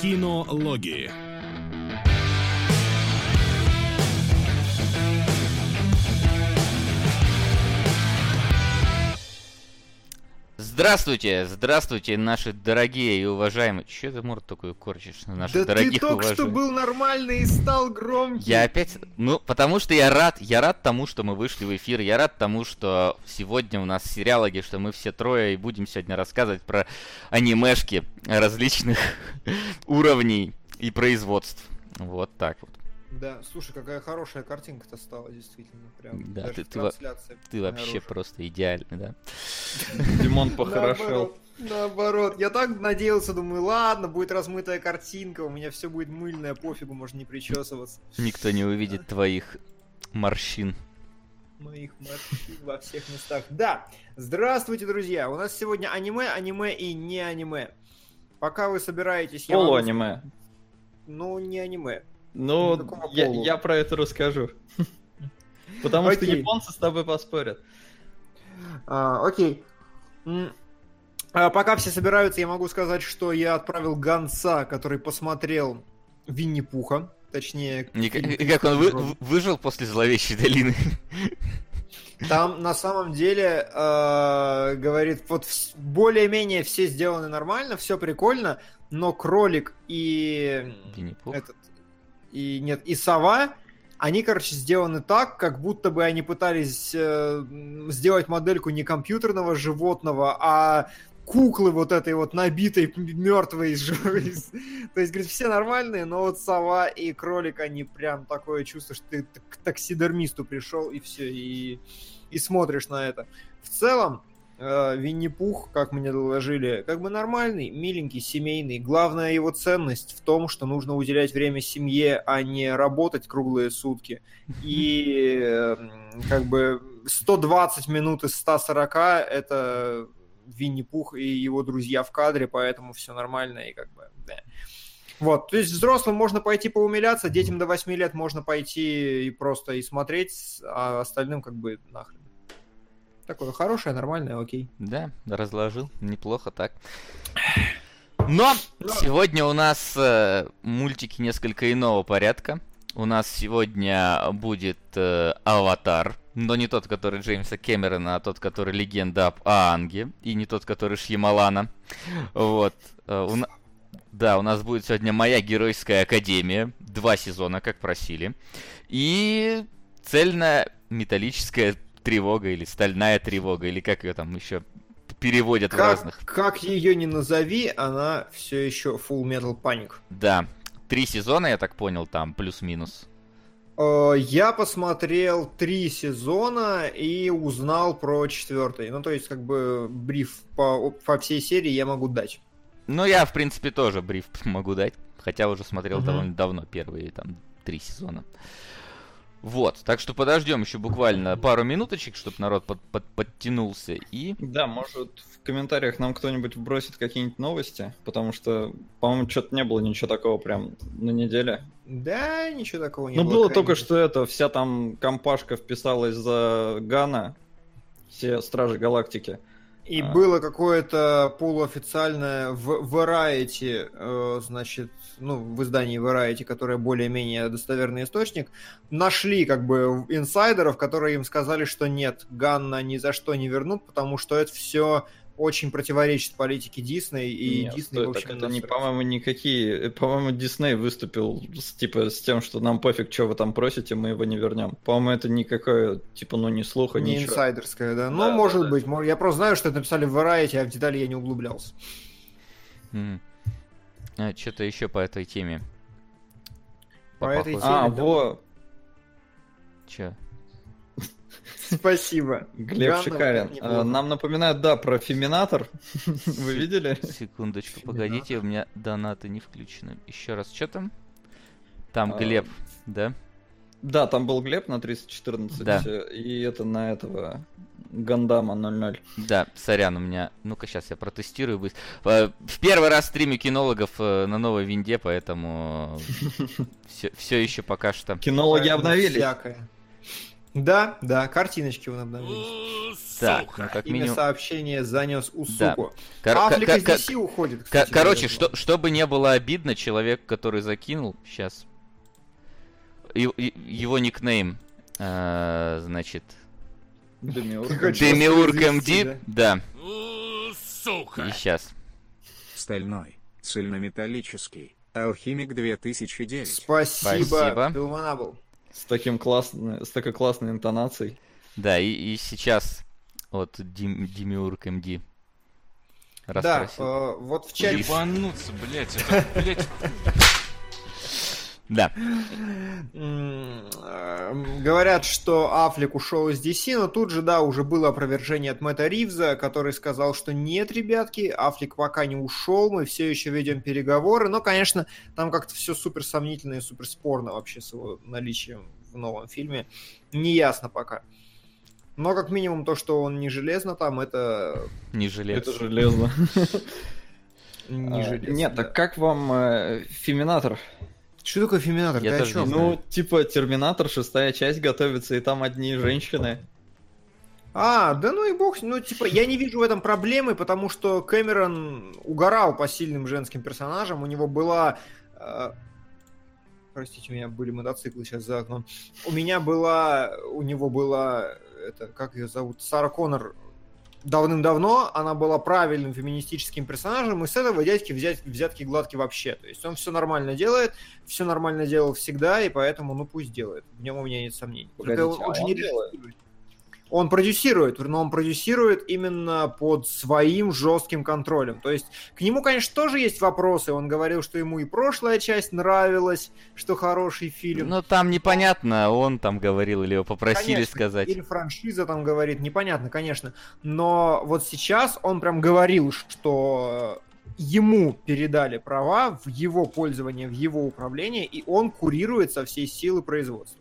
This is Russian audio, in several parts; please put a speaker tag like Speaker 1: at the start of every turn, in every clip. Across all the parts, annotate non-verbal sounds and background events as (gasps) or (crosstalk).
Speaker 1: Кинологии.
Speaker 2: Здравствуйте, здравствуйте, наши дорогие и уважаемые. Че ты морд такой корчишь на наших
Speaker 3: да
Speaker 2: дорогих
Speaker 3: ты только
Speaker 2: уважаемых?
Speaker 3: что был нормальный и стал громкий.
Speaker 2: Я опять, ну, потому что я рад, я рад тому, что мы вышли в эфир, я рад тому, что сегодня у нас сериалоги, что мы все трое и будем сегодня рассказывать про анимешки различных (laughs) уровней и производств. Вот так вот.
Speaker 3: Да, слушай, какая хорошая картинка-то стала, действительно. Прям,
Speaker 2: Да,
Speaker 3: даже
Speaker 2: ты-
Speaker 3: в
Speaker 2: ты Ты вообще
Speaker 3: хорошая.
Speaker 2: просто идеальный, да? (laughs)
Speaker 4: Димон похорошел.
Speaker 3: Наоборот, я так надеялся, думаю, ладно, будет размытая картинка, у меня все будет мыльное, пофигу, можно не причесываться.
Speaker 2: Никто не увидит твоих морщин.
Speaker 3: Моих морщин во всех местах. Да, здравствуйте, друзья, у нас сегодня аниме, аниме и не аниме. Пока вы собираетесь... я могу-
Speaker 4: Полуаниме.
Speaker 3: Ну, не аниме.
Speaker 4: Ну,
Speaker 3: Какого
Speaker 4: я, я про это расскажу. (laughs) Потому что
Speaker 3: Окей.
Speaker 4: японцы с тобой поспорят.
Speaker 3: А, окей. А, пока все собираются, я могу сказать, что я отправил гонца, который посмотрел Винни-Пуха. Точнее,
Speaker 2: и как он вы- выжил после зловещей долины? (laughs)
Speaker 3: Там на самом деле э, говорит, вот более-менее все сделаны нормально, все прикольно, но кролик и
Speaker 2: Винни-Пух?
Speaker 3: этот и нет и сова, они, короче, сделаны так, как будто бы они пытались э, сделать модельку не компьютерного животного, а куклы вот этой вот набитой мертвой (laughs) из... То есть, говорит, все нормальные, но вот сова и кролик, они прям такое чувство, что ты к таксидермисту пришел и все, и, и смотришь на это. В целом, э, Винни-Пух, как мне доложили, как бы нормальный, миленький, семейный. Главная его ценность в том, что нужно уделять время семье, а не работать круглые сутки. И э, как бы 120 минут из 140 это Винни-Пух и его друзья в кадре, поэтому все нормально и как бы, да. Вот, то есть взрослым можно пойти поумиляться, детям до 8 лет можно пойти и просто и смотреть, а остальным как бы нахрен. Такое хорошее, нормальное, окей.
Speaker 2: Да, разложил. Неплохо так. Но сегодня у нас э, мультики несколько иного порядка. У нас сегодня будет э, Аватар, но не тот, который Джеймса Кэмерона, а тот, который Легенда об Аанге, и не тот, который Шьямалана. Вот. Э, у на- Да, у нас будет сегодня моя геройская академия. Два сезона, как просили. И цельная металлическая тревога или стальная тревога, или как ее там еще переводят в разных.
Speaker 3: Как, как ее не назови, она все еще Full Metal Panic.
Speaker 2: Да, три сезона, я так понял, там плюс-минус.
Speaker 3: Э, Я посмотрел три сезона и узнал про четвертый. Ну, то есть, как бы, бриф по, по всей серии я могу дать.
Speaker 2: Ну, я, в принципе, тоже бриф (laughs) могу дать, хотя уже смотрел
Speaker 3: Мгм.
Speaker 2: довольно давно первые там три сезона. Вот, так что подождем еще буквально пару минуточек, чтобы народ под- под- подтянулся и...
Speaker 4: Да, может в комментариях нам кто-нибудь вбросит какие-нибудь новости, потому что, по-моему, что-то не было ничего такого прям на неделе.
Speaker 3: Да, ничего такого не
Speaker 4: ну,
Speaker 3: было.
Speaker 4: было
Speaker 3: крайне
Speaker 4: только что это, вся там компашка вписалась за Гана, все Стражи Галактики.
Speaker 3: И
Speaker 4: А.
Speaker 3: было какое-то полуофициальное в Variety, э, значит, ну, в издании Variety, которое более-менее достоверный источник, нашли как бы инсайдеров, которые им сказали, что нет, Ганна ни за что не вернут, потому что это все очень противоречит политике Дисней, и
Speaker 4: Нет,
Speaker 3: Дисней,
Speaker 4: стой,
Speaker 3: в
Speaker 4: так
Speaker 3: общем,
Speaker 4: это не, по-моему, никакие... По-моему, Дисней выступил с, типа с тем, что нам пофиг, что вы там просите, мы его не вернем. По-моему, это никакое, типа, ну, ни слуха,
Speaker 3: Не
Speaker 4: ничего.
Speaker 3: инсайдерская, да. Ну,
Speaker 4: Да, да,
Speaker 3: может
Speaker 4: да.
Speaker 3: быть. мож- Я просто знаю, что это написали в Variety, а в детали я не углублялся.
Speaker 2: Что-то еще по этой теме.
Speaker 3: По этой
Speaker 2: похоже.
Speaker 4: А,
Speaker 3: теме, да.
Speaker 4: во,
Speaker 2: Чё?
Speaker 3: Спасибо.
Speaker 4: Глеб
Speaker 3: неплохо.
Speaker 4: А, Нам напоминают, да, про Феминатор. Вы видели?
Speaker 2: Секундочку, погодите, у меня донаты не включены. Еще раз, что там? Там
Speaker 4: А,
Speaker 2: Глеб, да?
Speaker 4: Да, там был Глеб на 314,
Speaker 2: Да.
Speaker 4: и это на этого Гандама 00.
Speaker 2: Да, сорян, у меня... Ну-ка, сейчас я протестирую быстро. Э, В первый раз стримю кинологов э, на новой винде, поэтому (laughs) все, еще пока что...
Speaker 4: Кинологи обновились.
Speaker 3: всякое. Да, да, картиночки он обновились.
Speaker 2: Так, ну как
Speaker 3: Имя
Speaker 2: минимум...
Speaker 3: сообщения занес
Speaker 2: Да.
Speaker 3: Усуку.
Speaker 2: Кор-
Speaker 3: Аффлек
Speaker 2: ка-
Speaker 3: из
Speaker 2: ка-
Speaker 3: DC уходит, кстати.
Speaker 2: Короче, что, чтобы не было обидно, человек, который закинул, сейчас, его никнейм, э, значит,
Speaker 4: Демиург.
Speaker 2: МД, да,
Speaker 1: Сука!
Speaker 2: и сейчас.
Speaker 5: Стальной, цельнометаллический, алхимик 2009.
Speaker 3: Спасибо,
Speaker 2: Спасибо.
Speaker 3: Пилманабл.
Speaker 4: С таким классной, с такой классной интонацией.
Speaker 2: Да, и, и сейчас вот Дим, Демиург МД
Speaker 3: Да, э, вот в чате...
Speaker 1: Ебануться, блять, это, блять,
Speaker 2: Да,
Speaker 3: Говорят, что Аффлек ушел из DC, но тут же, да, уже было опровержение от Мэтта Ривза, который сказал, что нет, ребятки, Аффлек пока не ушел, мы все еще ведем переговоры, но, конечно, там как-то все супер сомнительно и супер спорно вообще с его наличием в новом фильме. Неясно пока. Но, как минимум, то, что он не железно там, это
Speaker 2: не жалею.
Speaker 4: Это железно. (laughs)
Speaker 3: не
Speaker 4: А,
Speaker 3: железно.
Speaker 4: Нет, так как вам э, Феминатор?
Speaker 3: Что такое Феминатор?
Speaker 2: Я
Speaker 3: Ты о чем?
Speaker 2: не знаю.
Speaker 4: Ну, типа Терминатор, шестая часть готовится, и там одни женщины.
Speaker 3: А, да ну и бог, с ну типа я не вижу в этом проблемы, потому что Кэмерон угорал по сильным женским персонажам, у него была... э, Простите, у меня были мотоциклы сейчас за окном. У меня была... У него была... Это, как ее зовут? Сара Коннор давным-давно, она была правильным феминистическим персонажем, и с этого дядьки взять, взятки гладки вообще. То есть он все нормально делает, все нормально делал всегда, и поэтому, ну пусть делает. В нем у меня нет сомнений. Только
Speaker 4: Погодите,
Speaker 3: он
Speaker 4: а
Speaker 3: же
Speaker 4: он
Speaker 3: не
Speaker 4: делает?
Speaker 3: Он продюсирует, но он продюсирует именно под своим жестким контролем. То есть к нему, конечно, тоже есть вопросы. Он говорил, что ему и прошлая часть нравилась, что хороший фильм.
Speaker 2: Ну там непонятно, он там говорил или его попросили
Speaker 3: Конечно,
Speaker 2: сказать.
Speaker 3: Или франшиза там говорит, непонятно, конечно. Но вот сейчас он прям говорил, что ему передали права в его пользование, в его управление, и он курирует со всей силы производства.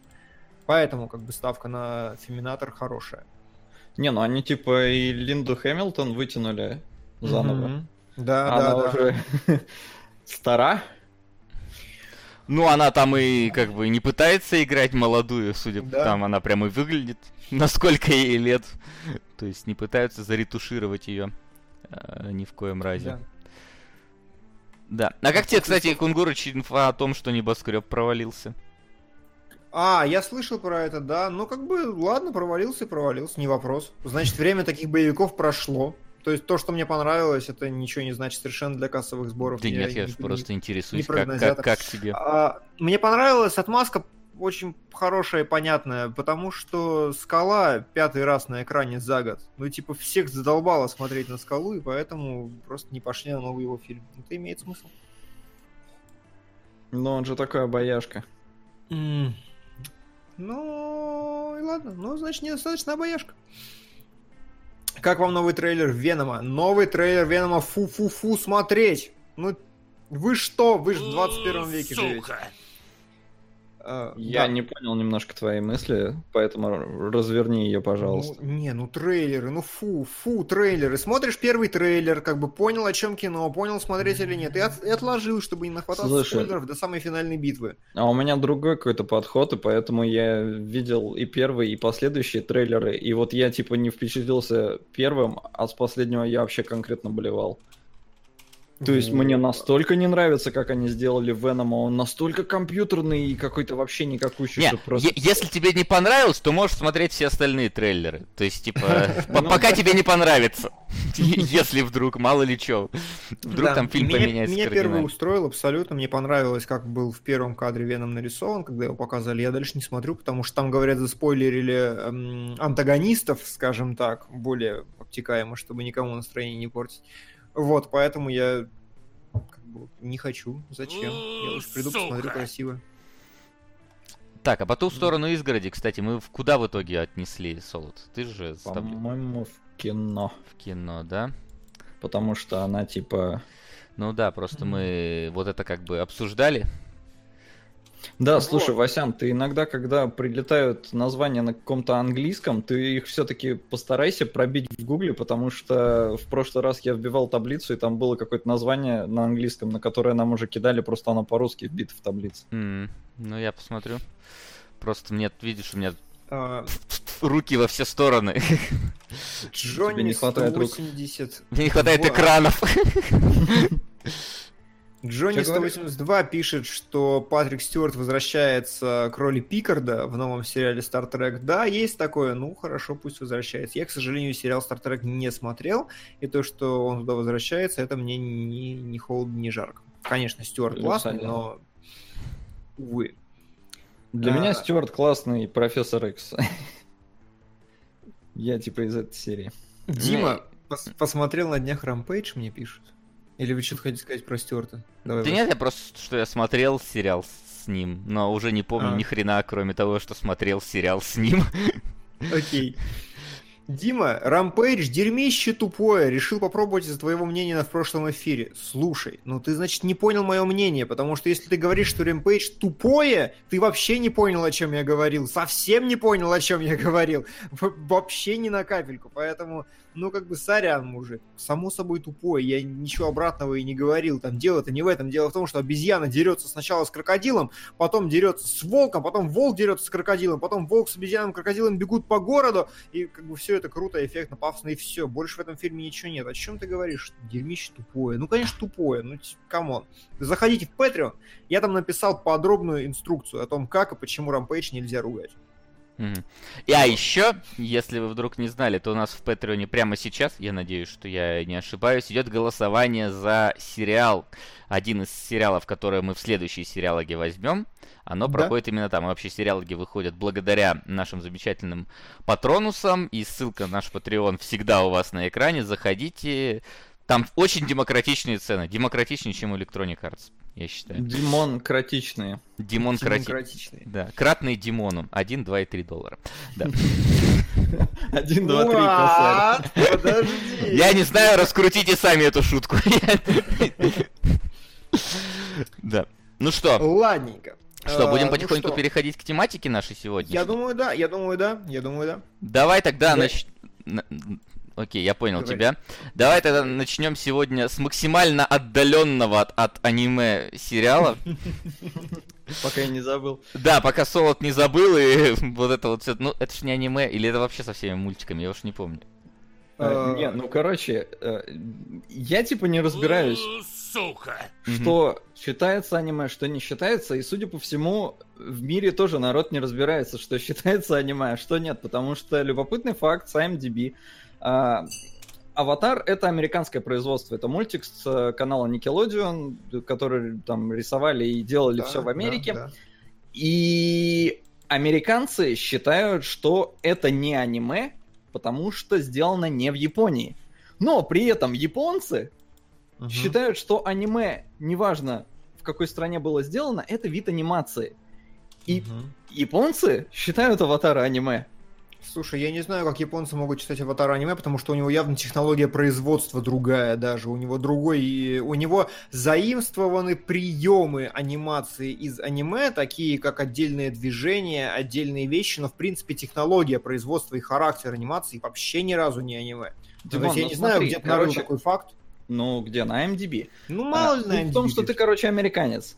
Speaker 3: Поэтому как бы ставка на Феминатор хорошая.
Speaker 4: Не, ну они типа и Линду Хэмилтон вытянули заново.
Speaker 3: Мгм. Да,
Speaker 4: Она
Speaker 3: да, да.
Speaker 4: уже (laughs) стара.
Speaker 2: Ну, она там и как бы не пытается играть молодую, судя по
Speaker 3: Да.
Speaker 2: там она прямо и выглядит, (laughs) насколько ей лет. То есть не пытаются заретушировать ее ни в коем разе.
Speaker 3: Да.
Speaker 2: Да. А как тебе, кстати, Кунгурыч, инфа о том, что небоскреб провалился?
Speaker 3: А, я слышал про это, да. Ну, как бы, ладно, провалился и провалился, не вопрос. Значит, время таких боевиков прошло. То есть то, что мне понравилось, это ничего не значит совершенно для кассовых сборов.
Speaker 2: Да нет, я
Speaker 3: не-
Speaker 2: просто интересуюсь,
Speaker 3: не
Speaker 2: как, как, как тебе.
Speaker 3: А, мне понравилась отмазка очень хорошая и понятная, потому что скала пятый раз на экране за год. Ну, типа, всех задолбало смотреть на скалу, и поэтому просто не пошли на новый его фильм. Это имеет смысл.
Speaker 4: Но он же такой обаяшка.
Speaker 3: Ну, и ладно. Ну, значит, недостаточно обаяшка. Как вам новый трейлер Венома? Новый трейлер Венома фу-фу-фу смотреть. Ну, вы что? Вы же в 21 веке живете. А,
Speaker 4: Я
Speaker 3: да.
Speaker 4: не понял немножко твои мысли, поэтому разверни ее, пожалуйста.
Speaker 3: Ну, не, ну трейлеры, ну фу, фу, трейлеры. Смотришь первый трейлер, как бы понял, о чем кино, понял, смотреть или нет. И, от- и отложил, чтобы не нахвататься
Speaker 4: Слушай.
Speaker 3: спойлеров до самой финальной битвы.
Speaker 4: А у меня другой какой-то подход, и поэтому я видел и первый, и последующие трейлеры, и вот я типа не впечатлился первым, а с последнего я вообще конкретно болевал. То есть мне настолько не нравится, как они сделали Венома, он настолько компьютерный и какой-то вообще никакущий,
Speaker 2: Не,
Speaker 4: что просто...
Speaker 2: е- если тебе не понравилось, то можешь смотреть все остальные трейлеры. То есть, типа, (laughs)
Speaker 4: Ну,
Speaker 2: пока тебе не понравится. (laughs) Если вдруг, мало ли что. Вдруг там фильм
Speaker 3: меня,
Speaker 2: поменяется
Speaker 3: Меня первый устроил абсолютно. Мне понравилось, как был в первом кадре Веном нарисован, когда его показали. Я дальше не смотрю, потому что там, говорят, заспойлерили эм, антагонистов, скажем так, более обтекаемо, чтобы никому настроение не портить. Вот, поэтому я как бы, не хочу. Зачем? Я лучше приду, посмотрю
Speaker 1: Сука.
Speaker 3: красиво.
Speaker 2: Так, а по ту сторону изгороди, кстати, мы в куда в итоге отнесли Солод? Ты же с тобой
Speaker 4: По-моему, в кино.
Speaker 2: в кино, да?
Speaker 4: Потому что она типа...
Speaker 2: Ну да, просто мы вот это как бы обсуждали.
Speaker 4: Да,
Speaker 3: Вот.
Speaker 4: слушай, Васян, ты иногда, когда прилетают названия на каком-то английском, ты их все-таки постарайся пробить в гугле, потому что в прошлый раз я вбивал таблицу, и там было какое-то название на английском, на которое нам уже кидали, просто оно по-русски вбито в таблице.
Speaker 2: М, Ну, я посмотрю. Просто мне, видишь, у меня
Speaker 3: А,
Speaker 2: Руки во все стороны.
Speaker 3: Джонни
Speaker 4: не хватает рук.
Speaker 3: 180.
Speaker 2: Мне не хватает экранов. (laughs)
Speaker 3: Джонни
Speaker 4: Чё говоришь?
Speaker 3: 182 пишет, что Патрик Стюарт возвращается к роли Пикарда в новом сериале Star Trek. Да, есть такое. Ну, хорошо, пусть возвращается. Я, к сожалению, сериал Star Trek не смотрел, и то, что он туда возвращается, это мне ни, ни холодно, ни жарко. Конечно, Стюарт
Speaker 4: Плюс
Speaker 3: классный, но... Увы.
Speaker 4: Для
Speaker 3: А.
Speaker 4: меня Стюарт классный профессор Икс. (laughs) Я типа из этой серии.
Speaker 3: Дима пос- посмотрел на днях Рампейдж, мне пишут. Или вы что-то хотите сказать про Стюарта? Давай,
Speaker 2: Да
Speaker 3: Вась.
Speaker 2: нет, я просто, что я смотрел сериал с ним, но уже не помню
Speaker 3: А.
Speaker 2: ни хрена, кроме того, что смотрел сериал с ним. (laughs)
Speaker 3: Окей. Дима, Рампейдж дерьмище тупое. Решил попробовать из твоего мнения в прошлом эфире. Слушай, ну ты, значит, не понял мое мнение, потому что если ты говоришь, что Рампейдж тупое, ты вообще не понял, о чем я говорил. Совсем не понял, о чем я говорил. Вообще ни на капельку. Поэтому, ну, как бы, сорян, мужик. Само собой тупое. Я ничего обратного и не говорил. Там дело-то не в этом. Дело в том, что обезьяна дерется сначала с крокодилом, потом дерется с волком, потом волк дерется с крокодилом, потом волк с обезьяном, крокодилом бегут по городу, и как бы все это круто, эффектно, пафосно, и все. Больше в этом фильме ничего нет. О чем ты говоришь? Дерьмище тупое. Ну, конечно, тупое. Ну, come on. Заходите в Patreon. Я там написал подробную инструкцию о том, как и почему Рампейдж нельзя ругать.
Speaker 2: Мгм. И а еще, если вы вдруг не знали, то у нас в Патреоне прямо сейчас, я надеюсь, что я не ошибаюсь, идет голосование за сериал. Один из сериалов, которые мы в следующей сериалоге возьмем, оно
Speaker 3: Да.
Speaker 2: проходит именно там. И вообще сериалоги выходят благодаря нашим замечательным патронусам. И ссылка на наш Patreon всегда у вас на экране. Заходите. Там очень демократичные цены. Демократичнее, чем у Electronic Arts, я считаю.
Speaker 4: Димон кратичные.
Speaker 2: Димон крати-
Speaker 3: Демократичный.
Speaker 2: Да, кратный Димону. 1, 2 и 3 доллара. Да. (laughs)
Speaker 4: Один, два, три, косарь.
Speaker 3: What? Подожди.
Speaker 2: Я не знаю, раскрутите сами эту шутку. (laughs) Да. Ну что,
Speaker 3: Ладненько.
Speaker 2: что,
Speaker 3: А,
Speaker 2: будем
Speaker 3: ну
Speaker 2: потихоньку
Speaker 3: что?
Speaker 2: переходить к тематике нашей сегодня?
Speaker 3: Я думаю, да, я думаю, да, я думаю, да.
Speaker 2: Давай тогда
Speaker 3: Я-
Speaker 2: нач... Окей, я понял
Speaker 3: Давай.
Speaker 2: тебя. Давай тогда начнем сегодня с максимально отдаленного от, от аниме сериала. (laughs)
Speaker 4: Пока я не забыл.
Speaker 2: Да, пока Солод не забыл, и (laughs) вот это вот все. Ну, это ж не аниме, или это вообще со всеми мультиками, я уж не помню.
Speaker 4: Э,
Speaker 3: Э,
Speaker 4: Не, ну короче, э, я типа не разбираюсь,
Speaker 1: Сука.
Speaker 4: Что считается аниме, что не считается, и судя по всему, в мире тоже народ не разбирается, что (laughs) считается аниме, а что нет, потому что любопытный факт с IMDb. А, Аватар — это американское производство, это мультик с э, канала Nickelodeon, который там рисовали и делали
Speaker 3: да,
Speaker 4: все в
Speaker 3: да,
Speaker 4: Америке.
Speaker 3: да.
Speaker 4: И американцы считают, что это не аниме, потому что сделано не в Японии. Но при этом японцы
Speaker 3: Мгм.
Speaker 4: считают, что аниме, неважно в какой стране было сделано, это вид анимации. И
Speaker 3: Мгм.
Speaker 4: японцы считают аватара аниме.
Speaker 3: Слушай, я не знаю, как японцы могут читать аватар аниме, потому что у него явно технология производства другая даже. У него другой... и У него заимствованы приемы анимации из аниме, такие как отдельные движения, отдельные вещи, но в принципе технология производства и характер анимации вообще ни разу не аниме. Ну, то
Speaker 4: Димон,
Speaker 3: есть я
Speaker 4: ну
Speaker 3: не знаю, где ты
Speaker 4: короче,
Speaker 3: такой факт.
Speaker 4: Ну, где? На MDB.
Speaker 3: Ну, мало ли
Speaker 4: А,
Speaker 3: на
Speaker 4: суть в том, что ты, короче, американец.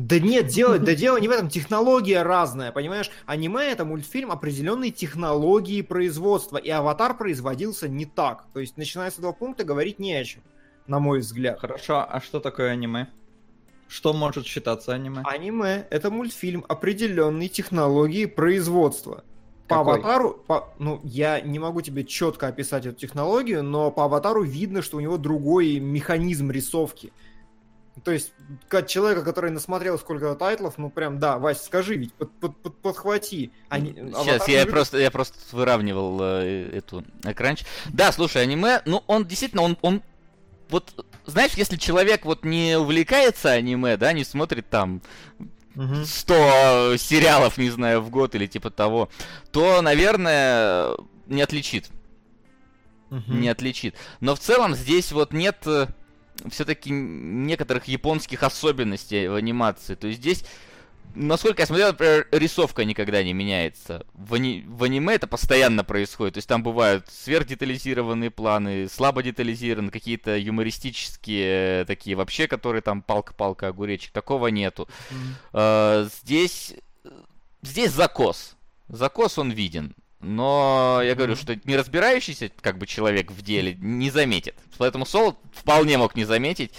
Speaker 3: Да нет, дело, да дело не в этом, технология разная, понимаешь? Аниме это мультфильм определенной технологии производства, и аватар производился не так. То есть, начиная с этого пункта, говорить не о чем, на мой взгляд.
Speaker 4: Хорошо, а что такое аниме? Что может считаться аниме?
Speaker 3: Аниме это мультфильм определенной технологии производства. По
Speaker 4: Какой?
Speaker 3: аватару, по- ну, я не могу тебе четко описать эту технологию, но по аватару видно, что у него другой механизм рисовки. То есть, как человека, который насмотрел сколько тайтлов, ну прям, да, Вась, скажи ведь, под- под- под- подхвати. Они-
Speaker 2: Сейчас, я
Speaker 3: не
Speaker 2: просто, я просто выравнивал э, эту экранчик. Да, слушай, аниме, ну он действительно, он, он, вот, знаешь, если человек вот не увлекается аниме, да, не смотрит там
Speaker 3: Мгм.
Speaker 2: 100 сериалов, не знаю, в год или типа того, то, наверное, не отличит. Не отличит. Но в целом здесь вот нет все-таки некоторых японских особенностей в анимации. То есть здесь, насколько я смотрел, например, рисовка никогда не меняется. В, ани- в аниме это постоянно происходит. То есть там бывают сверхдетализированные планы, слабо детализированные, какие-то юмористические э, такие вообще, которые там палка-палка, огуречек. Такого нету.
Speaker 3: Мгм.
Speaker 2: Э, здесь, здесь закос. Закос он виден. Но я говорю, что не разбирающийся как бы человек в деле не заметит. Поэтому Соло вполне мог не заметить.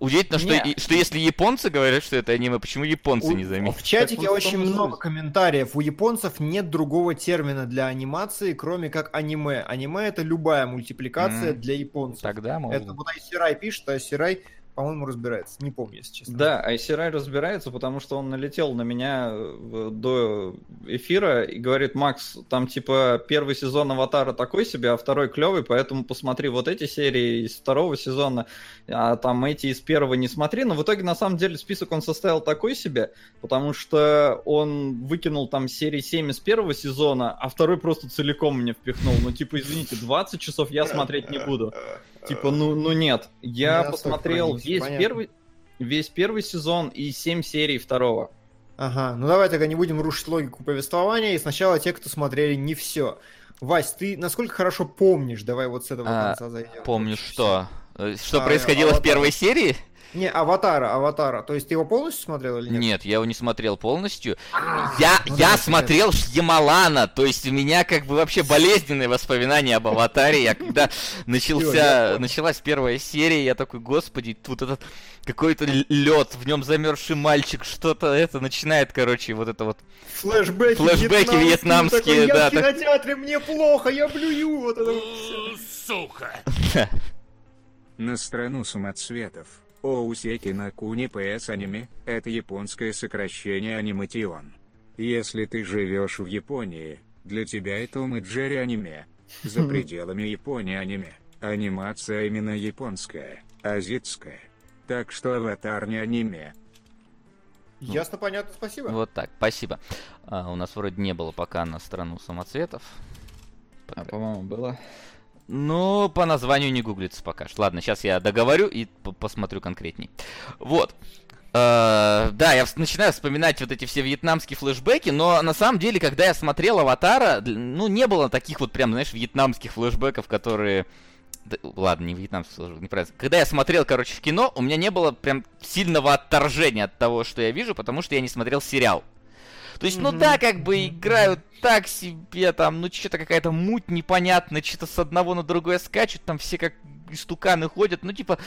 Speaker 2: Удивительно, что, и- что если японцы говорят, что это аниме, почему японцы
Speaker 3: У-
Speaker 2: не заметят?
Speaker 3: В чатике
Speaker 4: Так в
Speaker 3: очень много комментариев. У японцев нет другого термина для анимации, кроме как аниме. Аниме это любая мультипликация
Speaker 2: М.
Speaker 3: для японцев.
Speaker 2: Тогда, мол,
Speaker 3: Это вот Айсирай пишет, а Айсирай, по-моему, разбирается. Не помню, если честно.
Speaker 4: Да, Айсирай разбирается, потому что он налетел на меня э, до эфира и говорит, Макс, там типа первый сезон Аватара такой себе, а второй клевый, поэтому посмотри вот эти серии из второго сезона, а там эти из первого не смотри. Но в итоге, на самом деле, список он составил такой себе, потому что он выкинул там серии 7 из первого сезона, а второй просто целиком мне впихнул. Ну, типа, извините, 20 часов я смотреть не буду. Типа, ну, ну нет. Я
Speaker 3: Не настолько
Speaker 4: посмотрел весь
Speaker 3: понятно.
Speaker 4: первый, весь первый сезон и 7 серий второго.
Speaker 3: Ага, ну давай тогда не будем рушить логику повествования. И сначала те, кто смотрели не все. Вась, ты насколько хорошо помнишь? Давай вот с этого
Speaker 2: А,
Speaker 3: конца зайдем.
Speaker 2: Помню
Speaker 3: Всё.
Speaker 2: что. Э, Что
Speaker 3: А,
Speaker 2: происходило в
Speaker 3: Аватар.
Speaker 2: первой серии?
Speaker 3: Не, Аватара, Аватара. То есть ты его полностью смотрел или нет?
Speaker 2: Нет, я его не смотрел полностью. Я,
Speaker 3: ну
Speaker 2: я
Speaker 3: да,
Speaker 2: смотрел Шьямалана, то есть у меня как бы вообще болезненные воспоминания об Аватаре. Я когда (laughs) начался, началась первая серия, я такой, господи, тут этот какой-то лед, в нем замерзший мальчик, что-то это начинает, короче, вот это вот.
Speaker 3: Флэшбэки,
Speaker 2: Флэшбэки вьетнамские,
Speaker 3: такой, я
Speaker 2: да,
Speaker 3: в кинотеатре, мне плохо, я блюю. Вот это вот.
Speaker 1: Сука. (laughs)
Speaker 5: На страну самоцветов. Оусеки на Куни ПС аниме – это японское сокращение аниматион. Если ты живешь в Японии, для тебя это Том и Джерри аниме. За пределами Японии аниме. Анимация именно японская, азиатская. Так что аватар не аниме.
Speaker 3: Ясно, понятно, спасибо.
Speaker 2: Вот так, спасибо. А, у нас вроде не было пока на страну самоцветов.
Speaker 4: А, по-моему, было.
Speaker 2: Ну, по названию не гуглится пока. Ладно, сейчас я договорю и посмотрю конкретней. Вот. Э, Да, я начинаю вспоминать вот эти все вьетнамские флешбеки, но на самом деле, когда я смотрел Аватара, ну, не было таких вот прям, знаешь, вьетнамских флешбеков, которые... Да, ладно, не вьетнамских флешбеков, неправильно. Когда я смотрел, короче, в кино, у меня не было прям сильного отторжения от того, что я вижу, потому что я не смотрел сериал. То есть, ну да, как бы играют так себе, там, ну что-то какая-то муть непонятная, что-то с одного на другое скачут, там все как истуканы ходят, ну типа,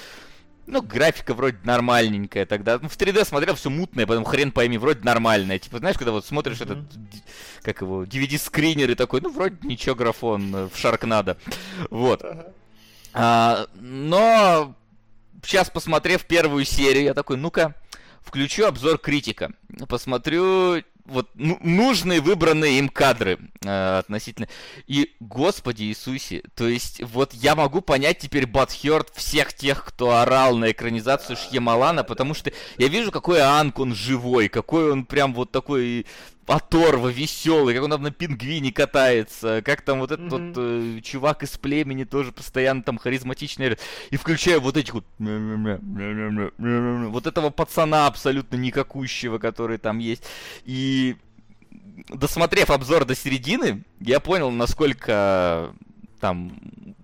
Speaker 2: ну графика вроде нормальненькая тогда. Ну, в 3D смотрел, все мутное, потом хрен пойми, вроде нормальное. Типа, знаешь, когда вот смотришь
Speaker 3: Мгм.
Speaker 2: этот, как его, DVD-скринер и такой, ну вроде ничего, графон э, в Шаркнадо. Вот. А, но сейчас, посмотрев первую серию, я такой, ну-ка, включу обзор критика. Посмотрю вот ну- нужные выбранные им кадры э, относительно. И, господи Иисусе, то есть вот я могу понять теперь Батхерт всех тех, кто орал на экранизацию Шьямалана, потому что я вижу, какой Анк он живой, какой он прям вот такой оторва, веселый, как он там на пингвине катается, как там вот этот вот э, чувак из племени тоже постоянно там харизматичный, и включая вот этих вот вот этого пацана абсолютно никакущего, который там есть, и досмотрев обзор до середины, я понял, насколько там,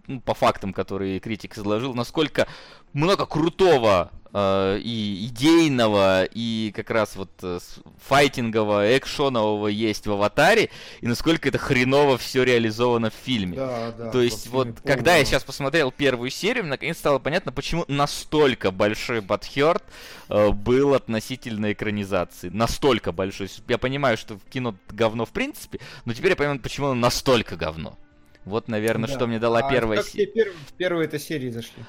Speaker 2: ну, по фактам, которые критик изложил, насколько много крутого и идейного, и как раз вот э, файтингового, экшонового есть в аватаре, и насколько это хреново все реализовано в фильме.
Speaker 3: Да, да.
Speaker 2: То есть вот, когда я сейчас посмотрел первую серию, мне наконец стало понятно, почему настолько большой Батхерт э, был относительно экранизации. Настолько большой. Я понимаю, что в кино говно в принципе, но теперь я понимаю, почему оно настолько говно. Вот, наверное, что мне дала первая
Speaker 3: Как тебе
Speaker 2: серия.
Speaker 3: пер- первые это серии зашли?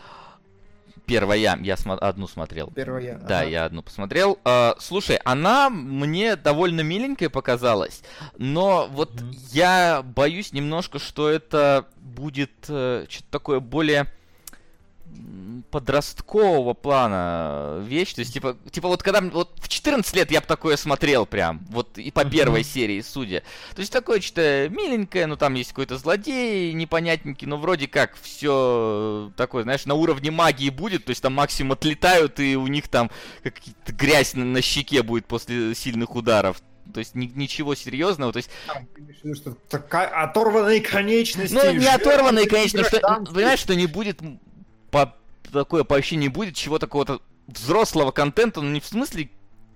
Speaker 2: Первая, я смо- одну смотрел.
Speaker 3: Первая.
Speaker 2: Да,
Speaker 3: ага.
Speaker 2: я одну посмотрел. А, слушай, она мне довольно миленькая показалась, но вот
Speaker 3: Мгм.
Speaker 2: я боюсь немножко, что это будет э, что-то такое более подросткового плана вещь. То есть, типа, типа вот когда вот в 14 лет я бы такое смотрел прям, вот и по первой серии, судя. То есть такое что-то миленькое, ну там есть какой-то злодей непонятненький, но вроде как все такое, знаешь, на уровне магии будет, то есть там максимум отлетают, и у них там какие-то грязь на, на щеке будет после сильных ударов. То есть ни- ничего серьезного, то есть
Speaker 3: Там, что такая оторванные конечности.
Speaker 2: ну, не оторванные, конечно, что, понимаешь, что не будет по такое вообще не будет чего такого-то взрослого контента, ну не в смысле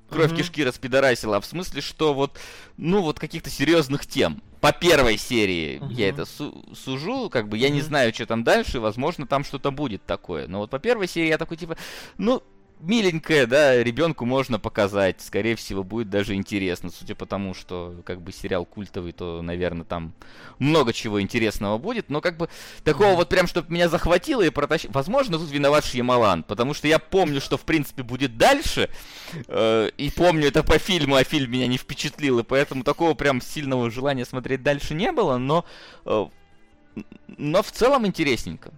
Speaker 2: кровь
Speaker 3: Мгм.
Speaker 2: кишки распидорасила, а в смысле, что вот, ну, вот каких-то серьезных тем. По первой серии
Speaker 3: Мгм.
Speaker 2: я это су- сужу, как бы я не
Speaker 3: Мгм.
Speaker 2: знаю, что там дальше, возможно, там что-то будет такое. Но вот по первой серии я такой, типа, ну, миленькое, да, ребенку можно показать. Скорее всего, будет даже интересно, судя по тому, что как бы сериал культовый, то, наверное, там много чего интересного будет. Но как бы такого вот прям, чтобы меня захватило и протащило. Возможно, тут виноват Шьямалан, потому что я помню, что в принципе будет дальше, э, и помню это по фильму, а фильм меня не впечатлил, и поэтому такого прям сильного желания смотреть дальше не было, но, э, но в целом интересненько.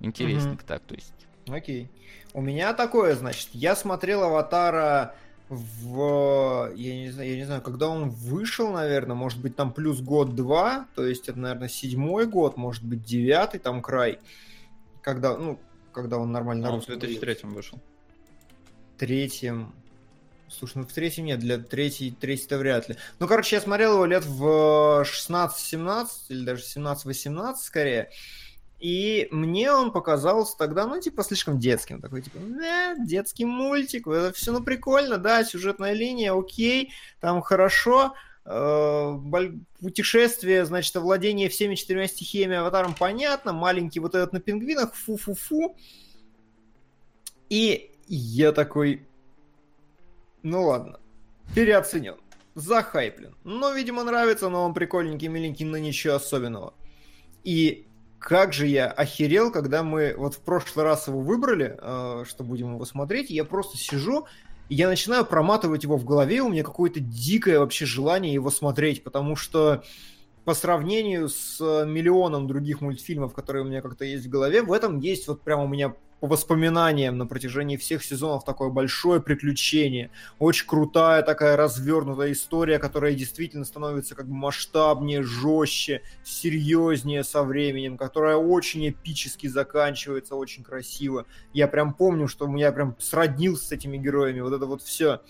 Speaker 2: Интересненько так, то есть.
Speaker 3: Окей. У меня такое, значит, я смотрел Аватара в... Я не знаю, я не знаю, когда он вышел, наверное, может быть, там плюс год-два, то есть это, наверное, седьмой год, может быть, девятый там край, когда, ну, когда он нормально
Speaker 4: Он в
Speaker 3: русском
Speaker 4: 2003 вышел.
Speaker 3: третьем. Слушай, ну в третьем нет, для третий, третий-то вряд ли. Ну, короче, я смотрел его лет в 16-17, или даже 17-18 скорее. И мне он показался тогда, ну, типа, слишком детским. Такой, типа, да, детский мультик, это все, ну, прикольно, да, сюжетная линия, окей, там хорошо. Э, Путешествие, значит, овладение всеми четырьмя стихиями аватаром понятно. Маленький вот этот на пингвинах, фу-фу-фу. И я такой, ну ладно, переоценен, захайплен. Но, видимо, нравится, но он прикольненький, миленький, но ничего особенного. И как же я охерел, когда мы вот в прошлый раз его выбрали, э, что будем его смотреть, я просто сижу, и я начинаю проматывать его в голове, у меня какое-то дикое вообще желание его смотреть, потому что по сравнению с э, миллионом других мультфильмов, которые у меня как-то есть в голове, в этом есть вот прямо у меня по воспоминаниям на протяжении всех сезонов такое большое приключение. Очень крутая такая развернутая история, которая действительно становится как бы масштабнее, жестче, серьезнее со временем, которая очень эпически заканчивается, очень красиво. Я прям помню, что я прям сроднился с этими героями, вот это вот все.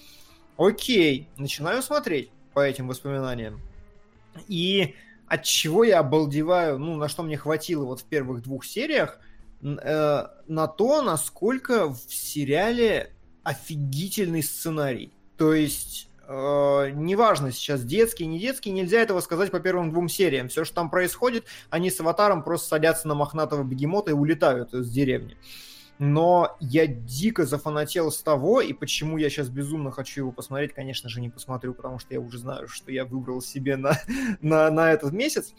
Speaker 3: Окей, начинаю смотреть по этим воспоминаниям. И от чего я обалдеваю, ну, на что мне хватило вот в первых двух сериях, э, на то, насколько в сериале офигительный сценарий. То есть, э, неважно сейчас детский, не детский, нельзя этого сказать по первым двум сериям. Все, что там происходит, они с аватаром просто садятся на мохнатого бегемота и улетают из деревни. Но я дико зафанател с того, и почему я сейчас безумно хочу его посмотреть, конечно же, не посмотрю, потому что я уже знаю, что я выбрал себе на, (laughs) на, на этот месяц.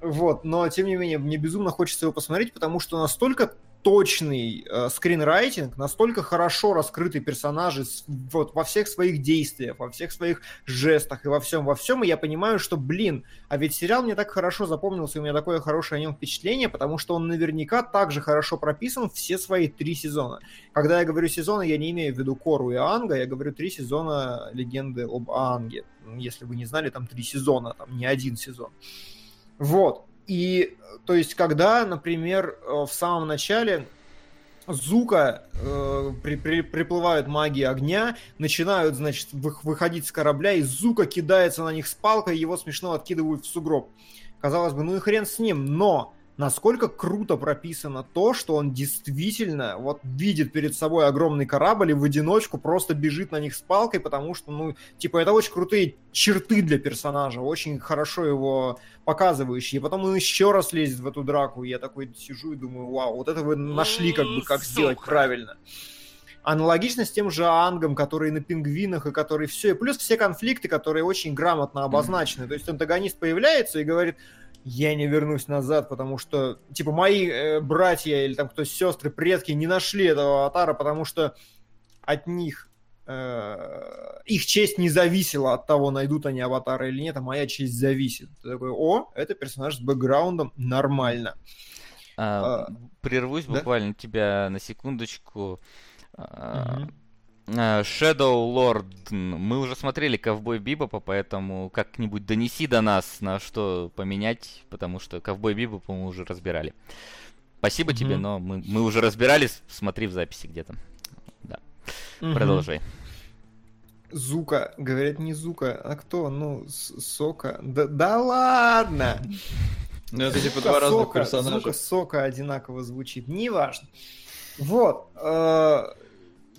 Speaker 3: Вот, но тем не менее, мне безумно хочется его посмотреть, потому что настолько точный э, скринрайтинг, настолько хорошо раскрыты персонажи с- вот, во всех своих действиях, во всех своих жестах и во всем, во всем, и я понимаю, что, блин, а ведь сериал мне так хорошо запомнился, у меня такое хорошее о нем впечатление, потому что он наверняка также хорошо прописан все свои три сезона. Когда я говорю сезоны, я не имею в виду Кору и Анга, я говорю три сезона легенды об Анге. Если вы не знали, там три сезона, там не один сезон. Вот. И, то есть, когда, например, э, в самом начале Зука э, при- при- приплывают маги огня, начинают, значит, вы- выходить с корабля, и Зука кидается на них с палкой, его смешно откидывают в сугроб. Казалось бы, ну и хрен с ним, но насколько круто прописано то, что он действительно вот видит перед собой огромный корабль и в одиночку просто бежит на них с палкой, потому что, ну, типа, это очень крутые черты для персонажа, очень хорошо его показывающие. И потом он еще раз лезет в эту драку, и я такой сижу и думаю, вау, вот это вы нашли как бы, как
Speaker 1: Сука.
Speaker 3: сделать правильно. Аналогично с тем же Ангом, который на пингвинах, и который все, и плюс все конфликты, которые очень грамотно обозначены. То есть антагонист появляется и говорит, я не вернусь назад, потому что, типа, мои э, братья или там кто сестры, предки не нашли этого аватара, потому что от них э, их честь не зависела от того, найдут они аватара или нет, а моя честь зависит. Ты такой, о, это персонаж с бэкграундом, нормально.
Speaker 2: А,
Speaker 3: А,
Speaker 2: Прервусь
Speaker 3: да?
Speaker 2: буквально тебя на секундочку. А, Shadow Lord. Мы уже смотрели Ковбой Бибопа, поэтому как-нибудь донеси до нас, на что поменять, потому что Ковбой Бибопа мы уже разбирали. Спасибо тебе,
Speaker 3: Мгм.
Speaker 2: но мы, мы уже разбирались, смотри в записи где-то. Да,
Speaker 3: Мгм.
Speaker 2: продолжай.
Speaker 3: Зука, говорят не Зука, а кто? Ну, Сока. Да, да ладно! (laughs)
Speaker 4: Ну, это типа два разных
Speaker 3: сока,
Speaker 4: персонажа.
Speaker 3: Сока одинаково звучит. Неважно. Вот.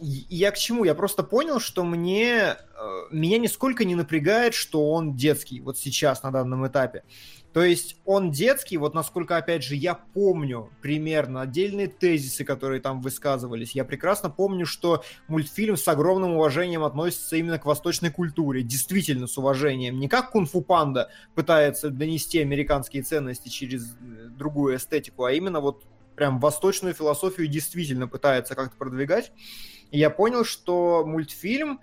Speaker 3: Я к чему? Я просто понял, что мне э, меня нисколько не напрягает, что он детский вот сейчас на данном этапе. То есть он детский, вот насколько, опять же, я помню примерно отдельные тезисы, которые там высказывались. Я прекрасно помню, что мультфильм с огромным уважением относится именно к восточной культуре. Действительно с уважением. Не как Кунг-фу Панда пытается донести американские ценности через э, другую эстетику, а именно вот прям восточную философию действительно пытается как-то продвигать. И я понял, что мультфильм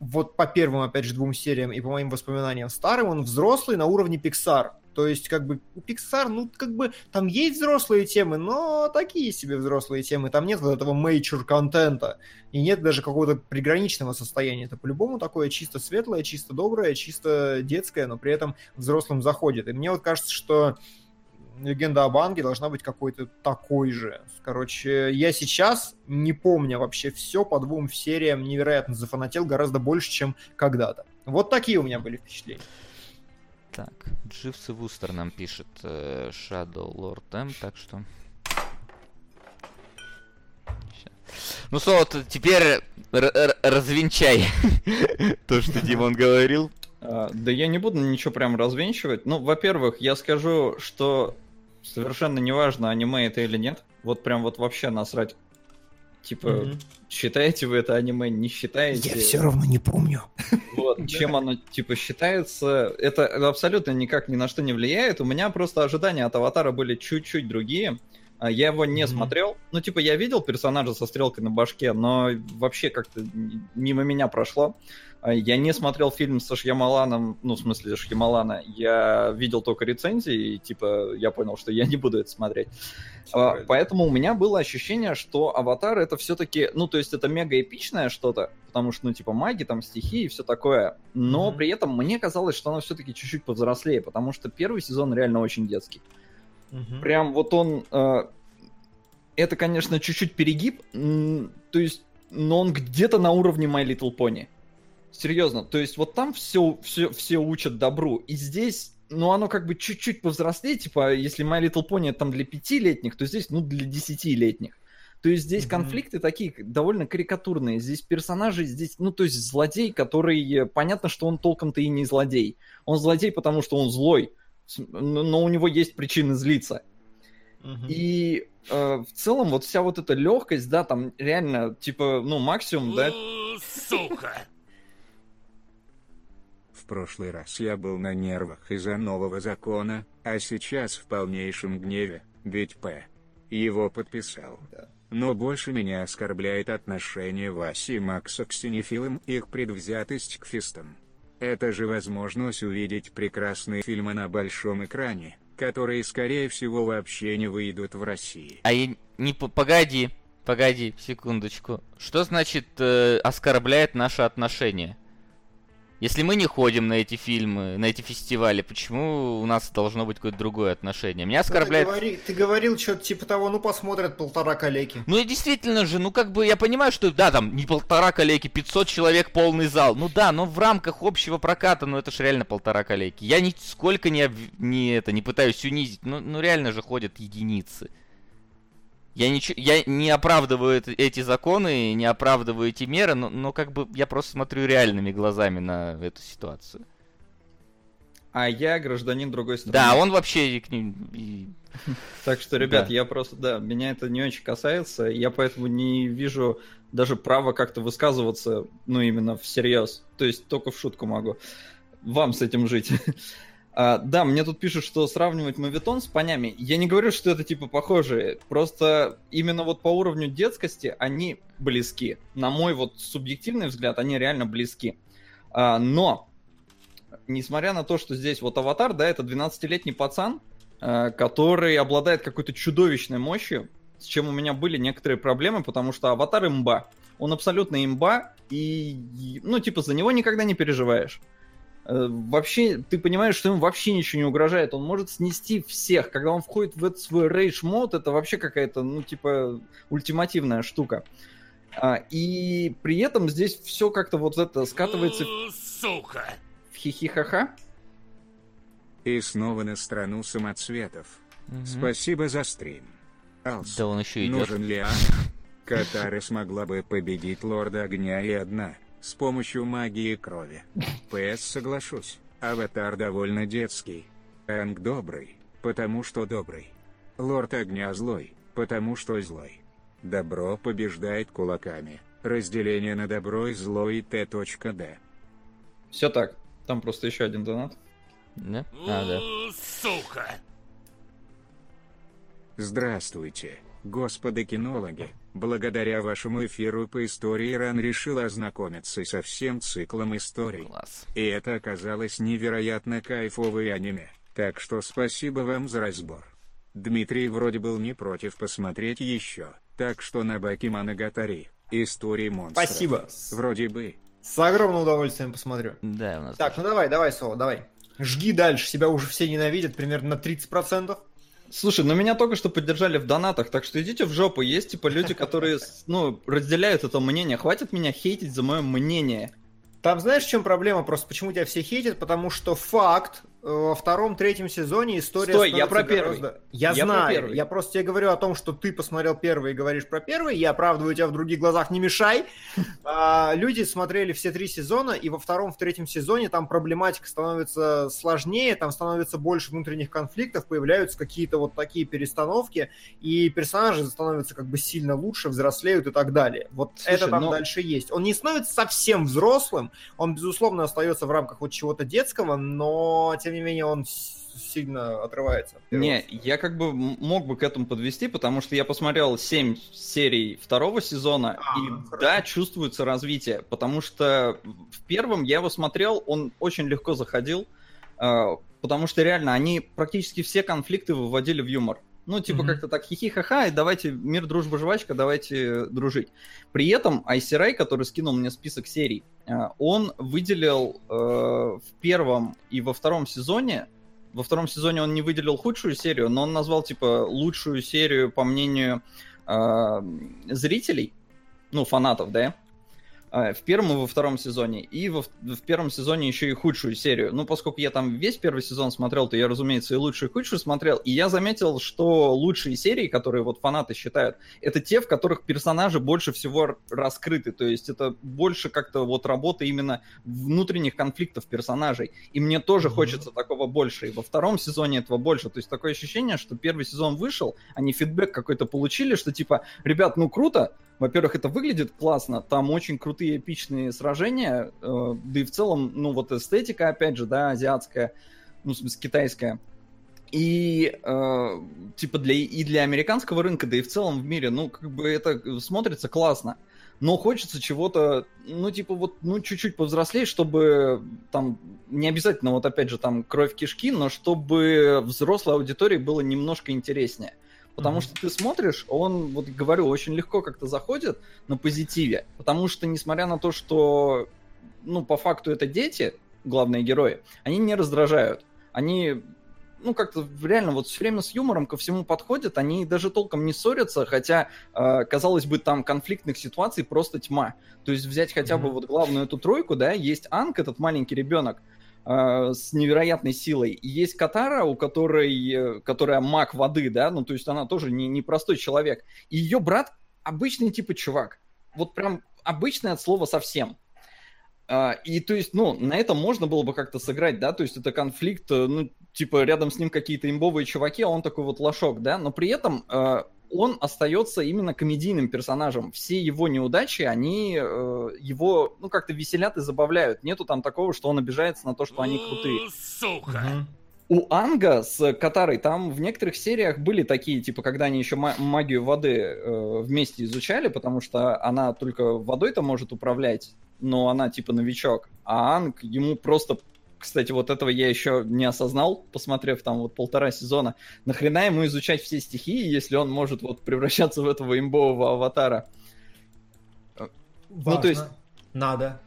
Speaker 3: вот по первым, опять же, двум сериям и по моим воспоминаниям старым, он взрослый на уровне Pixar. То есть, как бы, у Pixar, ну, как бы, там есть взрослые темы, но такие себе взрослые темы. Там нет вот этого major контента. И нет даже какого-то приграничного состояния. Это по-любому такое чисто светлое, чисто доброе, чисто детское, но при этом взрослым заходит. И мне вот кажется, что Легенда об Анге должна быть какой-то такой же. Короче, я сейчас, не помня вообще все, по двум сериям невероятно зафанател гораздо больше, чем когда-то. Вот такие у меня были впечатления.
Speaker 2: Так, Дживс и Вустер нам пишет э, Shadow Lord M, так что... Ну, Соло, ты теперь р- р- развенчай (laughs) то, что Димон говорил.
Speaker 4: А, Да я не буду ничего прям развенчивать. Ну, во-первых, я скажу, что совершенно неважно, аниме это или нет. Вот прям вот вообще насрать. Типа,
Speaker 3: Мгм.
Speaker 4: считаете вы это аниме, не считаете?
Speaker 3: равно не помню.
Speaker 4: Вот, (laughs) чем оно, типа, считается, это абсолютно никак ни на что не влияет. У меня просто ожидания от Аватара были чуть-чуть другие. А, Я его не
Speaker 3: Мгм.
Speaker 4: смотрел. Ну, типа, я видел персонажа со стрелкой на башке, но вообще как-то мимо меня прошло. А, Я не смотрел фильм со Шьямаланом, ну, в смысле, Шьямалана. Я видел только рецензии, и, типа, я понял, что я не буду это смотреть. А, Поэтому у меня было ощущение, что Аватар это все-таки, ну, то есть это мега эпичное что-то, потому что, ну, типа, маги, там, стихи и все такое. Но
Speaker 3: Мгм.
Speaker 4: при этом мне казалось, что оно все-таки чуть-чуть повзрослее, потому что первый сезон реально очень детский.
Speaker 3: Мгм.
Speaker 4: Прям вот он... э, это, конечно, чуть-чуть перегиб, то есть, но он где-то на уровне My Little Pony. Серьезно, то есть вот там все, все, все учат добру, и здесь, ну, оно как бы чуть-чуть повзрослее, типа, если My Little Pony там для пятилетних, то здесь, ну, для десятилетних. То есть здесь
Speaker 3: Мгм.
Speaker 4: конфликты такие довольно карикатурные. Здесь персонажи, здесь, ну, то есть злодей, который, э, понятно, что он толком-то и не злодей. Он злодей, потому что он злой, но у него есть причины злиться.
Speaker 3: Мгм.
Speaker 4: И э, в целом вот вся вот эта легкость, да, там реально, типа, ну, максимум, да,
Speaker 1: Сука!
Speaker 5: В прошлый раз я был на нервах из-за нового закона, а сейчас в полнейшем гневе, ведь П. его подписал. Но больше меня оскорбляет отношение Васи и Макса к синефилам и их предвзятость к фистам. Это же возможность увидеть прекрасные фильмы на большом экране, которые скорее всего вообще не выйдут в России.
Speaker 2: А я не... по- Погоди, погоди, секундочку. Что значит э, оскорбляет наши отношения? Если мы не ходим на эти фильмы, на эти фестивали, почему у нас должно быть какое-то другое отношение? Меня
Speaker 3: Ну, Ты,
Speaker 2: оскорбляет...
Speaker 3: говори- ты говорил что-то типа того, ну посмотрят полтора калеки.
Speaker 2: Ну и действительно же, ну как бы я понимаю, что да, там не полтора коллеги, 500 человек полный зал. Ну да, но в рамках общего проката, ну это же реально полтора коллеги. Я нисколько не, не, это, не пытаюсь унизить, ну, ну реально же ходят единицы. Я, ничего, я не оправдываю это- эти законы, не оправдываю эти меры, но, но как бы я просто смотрю реальными глазами на эту ситуацию.
Speaker 4: а я гражданин другой страны.
Speaker 2: Да, он вообще к ним... (laughs)
Speaker 4: Так что, ребят,
Speaker 2: Да.
Speaker 4: я просто, да, меня это не очень касается, я поэтому не вижу даже права как-то высказываться, ну, именно всерьез. То есть только в шутку могу. Вам с этим жить. (laughs) А, да, мне тут пишут, что сравнивать мавитон с понями. Я не говорю, что это типа похожие. Просто именно вот по уровню детскости они близки. На мой вот субъективный взгляд, они реально близки. А, но, несмотря на то, что здесь вот аватар, да, это 12-летний пацан, э, который обладает какой-то чудовищной мощью, с чем у меня были некоторые проблемы, потому что аватар имба. Он абсолютно имба, и, ну, типа, за него никогда не переживаешь. Э, Вообще, ты понимаешь, что ему вообще ничего не угрожает. Он может снести всех. Когда он входит в этот свой рейдж мод, это вообще какая-то, ну, типа, ультимативная штука. А, и при этом здесь все как-то вот это скатывается
Speaker 1: Сука!
Speaker 4: в хихихаха.
Speaker 5: И снова на страну самоцветов.
Speaker 2: Мгм.
Speaker 5: Спасибо за стрим. Алс,
Speaker 2: Да он еще идет.
Speaker 5: нужен ли а? Катара смогла бы победить Лорда Огня и одна, с помощью магии крови. ПС соглашусь, Аватар довольно детский. Энг добрый, потому что добрый. Лорд Огня злой, потому что злой. Добро побеждает кулаками. Разделение на добро и зло и Т.Д.
Speaker 4: Все так. Там просто еще один донат.
Speaker 2: Да? А, да.
Speaker 1: Сука.
Speaker 5: Здравствуйте, господа кинологи. Благодаря вашему эфиру по истории Иран решил ознакомиться со всем циклом историй.
Speaker 2: Класс.
Speaker 5: И это оказалось невероятно кайфовое аниме. Так что спасибо вам за разбор. Дмитрий вроде был не против посмотреть еще. Так что на Бакиманагатари. Истории монстров.
Speaker 3: Спасибо.
Speaker 5: Вроде бы.
Speaker 3: С огромным удовольствием посмотрю.
Speaker 2: Да, у нас
Speaker 3: Так, ну давай, давай, Соло, давай. Жги дальше, себя уже все ненавидят примерно на 30%.
Speaker 4: Слушай, ну меня только что поддержали в донатах, так что идите в жопу. Есть типа люди, которые, ну, разделяют это мнение. Хватит меня хейтить за мое мнение.
Speaker 3: Там знаешь, в чем проблема? Просто почему тебя все хейтят? Потому что факт, во втором-третьем сезоне история
Speaker 4: Стой, я про первый.
Speaker 3: гораздо- Я,
Speaker 4: Я про
Speaker 3: знаю,
Speaker 4: первый.
Speaker 3: я просто тебе говорю о том, что ты посмотрел первый и говоришь про первый, я оправдываю тебя в других глазах, не мешай. (laughs) А, люди смотрели все три сезона, и во втором, в третьем сезоне там проблематика становится сложнее, там становится больше внутренних конфликтов, появляются какие-то вот такие перестановки, и персонажи становятся как бы сильно лучше, взрослеют и так далее. Вот
Speaker 4: Слушай,
Speaker 3: это там
Speaker 4: ну-
Speaker 3: дальше есть. Он не становится совсем взрослым, он, безусловно, остается в рамках вот чего-то детского, но, тем не менее, он сильно отрывается.
Speaker 4: Не, я как бы мог бы к этому подвести, потому что я посмотрел 7 серий второго сезона,
Speaker 3: А,
Speaker 4: и
Speaker 3: хорошо.
Speaker 4: да, чувствуется развитие, потому что в первом я его смотрел, он очень легко заходил, э, потому что реально они практически все конфликты выводили в юмор. Ну, типа
Speaker 3: Мгм.
Speaker 4: как-то так хихи-ха-ха, и давайте мир, дружба, жвачка, давайте дружить. При этом Айсирай, который скинул мне список серий, э, он выделил э, в первом и во втором сезоне во втором сезоне он не выделил худшую серию, но он назвал, типа, лучшую серию, по мнению э, зрителей, ну, фанатов, да, э, в первом и во втором сезоне. И во, в первом сезоне еще и худшую серию. Ну, поскольку я там весь первый сезон смотрел, то я, разумеется, и лучшую, и худшую смотрел. И я заметил, что лучшие серии, которые вот фанаты считают, это те, в которых персонажи больше всего раскрыты. То есть это больше как-то вот работа именно внутренних конфликтов персонажей. И мне тоже
Speaker 3: Мгм.
Speaker 4: хочется такого больше. И во втором сезоне этого больше. То есть такое ощущение, что первый сезон вышел, они фидбэк какой-то получили, что типа, ребят, ну круто, во-первых, это выглядит классно, там очень крутые эпичные сражения, э, да и в целом, ну вот эстетика, опять же, да, азиатская, ну, в смысле, китайская. И э, типа для и для американского рынка, да и в целом в мире, ну как бы это смотрится классно. Но хочется чего-то, ну типа вот, ну чуть-чуть повзрослее, чтобы там не обязательно вот опять же там кровь кишки, но чтобы взрослой аудитории было немножко интереснее. Потому
Speaker 3: Мгм.
Speaker 4: что ты смотришь, он, вот говорю, очень легко как-то заходит на позитиве. Потому что, несмотря на то, что, ну, по факту это дети, главные герои, они не раздражают. Они, ну, как-то реально вот все время с юмором ко всему подходят, они даже толком не ссорятся, хотя, э, казалось бы, там конфликтных ситуаций просто тьма. То есть взять хотя бы
Speaker 3: Мгм.
Speaker 4: вот главную эту тройку, да, есть Анг, этот маленький ребенок, с невероятной силой. И есть Катара, у которой, э, которая маг воды, да, ну, то есть она тоже не, не простой человек. И ее брат обычный типа чувак. Вот прям обычный от слова совсем. А, И то есть, ну, на этом можно было бы как-то сыграть, да, то есть это конфликт, э, ну, типа рядом с ним какие-то имбовые чуваки, а он такой вот лошок, да, но при этом э, он остается именно комедийным персонажем. Все его неудачи, они э, его, ну, как-то веселят и забавляют. Нету там такого, что он обижается на то, что они крутые.
Speaker 1: У, Сука.
Speaker 4: У Анга с Катарой там в некоторых сериях были такие, типа, когда они еще ма- магию воды э, вместе изучали, потому что она только водой-то может управлять, но она типа новичок. А Анг ему просто кстати, вот этого я еще не осознал, посмотрев там вот полтора сезона. Нахрена ему изучать все стихии, если он может вот превращаться в этого имбового аватара?
Speaker 3: Важно.
Speaker 4: то есть-
Speaker 3: Надо.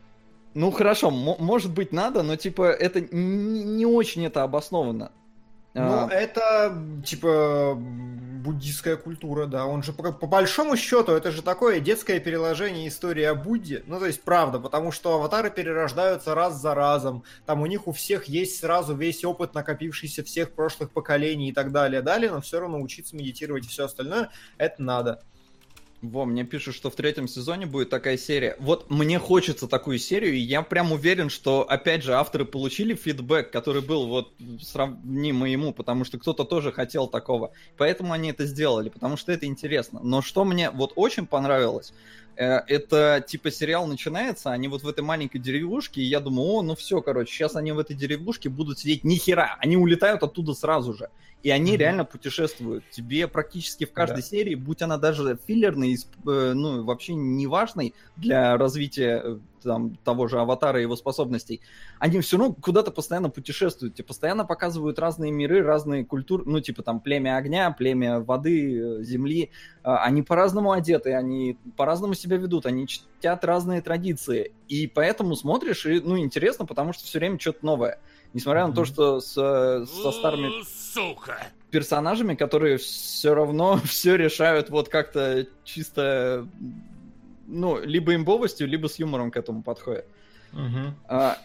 Speaker 4: Ну хорошо, мо- может быть надо, но типа это не, не очень это обоснованно.
Speaker 3: Ну,
Speaker 4: А,
Speaker 3: это, типа, буддийская культура, да. Он же, по, по большому счету, это же такое детское переложение истории о Будде. Ну, то есть, правда, потому что аватары перерождаются раз за разом. Там у них у всех есть сразу весь опыт, накопившийся всех прошлых поколений и так далее, далее, но все равно учиться медитировать и все остальное, это надо.
Speaker 4: Во, мне пишут, что в третьем сезоне будет такая серия. Вот мне хочется такую серию, и я прям уверен, что, опять же, авторы получили фидбэк, который был вот сравнимый ему, потому что кто-то тоже хотел такого. Поэтому они это сделали, потому что это интересно. Но что мне вот очень понравилось, э, это типа сериал начинается, они вот в этой маленькой деревушке, и я думаю, о, ну все, короче, сейчас они в этой деревушке будут сидеть ни хера, они улетают оттуда сразу же. И они mm-hmm. реально путешествуют. Тебе практически в каждой да. серии, будь она даже филлерной, э, ну, вообще неважной для развития э, там, того же аватара и его способностей, они все равно куда-то постоянно путешествуют, тебе постоянно показывают разные миры, разные культуры, ну, типа там племя огня, племя воды, э, земли, а, они по-разному одеты, они по-разному себя ведут, они чтят разные традиции, и поэтому смотришь, и, ну, интересно, потому что все время что-то новое. Несмотря на то, что с, со старыми
Speaker 1: Сука.
Speaker 4: персонажами, которые все равно (laughs) все решают вот как-то чисто, ну, либо имбовостью, либо с юмором к этому подходят.
Speaker 3: Угу.
Speaker 4: А,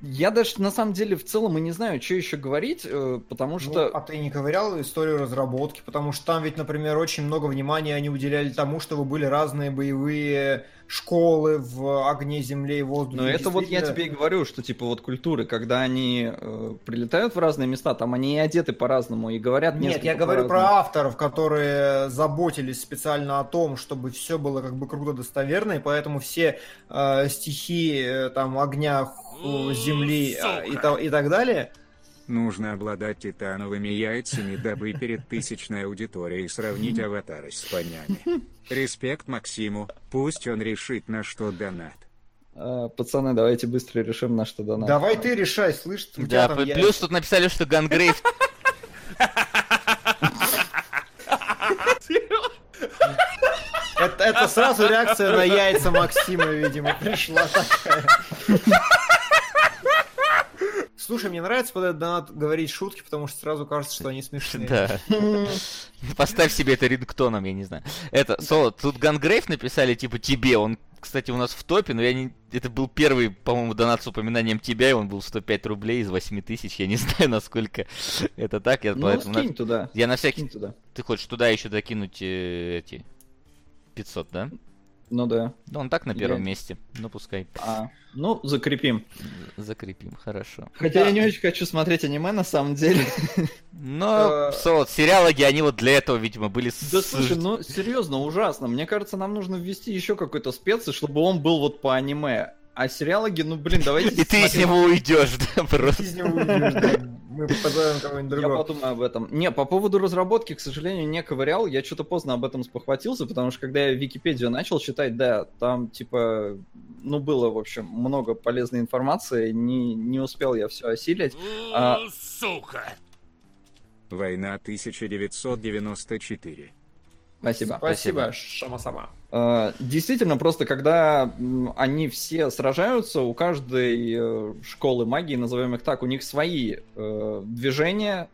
Speaker 4: я даже на самом деле в целом и не знаю, что еще говорить, э, потому ну, что...
Speaker 3: Ну, а ты не ковырял историю разработки, потому что там ведь, например, очень много внимания они уделяли тому, чтобы были разные боевые школы в огне, земле и воздухе.
Speaker 4: Но это вот я тебе и говорю, что типа вот культуры, когда они э, прилетают в разные места, там они и одеты по-разному, и говорят
Speaker 3: Нет, я говорю про авторов, которые заботились специально о том, чтобы все было как бы круто достоверно, и поэтому все э, стихи э, там огня, земли э, и, и, и так далее
Speaker 5: Нужно обладать титановыми яйцами, дабы перед тысячной аудиторией сравнить аватары с понями. Респект Максиму, пусть он решит, на что донат.
Speaker 4: А, пацаны, давайте быстро решим, на что донат.
Speaker 3: Давай ты решай, слышь.
Speaker 2: Да, плюс яйца. тут написали, что Гангрейв... (laughs)
Speaker 3: Это, это сразу реакция на яйца Максима, видимо, пришла такая. Слушай, мне нравится под этот донат говорить шутки, потому что сразу кажется, что они смешные.
Speaker 2: Да. (laughs) Поставь себе это рингтоном, я не знаю. Это, Соло, тут Гангрейв написали, типа, тебе, он, кстати, у нас в топе, но я не... Это был первый, по-моему, донат с упоминанием тебя, и он был 105 рублей из 8 тысяч. Я не (laughs) знаю, насколько это так. Я,
Speaker 4: ну, поэтому скинь на... туда.
Speaker 2: Я на всякий... Скинь туда. Ты хочешь туда еще докинуть э, эти 500, да?
Speaker 4: Ну да.
Speaker 2: Да, он так на первом я... месте. Ну пускай.
Speaker 4: А, ну, закрепим.
Speaker 2: Закрепим, хорошо.
Speaker 4: Хотя да. я не очень хочу смотреть аниме на самом деле.
Speaker 2: Но, вот, сериалоги, они вот для этого, видимо, были...
Speaker 4: Да слушай, ну серьезно, ужасно. Мне кажется, нам нужно ввести еще какой-то специй, чтобы он был вот по аниме. А сериалоги, ну блин, давайте... (laughs)
Speaker 2: И ты из него уйдешь, да, просто.
Speaker 3: Из него уйдешь, да. Мы позовем кого-нибудь другого.
Speaker 4: Я подумаю об этом. Не, по поводу разработки, к сожалению, не ковырял. Я что-то поздно об этом спохватился, потому что когда я Википедию начал читать, да, там типа, ну было, в общем, много полезной информации. Не, не успел я все осилить.
Speaker 1: А... Сука!
Speaker 5: Война 1994.
Speaker 4: Спасибо.
Speaker 3: Спасибо, Шама-сама.
Speaker 4: Uh, действительно, просто когда они все сражаются, у каждой uh, школы магии, назовем их так, у них свои uh, движения,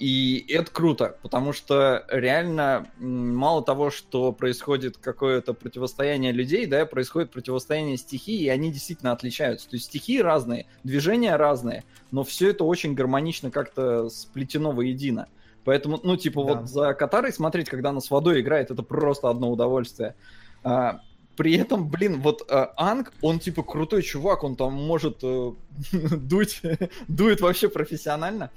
Speaker 4: и это круто, потому что реально мало того, что происходит какое-то противостояние людей, да, происходит противостояние стихий, и они действительно отличаются. То есть стихии разные, движения разные, но все это очень гармонично как-то сплетено воедино. Поэтому, ну, типа, да. вот за Катарой смотреть, когда она с водой играет, это просто одно удовольствие. А, при этом, блин, вот а, Анг, он типа крутой чувак, он там может э, (laughs) дуть, (laughs) дует вообще профессионально.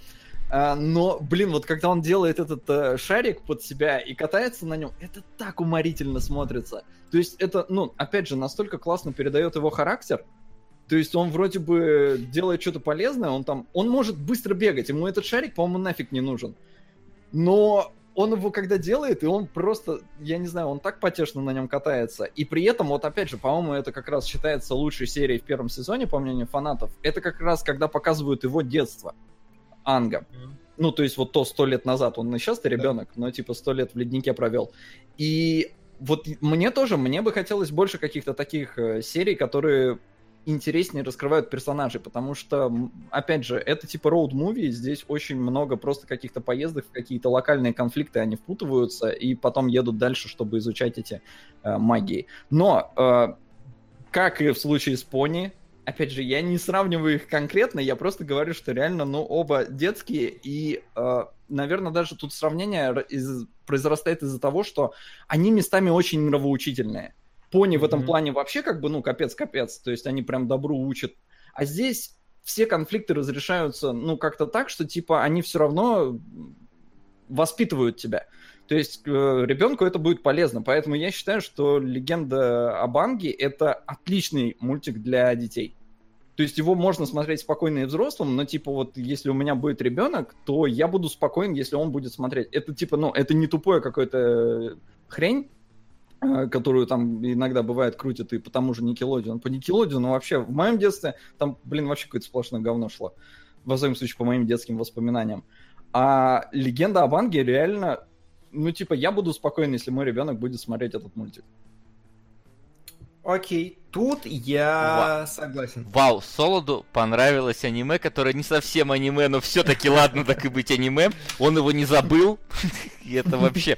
Speaker 4: А, но, блин, вот когда он делает этот э, шарик под себя и катается на нем, это так уморительно смотрится. То есть это, ну, опять же, настолько классно передает его характер. То есть он вроде бы делает что-то полезное, он там, он может быстро бегать, ему этот шарик, по-моему, нафиг не нужен но он его когда делает, и он просто, я не знаю, он так потешно на нем катается. И при этом, вот опять же, по-моему, это как раз считается лучшей серией в первом сезоне, по мнению фанатов. Это как раз, когда показывают его детство, Анга. Mm-hmm. Ну, то есть вот то сто лет назад, он и сейчас-то ребенок, да. но типа сто лет в леднике провел. И вот мне тоже, мне бы хотелось больше каких-то таких э, серий, которые интереснее раскрывают персонажей, потому что, опять же, это типа роуд-муви, здесь очень много просто каких-то поездок какие-то локальные конфликты, они впутываются и потом едут дальше, чтобы изучать эти э, магии. Но, э, как и в случае с Пони, опять же, я не сравниваю их конкретно, я просто говорю, что реально, ну, оба детские, и, э, наверное, даже тут сравнение из произрастает из-за того, что они местами очень нравоучительные. Пони mm-hmm. в этом плане вообще как бы, ну, капец-капец. То есть они прям добру учат. А здесь все конфликты разрешаются, ну, как-то так, что, типа, они все равно воспитывают тебя. То есть э, ребенку это будет полезно. Поэтому я считаю, что «Легенда о Банге» — это отличный мультик для детей. То есть его можно смотреть спокойно и взрослым, но типа вот если у меня будет ребенок, то я буду спокоен, если он будет смотреть. Это типа, ну, это не тупое какое-то хрень, э, которую там иногда бывает крутят и по тому же Никелодион. По Никелодиону вообще в моем детстве там, блин, вообще какое-то сплошное говно шло. Во всяком случае, по моим детским воспоминаниям. А легенда об Анге реально, ну, типа, я буду спокоен, если мой ребенок будет смотреть этот мультик.
Speaker 3: Окей, тут я Ва- согласен.
Speaker 2: Вау, Солоду понравилось аниме, которое не совсем аниме, но все-таки ладно так и быть аниме. Он его не забыл. (laughs) И это вообще...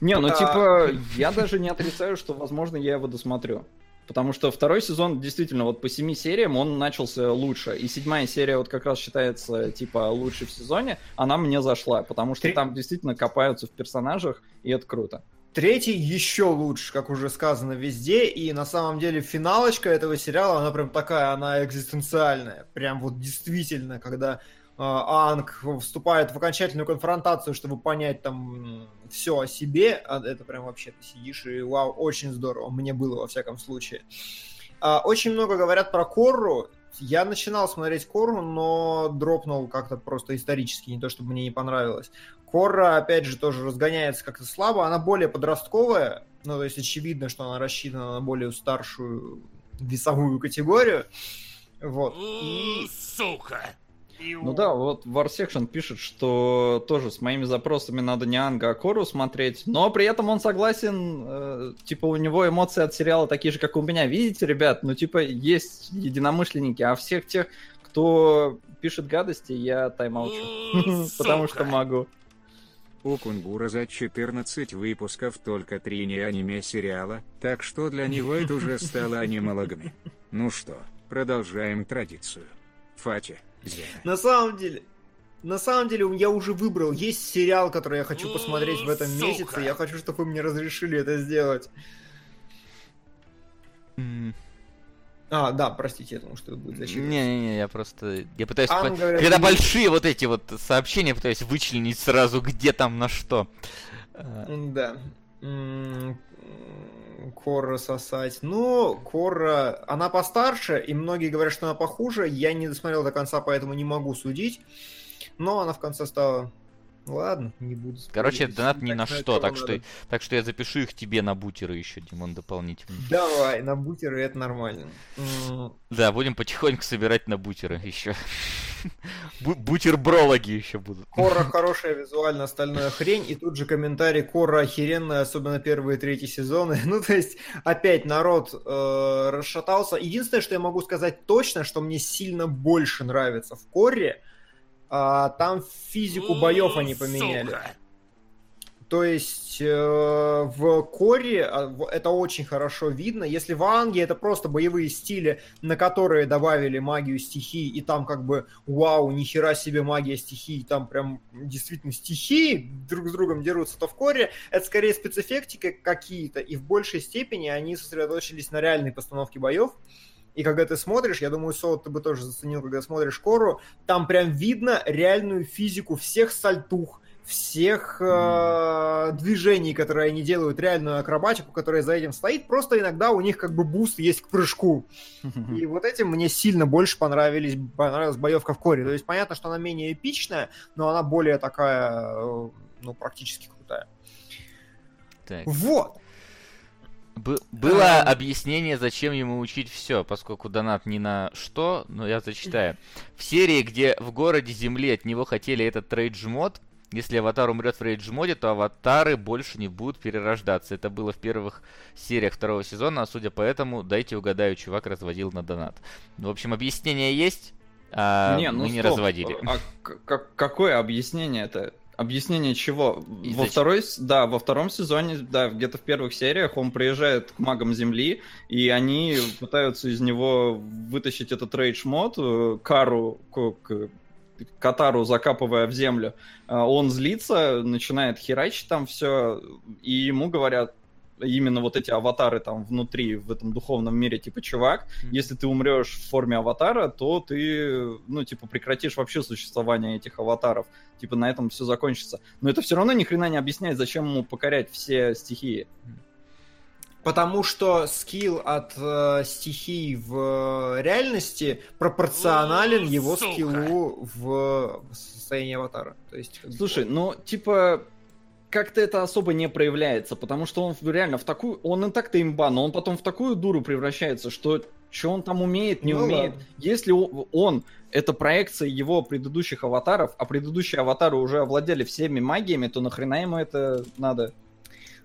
Speaker 4: Не, ну типа, (laughs) я даже не отрицаю, что, возможно, я его досмотрю. Потому что второй сезон, действительно, вот по семи сериям он начался лучше. И седьмая серия вот как раз считается, типа, лучшей в сезоне. Она мне зашла, потому что там действительно копаются в персонажах, и это круто.
Speaker 3: Третий еще лучше, как уже сказано везде, и на самом деле финалочка этого сериала, она прям такая, она экзистенциальная, прям вот действительно, когда Анг вступает в окончательную конфронтацию, чтобы понять там все о себе, а это прям вообще ты сидишь и вау, очень здорово, мне было во всяком случае. Э, очень много говорят про Корру, я начинал смотреть Корру, но дропнул как-то просто исторически, не то чтобы мне не понравилось. Корра, опять же, тоже разгоняется как-то слабо. Она более подростковая. Ну, то есть очевидно, что она рассчитана на более старшую весовую категорию. Вот. И...
Speaker 1: Сука!
Speaker 4: Ну да, вот War Section пишет, что тоже с моими запросами надо не Анга, а Кору смотреть, но при этом он согласен, э, типа у него эмоции от сериала такие же, как у меня. Видите, ребят, ну типа есть единомышленники, а всех тех, кто пишет гадости, я тайм-аучу, (laughs) потому что могу.
Speaker 5: У Кунгура за 14 выпусков только три не аниме сериала, так что для него это уже (laughs) стало анимологами. Ну что, продолжаем традицию. Фати,
Speaker 3: На самом деле, на самом деле я уже выбрал. Есть сериал, который я хочу посмотреть в этом месяце. Я хочу, чтобы вы мне разрешили это сделать. А, да, простите, я думал, что это будет защита.
Speaker 2: Не-не-не, я просто... Я пытаюсь... По... говорят, Когда большие вот эти вот сообщения, пытаюсь вычленить сразу, где там на что.
Speaker 3: Да. Корра сосать. Ну, Корра, она постарше, и многие говорят, что она похуже. Я не досмотрел до конца, поэтому не могу судить. Но она в конце стала Ладно, не буду.
Speaker 2: Спорить. Короче, донат ни на что, так что, так что я запишу их тебе на бутеры еще, Димон, дополнительно.
Speaker 3: Давай, на бутеры это нормально.
Speaker 2: Да, будем потихоньку собирать на бутеры еще. Бутербрологи еще будут.
Speaker 3: Кора хорошая визуально, остальная хрень. И тут же комментарий Кора охеренная, особенно первые и третьи сезоны. (laughs) Ну, то есть, опять народ э, расшатался. Единственное, что я могу сказать точно, что мне сильно больше нравится в Коре, а, там физику боев они поменяли. Сука. То есть э, в Коре э, это очень хорошо видно. Если в Анге это просто боевые стили, на которые добавили магию стихий, и там как бы вау, нихера себе магия стихий, там прям действительно стихии друг с другом дерутся, то в Коре это скорее спецэффектики какие-то, и в большей степени они сосредоточились на реальной постановке боев. И когда ты смотришь, я думаю, Солод, ты бы тоже заценил, когда смотришь Кору, там прям видно реальную физику всех сальтух, всех э, движений, которые они делают, реальную акробатику, которая за этим стоит, просто иногда у них как бы буст есть к прыжку. (laughs) И вот этим мне сильно больше понравились, понравилась боевка в Коре. То есть понятно, что она менее эпичная, но она более такая, э, ну, практически крутая. Так. Вот.
Speaker 2: Б- было объяснение, зачем ему учить все, поскольку донат не на что, но я зачитаю. В серии, где в городе Земли от него хотели этот rage mode, если аватар умрет в rage mode, то аватары больше не будут перерождаться. Это было в первых сериях второго сезона, а судя по этому, дайте угадаю, чувак разводил на донат. В общем, объяснение есть, а не, ну мы стоп. не разводили.
Speaker 4: А какое объяснение это? Объяснение чего? И во второй, да, во втором сезоне, да, где-то в первых сериях он приезжает к магам Земли, и они пытаются из него вытащить этот рейдж мод, э, кару, к, Катару закапывая в землю, а, он злится, начинает херачить там все, и ему говорят, именно вот эти аватары там внутри, в этом духовном мире, типа, чувак, если ты умрешь в форме аватара, то ты, ну, типа, прекратишь вообще существование этих аватаров. Типа, на этом все закончится. Но это все равно ни хрена не объясняет, зачем ему покорять все стихии.
Speaker 3: Потому что скилл от э, стихий в реальности пропорционален
Speaker 1: О,
Speaker 3: его
Speaker 1: сука.
Speaker 3: скиллу в состоянии аватара. То есть,
Speaker 4: Слушай, ну, типа, как-то это особо не проявляется, потому что он реально в такую... Он и так-то имба, но он потом в такую дуру превращается, что что он там умеет, не
Speaker 3: Ну
Speaker 4: умеет.
Speaker 3: ладно.
Speaker 4: Если он это проекция его предыдущих аватаров, а предыдущие аватары уже овладели всеми магиями, то нахрена ему это надо?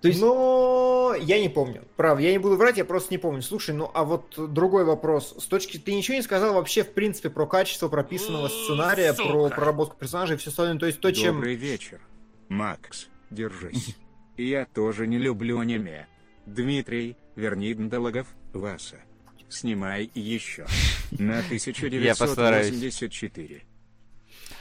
Speaker 4: То есть,
Speaker 3: Но я не помню. Прав, я не буду врать, я просто не помню. Слушай, ну а вот другой вопрос. С точки ты ничего не сказал вообще, в принципе, про качество прописанного сценария,
Speaker 1: Сука.
Speaker 3: про проработку персонажей и все остальное. То есть то, чем...
Speaker 5: Добрый вечер. Макс, держись. Я тоже не люблю аниме. Дмитрий, Верниндологов, Васа. Снимай еще. На (laughs)
Speaker 2: Я постараюсь.
Speaker 5: 1984.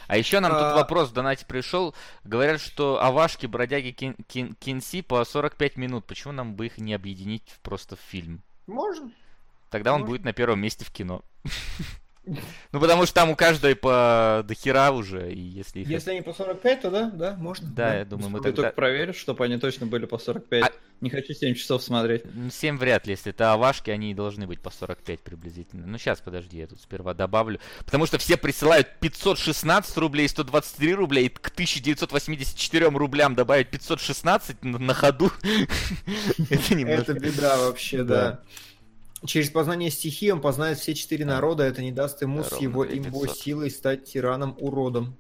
Speaker 2: А еще нам
Speaker 3: А-
Speaker 2: тут вопрос в донате пришел. Говорят, что Авашки, бродяги Кин- Кин- Кинси по 45 минут. Почему нам бы их не объединить просто в фильм?
Speaker 3: Можно.
Speaker 2: Тогда он
Speaker 3: Можно.
Speaker 2: будет на первом месте в кино. (laughs) Ну, потому что там у каждой по дохера уже, и если их...
Speaker 3: Если они по 45, то да, да, можно.
Speaker 2: Да, я думаю, мы
Speaker 4: ты
Speaker 2: тогда...
Speaker 4: только проверишь, чтобы они точно были по 45.
Speaker 2: А-
Speaker 4: Не хочу 7 часов смотреть.
Speaker 2: 7 вряд ли, если это авашки, они и должны быть по 45 приблизительно. Ну, сейчас, подожди, я тут сперва добавлю. Потому что все присылают 516 рублей, 123 рубля, и к 1984 рублям добавить 516 на, на ходу. (laughs) Это
Speaker 3: беда вообще, да. Через познание стихии он познает все четыре народа, это не даст ему с
Speaker 2: Ровно
Speaker 3: его
Speaker 2: 2500.
Speaker 3: имбо силой стать тираном-уродом.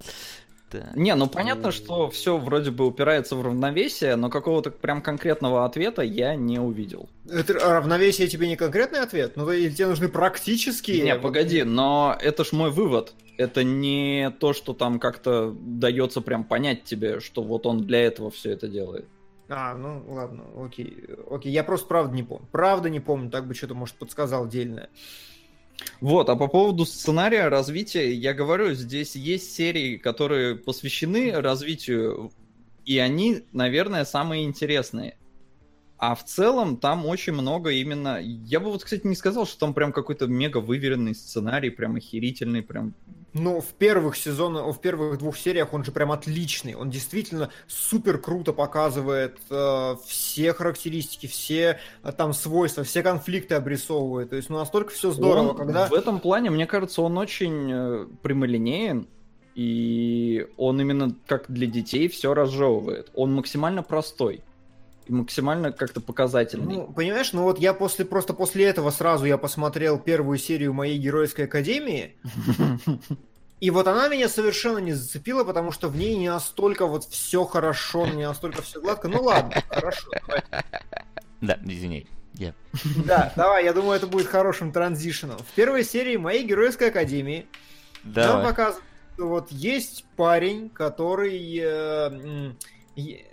Speaker 2: Да.
Speaker 4: Не, ну понятно, что все вроде бы упирается в равновесие, но какого-то прям конкретного ответа я не увидел.
Speaker 3: Это равновесие тебе не конкретный ответ? Ну, или тебе нужны практические...
Speaker 4: Не, погоди, но это ж мой вывод. Это не то, что там как-то дается прям понять тебе, что вот он для этого все это делает.
Speaker 3: А, ну ладно, окей. Окей, я просто правда не помню. Правда не помню, так бы что-то, может, подсказал дельное.
Speaker 4: Вот, а по поводу сценария развития, я говорю, здесь есть серии, которые посвящены развитию, и они, наверное, самые интересные. А в целом там очень много именно... Я бы вот, кстати, не сказал, что там прям какой-то мега выверенный сценарий, прям охерительный, прям...
Speaker 3: Ну, в первых сезонах, в первых двух сериях он же прям отличный. Он действительно супер круто показывает э, все характеристики, все э, там свойства, все конфликты обрисовывает. То есть, ну, настолько все здорово,
Speaker 4: Он
Speaker 3: когда...
Speaker 4: В этом плане, мне кажется, он очень э, прямолинеен, и он именно как для детей все разжевывает. Он максимально простой максимально как-то показательный.
Speaker 3: Ну, понимаешь, ну вот я после просто после этого сразу я посмотрел первую серию моей геройской академии, (laughs) и вот она меня совершенно не зацепила, потому что в ней не настолько вот все хорошо, не настолько все гладко. Ну ладно, хорошо. давай.
Speaker 2: Да, извини. Я...
Speaker 3: Да, давай, я думаю, это будет хорошим транзишеном. В первой серии моей геройской академии нам
Speaker 2: Давай.
Speaker 3: показывают, что вот есть парень, который, э, е-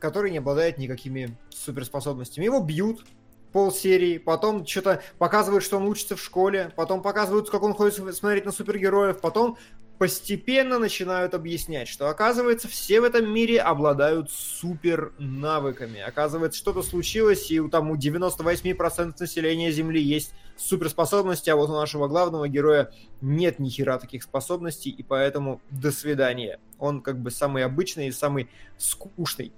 Speaker 3: который не обладает никакими суперспособностями. Его бьют полсерии, потом что-то показывают, что он учится в школе, потом показывают, как он ходит см- смотреть на супергероев, потом постепенно начинают объяснять, что оказывается все в этом мире обладают супер навыками. Оказывается, что-то случилось, и у, там у 98% населения Земли есть суперспособности, а вот у нашего главного героя нет ни хера таких способностей, и поэтому до свидания. Он как бы самый обычный и самый скучный.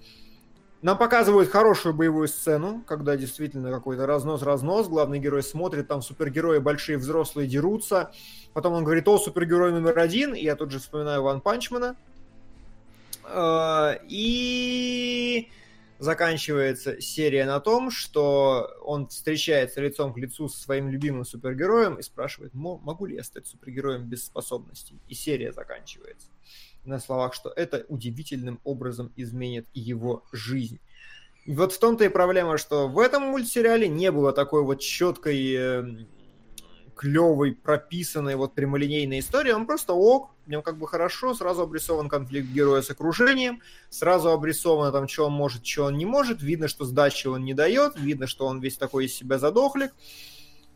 Speaker 3: Нам показывают хорошую боевую сцену, когда действительно какой-то разнос-разнос, главный герой смотрит, там супергерои большие взрослые дерутся, потом он говорит, о, супергерой номер один, и я тут же вспоминаю Ван Панчмана. Э, И заканчивается серия на том, что он встречается лицом к лицу со своим любимым супергероем и спрашивает, «Мо- могу ли я стать супергероем без способностей? И серия заканчивается на словах, что это удивительным образом изменит его жизнь. И вот в том-то и проблема, что в этом мультсериале не было такой вот четкой, клевой, прописанной вот прямолинейной истории. Он просто ок, в нем как бы хорошо, сразу обрисован конфликт героя с окружением, сразу обрисовано там, что он может, что он не может, видно, что сдачи он не дает, видно, что он весь такой из себя задохлик.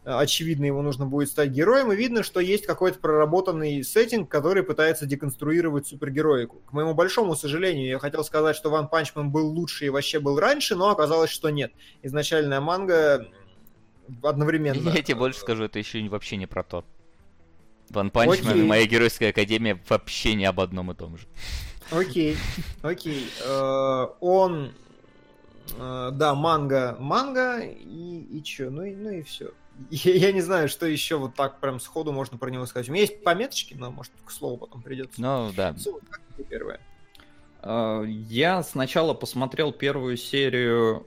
Speaker 3: Очевидно, его нужно будет стать героем, и видно, что есть какой-то проработанный сеттинг, который пытается деконструировать супергероику. К моему большому сожалению, я хотел сказать, что One Punch Man был лучше и вообще был раньше, но оказалось, что нет. Изначальная манга одновременно...
Speaker 2: Я тебе больше скажу, это еще вообще не про то. One Punch Man и моя геройская академия вообще не об одном и том же.
Speaker 3: Окей, окей. Э, он, э, да, манга, манга и, и чё, ну и, ну и все. Я, я не знаю, что еще вот так прям сходу можно про него сказать. У меня есть пометочки, но, может, к слову потом придется.
Speaker 2: Ну, да.
Speaker 3: Все, как первое?
Speaker 4: Я сначала посмотрел первую серию,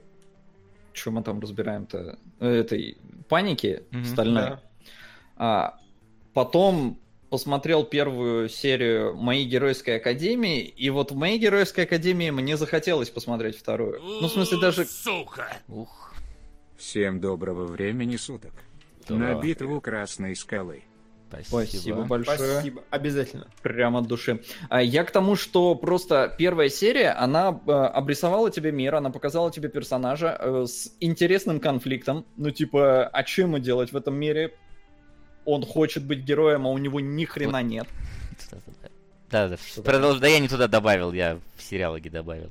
Speaker 4: что мы там разбираем-то, этой паники mm-hmm, стальной. Да. А, потом посмотрел первую серию моей геройской академии, и вот в моей геройской академии мне захотелось посмотреть вторую. Ну, в смысле, даже...
Speaker 1: Сука!
Speaker 5: Ух. Всем доброго времени суток. Доброго. На битву Красной Скалы.
Speaker 4: Спасибо. Спасибо большое.
Speaker 3: Спасибо. Обязательно.
Speaker 4: Прямо от души. А я к тому, что просто первая серия, она э, обрисовала тебе мир, она показала тебе персонажа э, с интересным конфликтом. Ну, типа, а что ему делать в этом мире? он хочет быть героем, а у него ни хрена нет.
Speaker 2: Да, да, продолж... да, я не туда добавил, я в сериалоги добавил.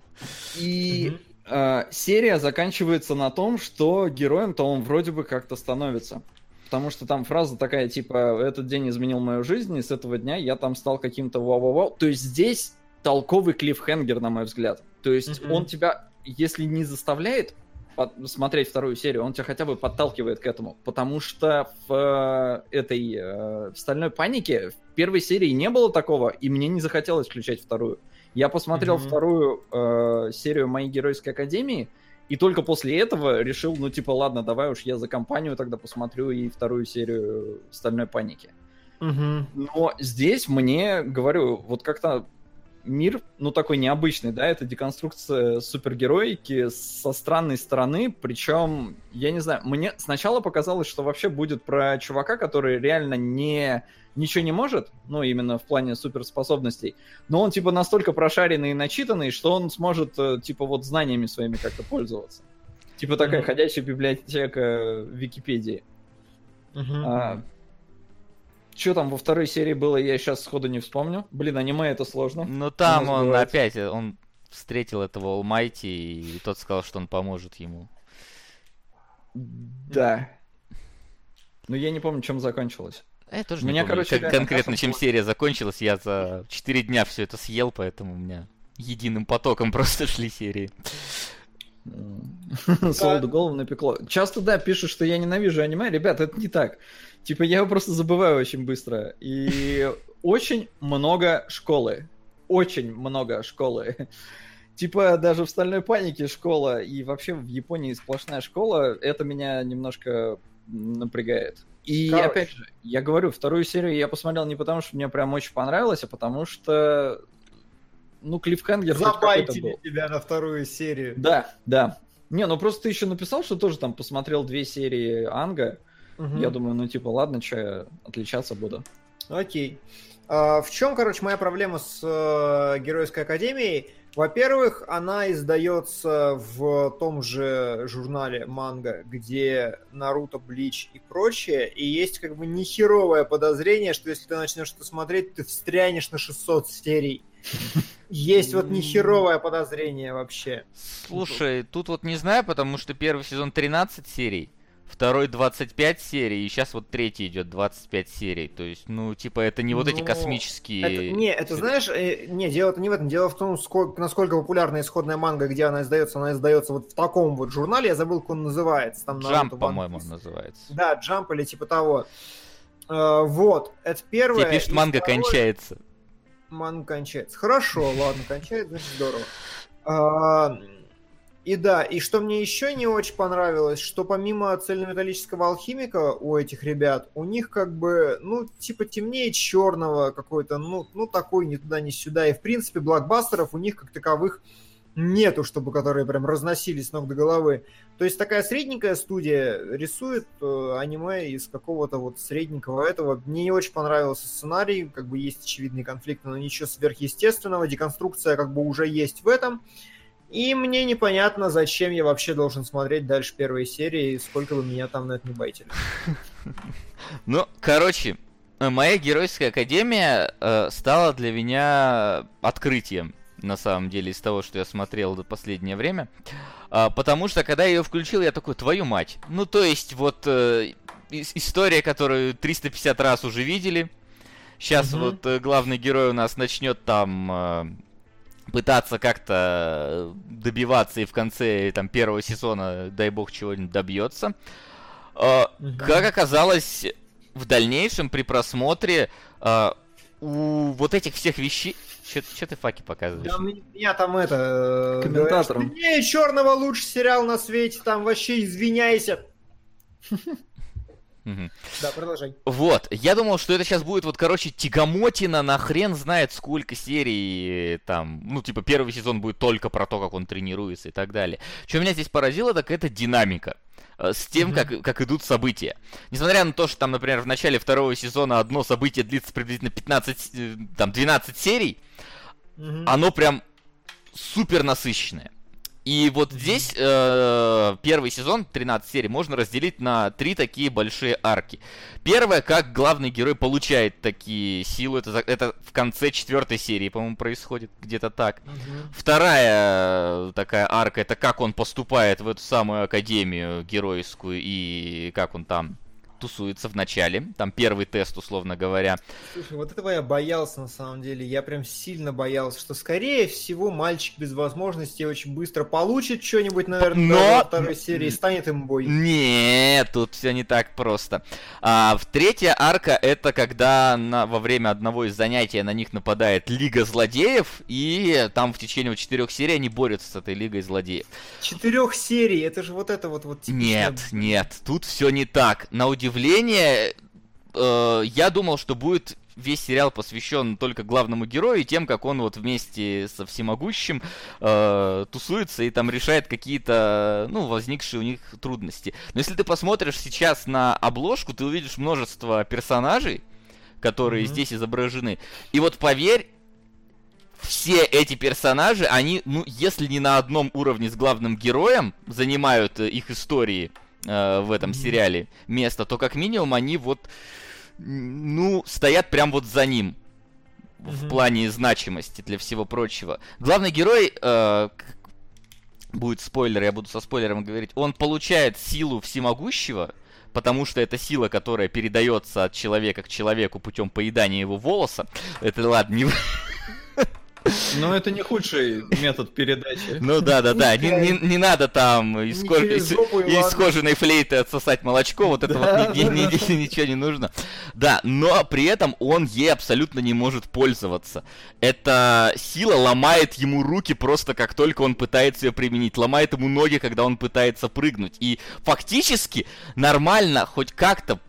Speaker 4: И э, серия заканчивается на том, что героем-то он вроде бы как-то становится. Потому что там фраза такая, типа, этот день изменил мою жизнь, и с этого дня я там стал каким-то вау-вау-вау. То есть здесь толковый клиффхенгер, на мой взгляд. То есть mm-hmm. он тебя, если не заставляет смотреть вторую серию, он тебя хотя бы подталкивает к этому. Потому что в э, этой э, в стальной панике в первой серии не было такого, и мне не захотелось включать вторую. Я посмотрел mm-hmm. вторую э, серию моей геройской академии, и только после этого решил, ну типа, ладно, давай уж я за компанию тогда посмотрю и вторую серию стальной паники.
Speaker 3: Mm-hmm.
Speaker 4: Но здесь мне, говорю, вот как-то мир, ну, такой необычный, да, это деконструкция супергероики со странной стороны, причем, я не знаю, мне сначала показалось, что вообще будет про чувака, который реально не ничего не может, ну, именно в плане суперспособностей, но он, типа, настолько прошаренный и начитанный, что он сможет, э, типа, вот знаниями своими как-то пользоваться. Типа такая mm-hmm. ходячая библиотека Википедии. Mm-hmm. А, что там во второй серии было, я сейчас сходу не вспомню. Блин, аниме это сложно.
Speaker 2: Ну там он бывает. опять, он встретил этого Алмайти, и тот сказал, что он поможет ему.
Speaker 4: Да. Но я не помню, чем закончилось.
Speaker 2: Я тоже меня, не помню, короче, как конкретно, чем серия закончилась. Я за 4 дня все это съел, поэтому у меня единым потоком (laughs) просто шли серии. (laughs)
Speaker 4: Солоду голову напекло. Часто, да, пишут, что я ненавижу аниме. Ребят, это не так. Типа, я его просто забываю очень быстро. И очень много школы. Очень много школы. Типа, даже в «Стальной панике» школа, и вообще в Японии сплошная школа, это меня немножко напрягает. И Короче. опять же, я говорю, вторую серию я посмотрел не потому, что мне прям очень понравилось, а потому что ну, клиффхенгер
Speaker 3: Забайтили тебя на вторую серию.
Speaker 4: Да, да. Не, ну просто ты еще написал, что тоже там посмотрел две серии Анга. Угу. Я думаю, ну типа, ладно, что я отличаться буду.
Speaker 3: Окей. А, в чем, короче, моя проблема с э, Геройской Академией? Во-первых, она издается в том же журнале Манга, где Наруто, Блич и прочее, и есть как бы нехеровое подозрение, что если ты начнешь это смотреть, ты встрянешь на 600 серий. Есть вот нехеровое подозрение вообще.
Speaker 2: Слушай, тут вот не знаю, потому что первый сезон 13 серий, второй 25 серий, и сейчас вот третий идет 25 серий. То есть, ну, типа, это не вот эти ну, космические...
Speaker 3: Это, не, это знаешь, э, не, дело это не в этом. Дело в том, сколько, насколько популярна исходная манга, где она издается. Она издается вот в таком вот журнале, я забыл, как он называется. Там
Speaker 2: Джамп, по-моему, называется.
Speaker 3: Да, Джамп или типа того. Э, вот, это первое.
Speaker 2: Тебе пишет, манга второе... кончается
Speaker 3: манга кончается. Хорошо, ладно, кончается, значит здорово. И да, и что мне еще не очень понравилось, что помимо цельнометаллического алхимика у этих ребят, у них как бы, ну, типа темнее черного какой-то, ну, ну такой ни туда, ни сюда. И в принципе блокбастеров у них как таковых нету, чтобы которые прям разносились ног до головы. То есть такая средненькая студия рисует э, аниме из какого-то вот средненького этого. Мне не очень понравился сценарий, как бы есть очевидные конфликты, но ничего сверхъестественного. Деконструкция как бы уже есть в этом. И мне непонятно, зачем я вообще должен смотреть дальше первой серии, сколько бы меня там на это не байтили. (laughs)
Speaker 2: Ну, короче, моя геройская академия э, стала для меня открытием, на самом деле, из того, что я смотрел до последнее время. А, потому что, когда я ее включил, я такой, твою мать. Ну, то есть, вот э, история, которую 350 раз уже видели. Сейчас вот э, главный герой у нас начнет там пытаться как-то добиваться и в конце там первого сезона, дай бог, чего-нибудь добьется. Э,
Speaker 3: Мгм.
Speaker 2: Как оказалось, в дальнейшем при просмотре э, у вот этих всех вещей... Че ты факи показываешь?
Speaker 3: Да, меня там это... э,
Speaker 4: Комментатором.
Speaker 3: говорят, черного лучший сериал на свете, там вообще извиняйся. (laughs)
Speaker 2: Мгм.
Speaker 3: Да, продолжай.
Speaker 2: Вот, я думал, что это сейчас будет вот, короче, тягомотина на хрен знает сколько серий, там, ну, типа, первый сезон будет только про то, как он тренируется и так далее. Что меня здесь поразило, так это динамика э, с тем, как, как идут события. Несмотря на то, что там, например, в начале второго сезона одно событие длится приблизительно 15, э, там, 12 серий, оно прям супер насыщенное. И вот здесь э, первый сезон, 13 серий, можно разделить на три такие большие арки. Первое, как главный герой получает такие силы, это, это в конце четвертой серии, по-моему, происходит где-то так.
Speaker 3: Мгм.
Speaker 2: Вторая э, такая арка, это как он поступает в эту самую академию геройскую и как он там тусуется в начале. Там первый тест, условно говоря.
Speaker 3: Слушай, вот этого я боялся на самом деле. Я прям сильно боялся, что скорее всего мальчик без возможностей очень быстро получит что-нибудь, наверное,
Speaker 2: Но-
Speaker 3: во второй серии и станет им бой.
Speaker 2: Нет, тут все не так просто. А, в третья арка это когда на, во время одного из занятий на них нападает Лига Злодеев, и там в течение четырех серий они борются с этой Лигой Злодеев.
Speaker 3: Четырех серий, это же вот это вот вот типичное-
Speaker 2: Нет, нет, тут все не так. На удивление, э, я думал, что будет весь сериал посвящен только главному герою и тем, как он вот вместе со всемогущим э, тусуется и там решает какие-то, ну, возникшие у них трудности. Но если ты посмотришь сейчас на обложку, ты увидишь множество персонажей, которые
Speaker 3: Мгм.
Speaker 2: здесь изображены. И вот поверь, все эти персонажи, они, ну, если не на одном уровне с главным героем, занимают э, их истории э, в этом сериале место, то как минимум они вот, ну, стоят прям вот за ним в
Speaker 3: Мгм.
Speaker 2: плане значимости для всего прочего. Главный герой, э, будет спойлер, я буду со спойлером говорить, он получает силу всемогущего, потому что это сила, которая передается от человека к человеку путем поедания его волоса. Это ладно, не... (laughs)
Speaker 4: Но это не худший метод передачи.
Speaker 2: Ну да, да, да. Не, не- не надо там из,
Speaker 3: Не
Speaker 2: ко-
Speaker 3: через
Speaker 2: из- из кожаной флейты отсосать молочко. Вот это
Speaker 3: Да,
Speaker 2: вот ни-
Speaker 3: да,
Speaker 2: ни-
Speaker 3: да.
Speaker 2: ни- ничего не нужно. Да, но при этом он ей абсолютно не может пользоваться. Эта сила ломает ему руки просто как только он пытается ее применить. Ломает ему ноги, когда он пытается прыгнуть. И фактически нормально хоть как-то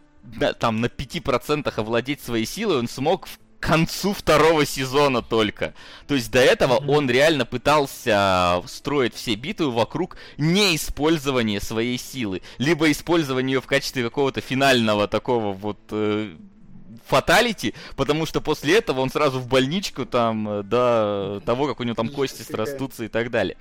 Speaker 2: там на 5% овладеть своей силой он смог в концу второго сезона только. То есть до этого он реально пытался строить все битвы вокруг неиспользования своей силы. Либо использования ее в качестве какого-то финального такого вот э, фаталити, потому что после этого он сразу в больничку там э, до того, как у него там кости срастутся и так далее.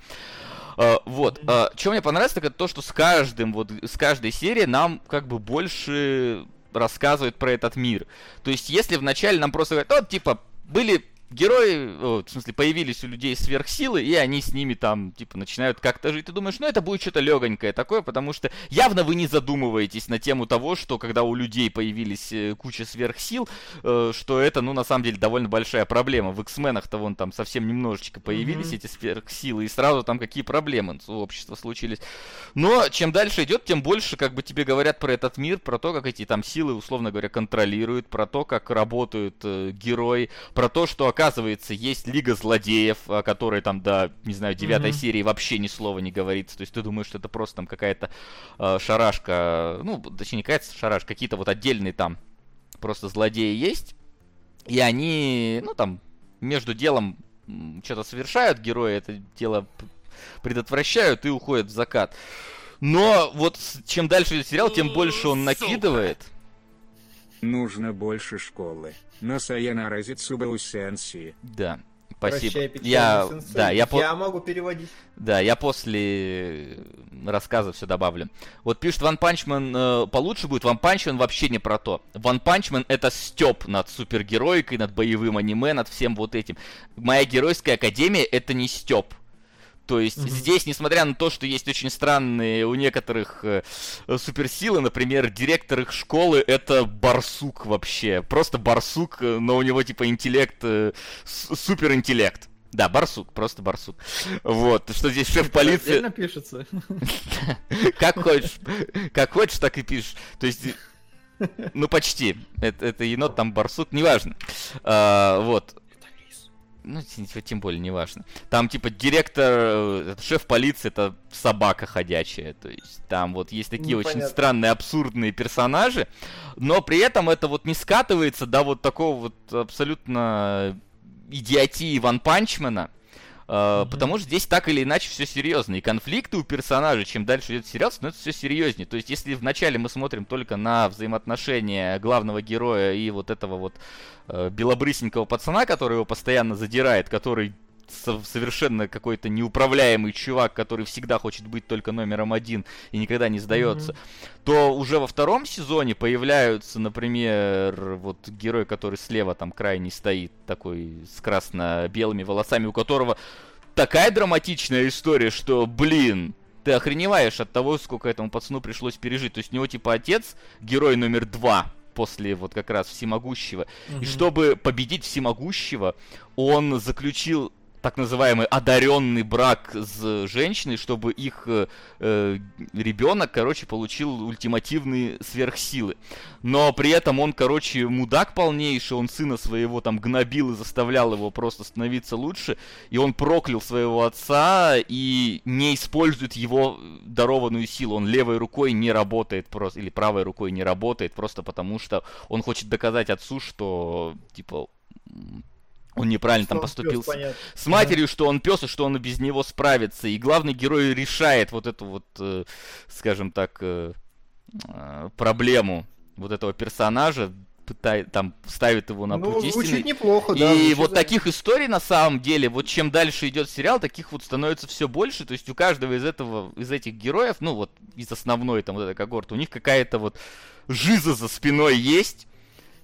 Speaker 2: А, вот. что мне понравилось, так это то, что с каждым, вот, с каждой серии нам как бы больше рассказывают про этот мир. То есть, если вначале нам просто говорят, вот, типа, были герои, о, в смысле, появились у людей сверхсилы, и они с ними там, типа, начинают как-то жить. Ты думаешь, ну это будет что-то легонькое такое, потому что явно вы не задумываетесь на тему того, что когда у людей появились э, куча сверхсил, э, что это, ну, на самом деле, довольно большая проблема. В X-менах-то вон там совсем немножечко появились
Speaker 3: Мгм.
Speaker 2: эти сверхсилы, и сразу там какие проблемы у общества случились. Но чем дальше идет, тем больше как бы тебе говорят про этот мир, про то, как эти там силы, условно говоря, контролируют, про то, как работают э, герои, про то, что оказывается есть Лига Злодеев, о которой там до, не знаю, девятой
Speaker 3: Мгм.
Speaker 2: серии вообще ни слова не говорится. То есть ты думаешь, что это просто там какая-то э, шарашка, ну, точнее, не какая-то шарашка, какие-то вот отдельные там просто злодеи есть, и они, ну, там, между делом что-то совершают, герои это дело предотвращают и уходят в закат. Но вот чем дальше идет сериал, тем больше он
Speaker 1: Сука.
Speaker 5: Нужно больше школы. На Sayonara Zetsubou Sensei.
Speaker 2: Да. Спасибо.
Speaker 3: Прощай,
Speaker 2: Я,
Speaker 3: сенсей.
Speaker 2: да, я, по-
Speaker 3: Я могу переводить.
Speaker 2: да, я после рассказа все добавлю. Вот пишет One Punch Man, э, получше будет. One Punch Man вообще не про то. Ван Панчман это стёб над супергероикой, над боевым аниме, над всем вот этим. Моя геройская академия это не степ. То есть
Speaker 3: Мгм.
Speaker 2: здесь, несмотря на то, что есть очень странные у некоторых э, суперсилы, например, директор их школы это барсук вообще. Просто барсук, э, но у него типа интеллект, э, суперинтеллект. Да, барсук, просто барсук. Вот, что здесь шеф полиции...
Speaker 4: Отдельно пишется. (laughs)
Speaker 2: Как хочешь, как хочешь, так и пишешь. То есть, ну почти. Это, это енот, там барсук, неважно. А, вот. Ну, тем, более, неважно. Там, типа, директор, э, шеф полиции, это собака ходячая. То есть, там вот есть такие
Speaker 3: Ну,
Speaker 2: очень странные, абсурдные персонажи. Но при этом это вот не скатывается до вот такого вот абсолютно идиотии Ван Панчмена. Uh,
Speaker 3: Мгм.
Speaker 2: Потому что здесь так или иначе все серьезно. И конфликты у персонажей, чем дальше идет сериал, становится все серьезнее. То есть, если вначале мы смотрим только на взаимоотношения главного героя и вот этого вот э, белобрысенького пацана, который его постоянно задирает, который совершенно какой-то неуправляемый чувак, который всегда хочет быть только номером один и никогда не сдается, то уже во втором сезоне появляются, например, вот герой, который слева там крайний стоит, такой с красно-белыми волосами, у которого такая драматичная история, что, блин, ты охреневаешь от того, сколько этому пацану пришлось пережить. То есть у него типа отец, герой номер два после вот как раз всемогущего. И чтобы победить всемогущего, он заключил так называемый одаренный брак с женщиной, чтобы их э, ребенок, короче, получил ультимативные сверхсилы. Но при этом он, короче, мудак полнейший, он сына своего там гнобил и заставлял его просто становиться лучше, и он проклял своего отца и не использует его дарованную силу. Он левой рукой не работает просто, или правой рукой не работает, просто потому что он хочет доказать отцу, что, типа, он неправильно там
Speaker 3: Что он
Speaker 2: поступил
Speaker 3: пёс,
Speaker 2: с- матерью, что он пес и что он без него справится. И главный герой решает вот эту вот, э, скажем так, э, э, проблему вот этого персонажа, пытает, там, ставит его на
Speaker 3: Ну,
Speaker 2: путь истины.
Speaker 3: звучит неплохо, да.
Speaker 2: И вот таких историй на самом деле, вот чем дальше идет сериал, таких вот становится все больше. То есть у каждого из этого, из этих героев, ну вот из основной там вот этой когорты, у них какая-то вот жиза за спиной есть.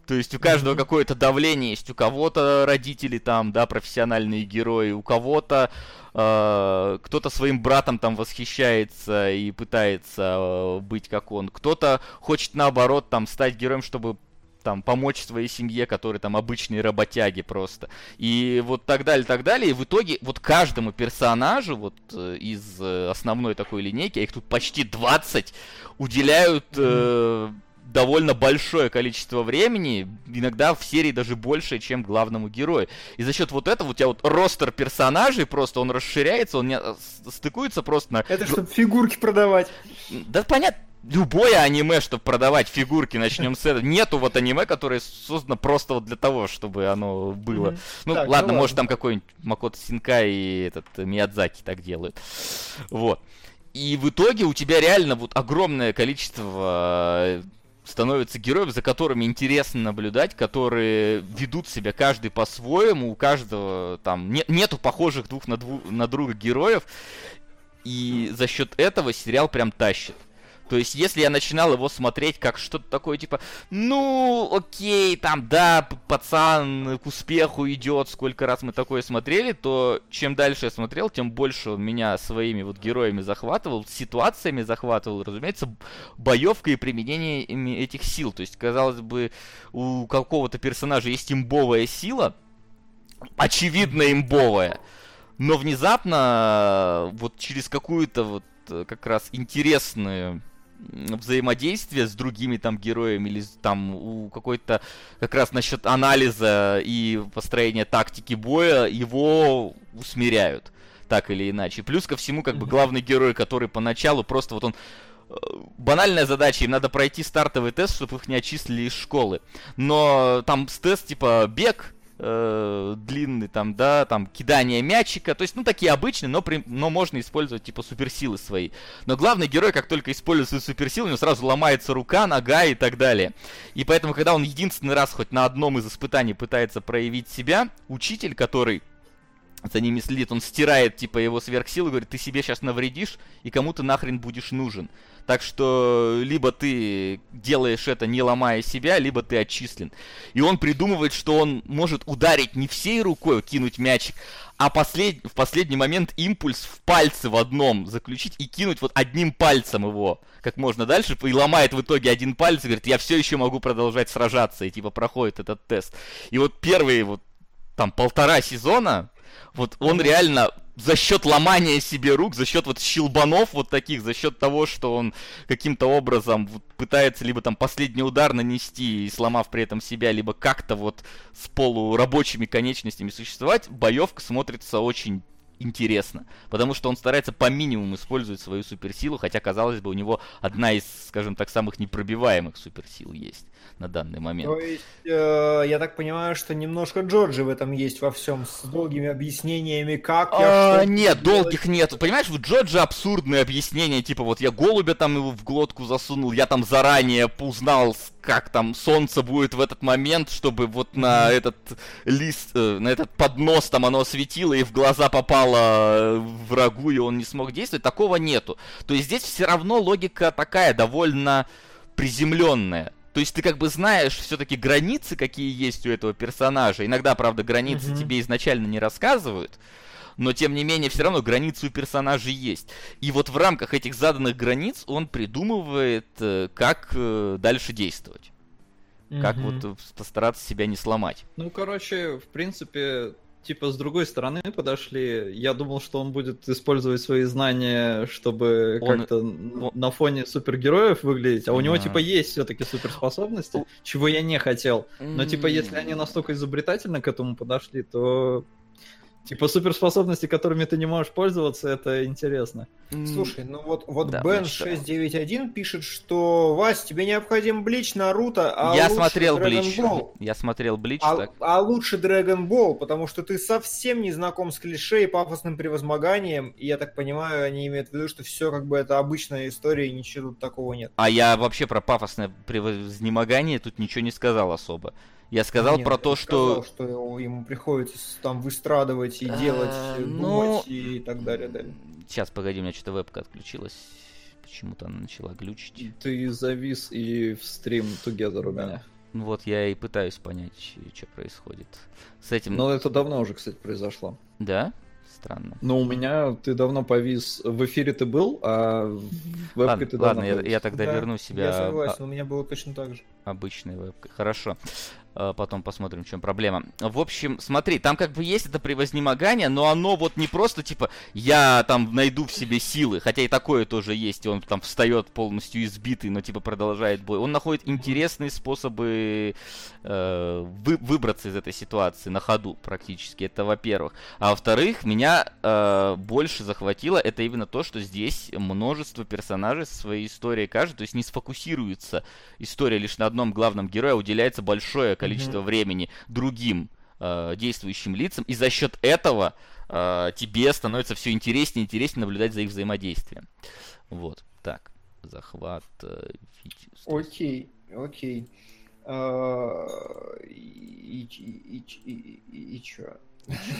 Speaker 2: То есть у каждого какое-то давление есть, у кого-то родители там, да, профессиональные герои, у кого-то э, кто-то своим братом там восхищается и пытается э, быть как он, кто-то хочет наоборот там стать героем, чтобы там помочь своей семье, которые там обычные работяги просто. И вот так далее, так далее. И в итоге вот каждому персонажу вот э, из э, основной такой линейки, а их тут почти 20, уделяют э, довольно большое количество времени, иногда в серии даже больше, чем главному герою. И за счет вот этого у тебя вот ростер персонажей просто, он расширяется, он не, э, стыкуется просто на...
Speaker 3: Это чтобы фигурки продавать.
Speaker 2: Да понятно, любое аниме, чтобы продавать фигурки, начнем с этого. Нету вот аниме, которое создано просто вот для того, чтобы оно было.
Speaker 3: Мгм.
Speaker 2: Ну,
Speaker 3: Так, ну
Speaker 2: ладно, может
Speaker 3: ладно.
Speaker 2: там какой-нибудь Макото Синка и этот э, Миядзаки так делают. Вот. И в итоге у тебя реально вот огромное количество становится героев, за которыми интересно наблюдать, которые ведут себя каждый по-своему, у каждого там не- нету похожих двух на, дву- на друга героев, и за счет этого сериал прям тащит. То есть, если я начинал его смотреть как что-то такое, типа, ну, окей, там, да, пацан к успеху идет, сколько раз мы такое смотрели, то чем дальше я смотрел, тем больше он меня своими вот героями захватывал, ситуациями захватывал, разумеется, боевкой и применением этих сил. То есть, казалось бы, у какого-то персонажа есть имбовая сила, очевидно имбовая, но внезапно вот через какую-то вот э, как раз интересную взаимодействие с другими там героями или там у какой-то как раз насчет анализа и построения тактики боя его усмиряют так или иначе. Плюс ко всему, как бы главный герой, который поначалу просто вот он э, банальная задача, им надо пройти стартовый тест, чтобы их не отчислили из школы. Но там с тест типа бег, э, длинный, там, да, там, кидание мячика, то есть, ну, такие обычные, но, при- но можно использовать, типа, суперсилы свои. Но главный герой, как только использует свои суперсилы, у него сразу ломается рука, нога и так далее. И поэтому, когда он единственный раз хоть на одном из испытаний пытается проявить себя, учитель, который за ними следит, он стирает, типа, его сверхсилу, говорит, ты себе сейчас навредишь, и кому ты нахрен будешь нужен. Так что либо ты делаешь это не ломая себя, либо ты отчислен. И он придумывает, что он может ударить не всей рукой, кинуть мячик, а послед... в последний момент импульс в пальце в одном заключить и кинуть вот одним пальцем его как можно дальше, и ломает в итоге один палец и говорит, я все еще могу продолжать сражаться, и типа проходит этот тест. И вот первые вот там полтора сезона, вот он реально за счет ломания себе рук, за счет вот щелбанов вот таких, за счет того, что он каким-то образом пытается либо там последний удар нанести, сломав при этом себя, либо как-то вот с полурабочими конечностями существовать, боевка смотрится очень интересно. Потому что он старается по минимуму использовать свою суперсилу, хотя, казалось бы, у него одна из, скажем так, самых непробиваемых суперсил есть на данный момент.
Speaker 3: То есть, э, я так понимаю, что немножко Джорджи в этом есть во всем, с долгими объяснениями, как я
Speaker 2: А, нет,
Speaker 3: делать.
Speaker 2: долгих нет. Понимаешь, в Джорджа абсурдные объяснения, типа вот я голубя там его в глотку засунул, я там заранее узнал, как там солнце будет в этот момент, чтобы вот на этот лист, э, на этот поднос там оно светило и в глаза попало э, врагу, и он не смог действовать. Такого нету. То есть здесь все равно логика такая, довольно приземленная. То есть ты как бы знаешь все-таки границы, какие есть у этого персонажа. Иногда, правда, границы
Speaker 3: Мгм.
Speaker 2: тебе изначально не рассказывают, но тем не менее все равно границы у персонажей есть. И вот в рамках этих заданных границ он придумывает, э, как э, дальше действовать. Как
Speaker 3: Мгм.
Speaker 2: вот постараться себя не сломать.
Speaker 4: Ну, короче, в принципе, типа с другой стороны подошли. Я думал, что он будет использовать свои знания, чтобы
Speaker 2: Он-
Speaker 4: как-то на фоне супергероев выглядеть, а у него типа есть все-таки суперспособности, чего я не хотел. Но типа если они настолько изобретательно к этому подошли, то типа суперспособности, которыми ты не можешь пользоваться, это интересно.
Speaker 3: Слушай, ну вот, вот
Speaker 2: Да,
Speaker 3: Бен
Speaker 2: значит, да.
Speaker 3: 691 пишет, что Вась, тебе необходим Блич, Наруто, а
Speaker 2: я
Speaker 3: лучше
Speaker 2: смотрел
Speaker 3: Dragon
Speaker 2: Блич.
Speaker 3: Ball.
Speaker 2: Я смотрел Блич,
Speaker 3: А,
Speaker 2: так.
Speaker 3: а лучше Dragon Ball, потому что ты совсем не знаком с клише и пафосным превозмоганием, и я так понимаю, они имеют в виду, что все как бы это обычная история, и ничего тут такого нет.
Speaker 2: А я вообще про пафосное превознемогание тут ничего не сказал особо. Я сказал
Speaker 3: Нет,
Speaker 2: про то,
Speaker 3: сказал,
Speaker 2: что...
Speaker 3: что ему приходится там выстрадывать и
Speaker 2: А,
Speaker 3: делать,
Speaker 2: ну,
Speaker 3: думать и так далее, далее.
Speaker 2: Сейчас, погоди, у меня что-то вебка отключилась. Почему-то она начала глючить.
Speaker 4: Ты завис и в стрим together у
Speaker 3: Да.
Speaker 4: меня.
Speaker 2: Ну Вот я и пытаюсь понять, что происходит. С этим...
Speaker 4: Но это давно уже, кстати, произошло.
Speaker 2: Да? Странно.
Speaker 4: Но у меня ты давно повис. В эфире ты был, а в вебке
Speaker 2: Ладно,
Speaker 4: ты
Speaker 2: ладно
Speaker 4: давно
Speaker 2: я,
Speaker 4: повис.
Speaker 2: я тогда
Speaker 3: Да,
Speaker 2: верну себя
Speaker 3: Я
Speaker 2: а-
Speaker 3: согласен, у меня было точно так же.
Speaker 2: обычной вебкой. Хорошо. А, Потом посмотрим, в чем проблема. В общем, смотри, там как бы есть это превознемогание, но оно вот не просто типа я там найду в себе силы, хотя и такое тоже есть, и он там встает полностью избитый, но типа продолжает бой. Он находит интересные способы э, вы- выбраться из этой ситуации на ходу практически. Это во-первых. А во-вторых, меня э, больше захватило это именно то, что здесь множество персонажей со своей историей каждый, то есть не сфокусируется история лишь на одном главном герое, а уделяется большое количество времени другим э, действующим лицам, и за счет этого э, тебе становится все интереснее и интереснее наблюдать за их взаимодействием. Вот, так, захват. э.
Speaker 3: Окей, окей. А, И, и, и, и, и чё?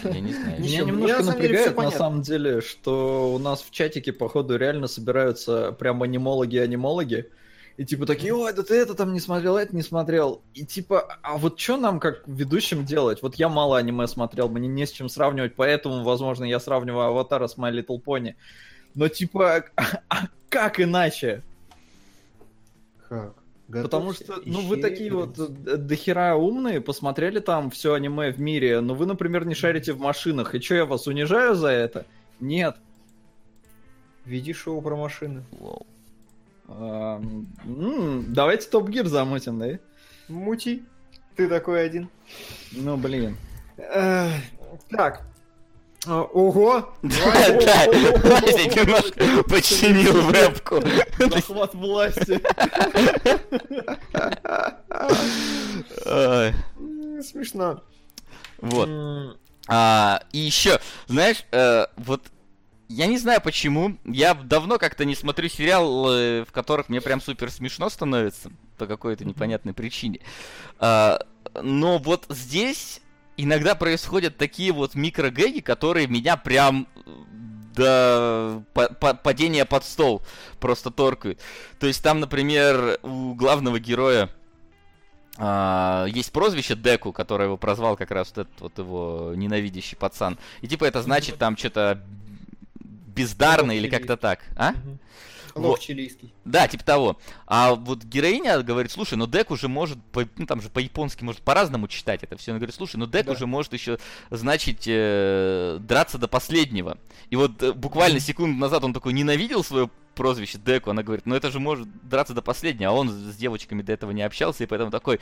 Speaker 2: Я не знаю.
Speaker 4: Меня немножко
Speaker 3: всё
Speaker 4: напрягает на самом деле, что у нас в чатике, походу, реально собираются прям анимологи-анимологи. И типа такие, ой, да ты это там не смотрел, это не смотрел. И типа, а вот что нам как ведущим делать? Вот я мало аниме смотрел, мне не с чем сравнивать, поэтому, возможно, я сравниваю Аватара с My Little Pony. Но типа, а как иначе?
Speaker 3: Как?
Speaker 4: Потому
Speaker 3: Готовься,
Speaker 4: что, ну, вы такие вот э, дохера умные, посмотрели там все аниме в мире, но вы, например, не шарите в машинах. И что, я вас унижаю за это? Нет.
Speaker 3: Веди шоу про машины.
Speaker 2: Воу.
Speaker 4: Давайте Топ Гир замутим, да?
Speaker 3: Мути. Ты такой один.
Speaker 4: Ну, блин.
Speaker 3: Так. Ого!
Speaker 2: Да, Вася немножко починил вебку.
Speaker 4: Захват власти.
Speaker 3: Смешно.
Speaker 2: Вот. А, и еще, знаешь, э, вот я не знаю почему, я давно как-то не смотрю сериалы, в которых мне прям супер смешно становится по какой-то непонятной причине. А, но вот здесь иногда происходят такие вот микрогэги, которые меня прям э, до па- па- падения под стол просто торкают. То есть там, например, у главного героя а, есть прозвище Деку, которое его прозвал как раз вот этот вот его ненавидящий пацан. И типа это значит там что-то бездарно или как-то так. А? Вот.
Speaker 3: Лох чилийский.
Speaker 2: Да, типа того. А вот героиня говорит, слушай, ну Дек уже может, по- ну там же по-японски может по-разному читать это все. Она говорит, слушай, ну Дек
Speaker 3: Да.
Speaker 2: уже может еще значить э, драться до последнего. И вот э, буквально секунду назад он такой ненавидел свое прозвище Деку. Она говорит, ну это же может драться до последнего. А он с девочками до этого не общался, и поэтому такой,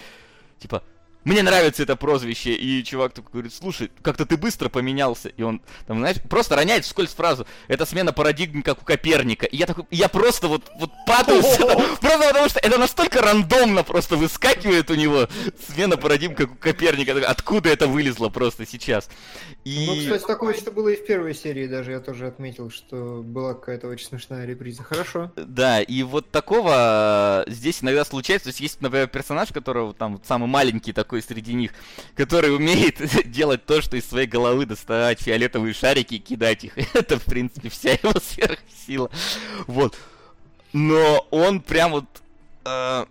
Speaker 2: типа, мне нравится это прозвище, и чувак такой говорит, слушай, как-то ты быстро поменялся, и он, там, знаешь, просто роняет вскользь фразу, это смена парадигмы, как у Коперника, и я такой, я просто вот, вот падаю, с этого, просто потому что это настолько рандомно просто выскакивает у него, смена парадигм, как у Коперника, откуда это вылезло просто сейчас, и...
Speaker 3: Ну, кстати, такое что было и в первой серии даже, я тоже отметил, что была какая-то очень смешная реприза. Хорошо.
Speaker 2: Да, и вот такого э, здесь иногда случается. То есть есть, например, персонаж, которого там вот самый маленький такой среди них, который умеет (laughs) делать то, что из своей головы доставать фиолетовые шарики и кидать их. (laughs) Это, в принципе, вся его (laughs) сверхсила. Вот. Но он прям вот... э,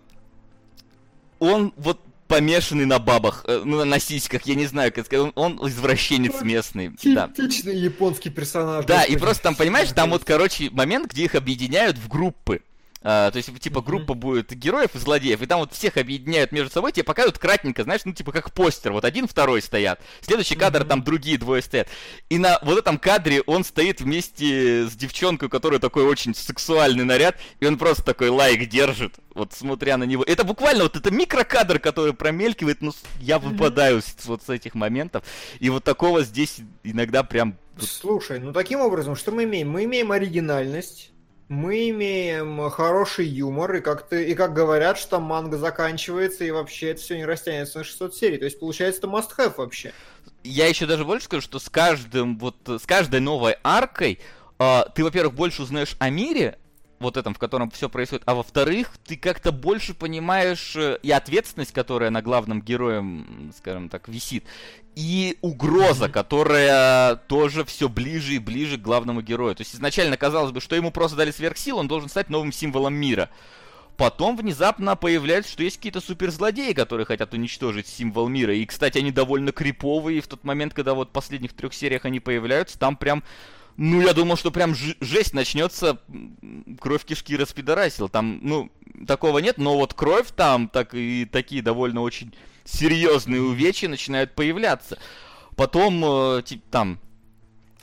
Speaker 2: он вот помешанный на бабах, э, ну, на сиськах, я не знаю, как сказать, он, он извращенец местный, да.
Speaker 3: Типичный японский персонаж.
Speaker 2: Да, и просто там, понимаешь, там вот, короче, момент, где их объединяют в группы. А, то есть, типа, группа будет героев и злодеев, и там вот всех объединяют между собой, тебе показывают кратненько, знаешь, ну, типа, как постер, вот один, второй стоят, следующий кадр, там другие двое стоят. И на вот этом кадре он стоит вместе с девчонкой, у которой такой очень сексуальный наряд, и он просто такой лайк держит, вот смотря на него. Это буквально вот это микрокадр, который промелькивает, ну, я выпадаю с- вот с этих моментов, и вот такого здесь иногда прям
Speaker 3: Слушай, ну таким образом, что мы имеем? Мы имеем оригинальность, мы имеем хороший юмор, и как, ты, и как говорят, что там манга заканчивается, и вообще это все не растянется на 600 серий. То есть, получается, это must-have вообще.
Speaker 2: я еще даже больше скажу, что с каждым вот э, с каждой новой аркой а, ты, во-первых, больше узнаешь о мире, вот этом, в котором все происходит, а во-вторых, ты как-то больше понимаешь э, и ответственность, которая на главном герое, м, скажем так, висит, и угроза, которая тоже все ближе и ближе к главному герою. То есть изначально казалось бы, что ему просто дали сверхсилу, он должен стать новым символом мира. Потом внезапно появляется, что есть какие-то суперзлодеи, которые хотят уничтожить символ мира. И, кстати, они довольно криповые. И в тот момент, когда вот в последних трех сериях они появляются, там прям... Ну, я думал, что прям жесть начнется, кровь кишки распидорасил. Там, ну, такого нет, но вот кровь там, так и такие довольно очень серьезные увечья начинают появляться. Потом, типа, там,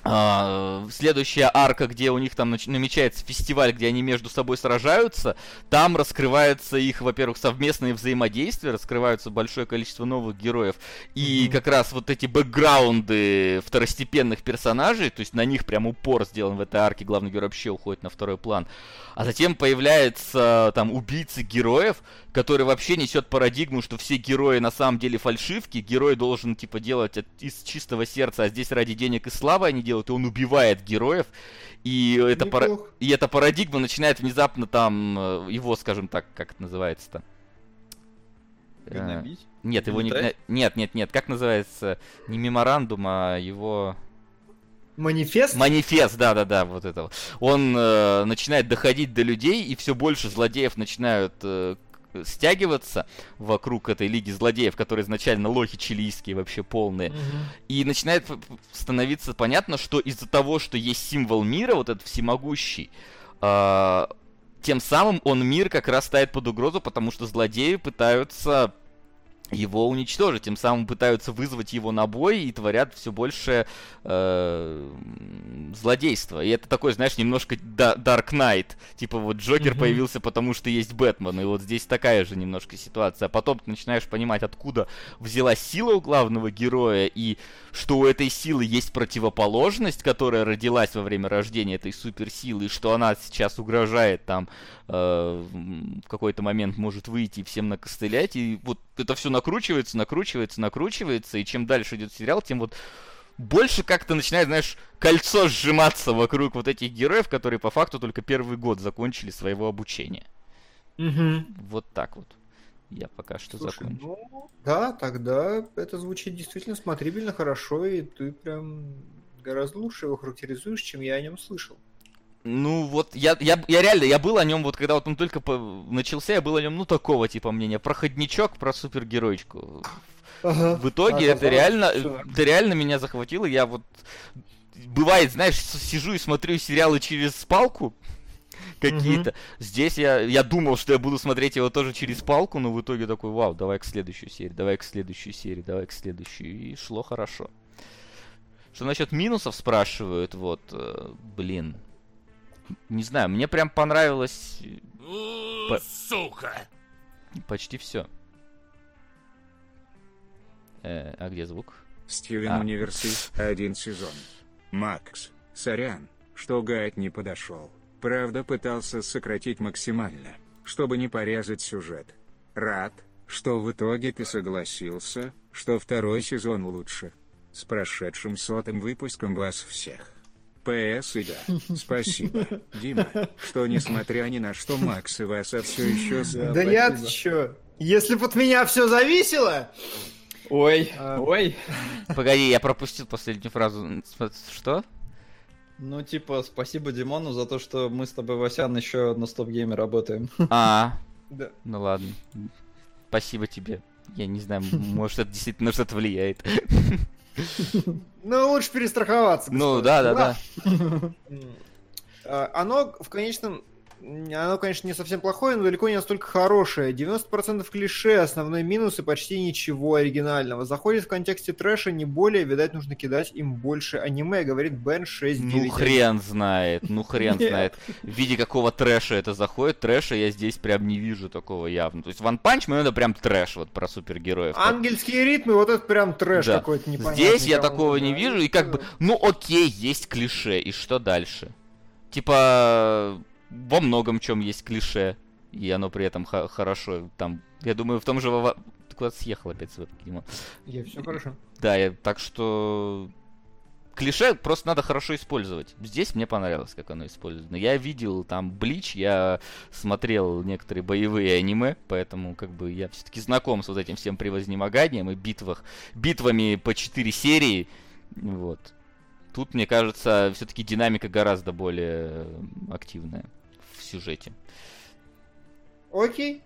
Speaker 2: а, следующая арка, где у них там намечается фестиваль, где они между собой сражаются, там раскрывается их, во-первых, совместные взаимодействия, раскрываются большое количество новых героев, и как раз вот эти бэкграунды второстепенных персонажей, то есть на них прям упор сделан в этой арке, главный герой вообще уходит на второй план. А затем появляется там убийцы героев, который вообще несет парадигму, что все герои на самом деле фальшивки, герой должен типа делать от- из чистого сердца, а здесь ради денег и славы они делают, и он убивает героев. И это, пара- и эта парадигма начинает внезапно там э, его, скажем так, как это называется-то? Э,
Speaker 4: Гнобить?
Speaker 2: Нет, его не... Нет, нет, нет, как называется? Не меморандум, а его...
Speaker 3: Манифест?
Speaker 2: Манифест, да-да-да, вот это. вот. Он э, начинает доходить до людей, и все больше злодеев начинают э, стягиваться вокруг этой лиги злодеев, которые изначально лохи чилийские, вообще полные.
Speaker 3: Мгм.
Speaker 2: И начинает становиться понятно, что из-за того, что есть символ мира, вот этот всемогущий, а, тем самым он мир как раз ставит под угрозу, потому что злодеи пытаются его уничтожить, тем самым пытаются вызвать его на бой и творят все больше э, злодейства. И это такой, знаешь, немножко Dark Knight. Типа вот Джокер
Speaker 3: Мгм.
Speaker 2: появился, потому что есть Бэтмен. И вот здесь такая же немножко ситуация. А потом ты начинаешь понимать, откуда взялась сила у главного героя, и что у этой силы есть противоположность, которая родилась во время рождения этой суперсилы, и что она сейчас угрожает там в какой-то момент может выйти и всем накостылять, и вот это все накручивается, накручивается, накручивается, и чем дальше идет сериал, тем вот больше как-то начинает, знаешь, кольцо сжиматься вокруг вот этих героев, которые по факту только первый год закончили своего обучения.
Speaker 3: Мгм.
Speaker 2: Вот так вот. Я пока что
Speaker 3: Слушай,
Speaker 2: закончу.
Speaker 3: ну, да, тогда это звучит действительно смотрибельно хорошо, и ты прям гораздо лучше его характеризуешь, чем я о нем слышал.
Speaker 2: Ну вот, я, я, я реально, я был о нем, вот когда вот он только по- начался, я был о нем, ну, такого типа мнения. Проходничок про супергероечку. В итоге это
Speaker 3: Оказалось,
Speaker 2: реально,
Speaker 3: что-
Speaker 2: это реально меня захватило. Я вот, бывает, знаешь, сижу и смотрю сериалы через палку какие-то. Здесь я, я думал, что я буду смотреть его тоже через палку, но в итоге такой, вау, давай к следующей серии, давай к следующей серии, давай к следующей. И шло хорошо. Что насчет минусов спрашивают, вот, э, блин. Не знаю, мне прям понравилось э,
Speaker 1: У,
Speaker 2: П-
Speaker 1: Сука!
Speaker 2: почти все. а где звук?
Speaker 5: Стивен
Speaker 2: А.
Speaker 5: Универси, один сезон. Макс, сорян, что гайд не подошел. Правда пытался сократить максимально, чтобы не порезать сюжет. Рад, что в итоге ты согласился, что второй сезон лучше. С прошедшим сотым выпуском вас всех. ПС и да, спасибо, Дима, что несмотря ни на что Макс и Васа все еще за...
Speaker 3: Да я чё? Если бы от меня все зависело,
Speaker 4: Ой,
Speaker 3: А.
Speaker 4: ой.
Speaker 2: Погоди, я пропустил последнюю фразу. Что?
Speaker 4: Ну, типа, спасибо Димону за то, что мы с тобой, Васян, еще на стоп-гейме работаем.
Speaker 2: А, (laughs)
Speaker 3: да.
Speaker 2: ну ладно. Спасибо тебе. Я не знаю, может это действительно на что-то влияет. (laughs)
Speaker 3: ну лучше перестраховаться.
Speaker 2: Ну да, да, да.
Speaker 3: А, Оно в конечном... Оно, конечно, не совсем плохое, но далеко не настолько хорошее. 90% клише, основной минус и почти ничего оригинального. Заходит в контексте трэша не более, видать, нужно кидать им больше аниме, говорит Бен 691.
Speaker 2: Ну хрен знает, ну хрен знает. В виде какого трэша это заходит, трэша я здесь прям не вижу такого явно. То есть One Punch Man это прям трэш вот про супергероев.
Speaker 3: Ангельские ритмы, вот это прям трэш
Speaker 2: Да.
Speaker 3: какой-то непонятный.
Speaker 2: Здесь я такого не вижу, и как бы, ну окей, есть клише, и что дальше? Типа, во многом чем есть клише, и оно при этом хорошо, там, я думаю, в том же... Вова- Ты куда съехал опять, Дима?
Speaker 3: Я все хорошо.
Speaker 2: Да, я, так что... Клише просто надо хорошо использовать. Здесь мне понравилось, как оно использовано. Я видел там Блич, я смотрел некоторые боевые аниме, поэтому как бы я все-таки знаком с вот этим всем превознемоганием и битвах, битвами по 4 серии. Вот. Тут, мне кажется, все-таки динамика гораздо более активная сюжете.
Speaker 3: Окей.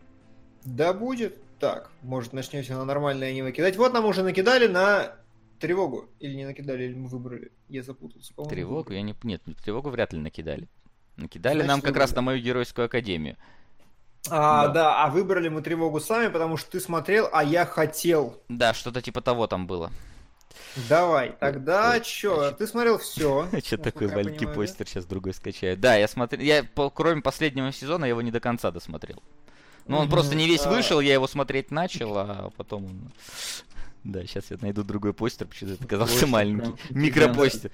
Speaker 3: Да будет. Так, может начнете на нормальное аниме кидать. Вот нам уже накидали на тревогу. Или не накидали, или мы выбрали. Я запутался. по-моему,
Speaker 2: Тревогу я не... Нет, тревогу вряд ли накидали. Накидали
Speaker 3: Значит,
Speaker 2: нам как раз
Speaker 3: выбрали.
Speaker 2: на мою геройскую академию.
Speaker 3: А,
Speaker 4: Да.
Speaker 3: да. а выбрали мы тревогу сами, потому что ты смотрел, а я хотел.
Speaker 2: Да, что-то типа того там было.
Speaker 3: Давай, тогда
Speaker 2: ой,
Speaker 3: чё, ты смотрел все. (laughs)
Speaker 2: Что такой маленький постер, сейчас другой скачаю. Да, я смотрел, я кроме последнего сезона я его не до конца досмотрел. Ну, он просто не весь
Speaker 3: А.
Speaker 2: вышел, я его смотреть начал, а потом он... (laughs) Да, сейчас я найду другой постер, почему-то это казался
Speaker 4: Постер
Speaker 2: маленький. (laughs) Микропостер.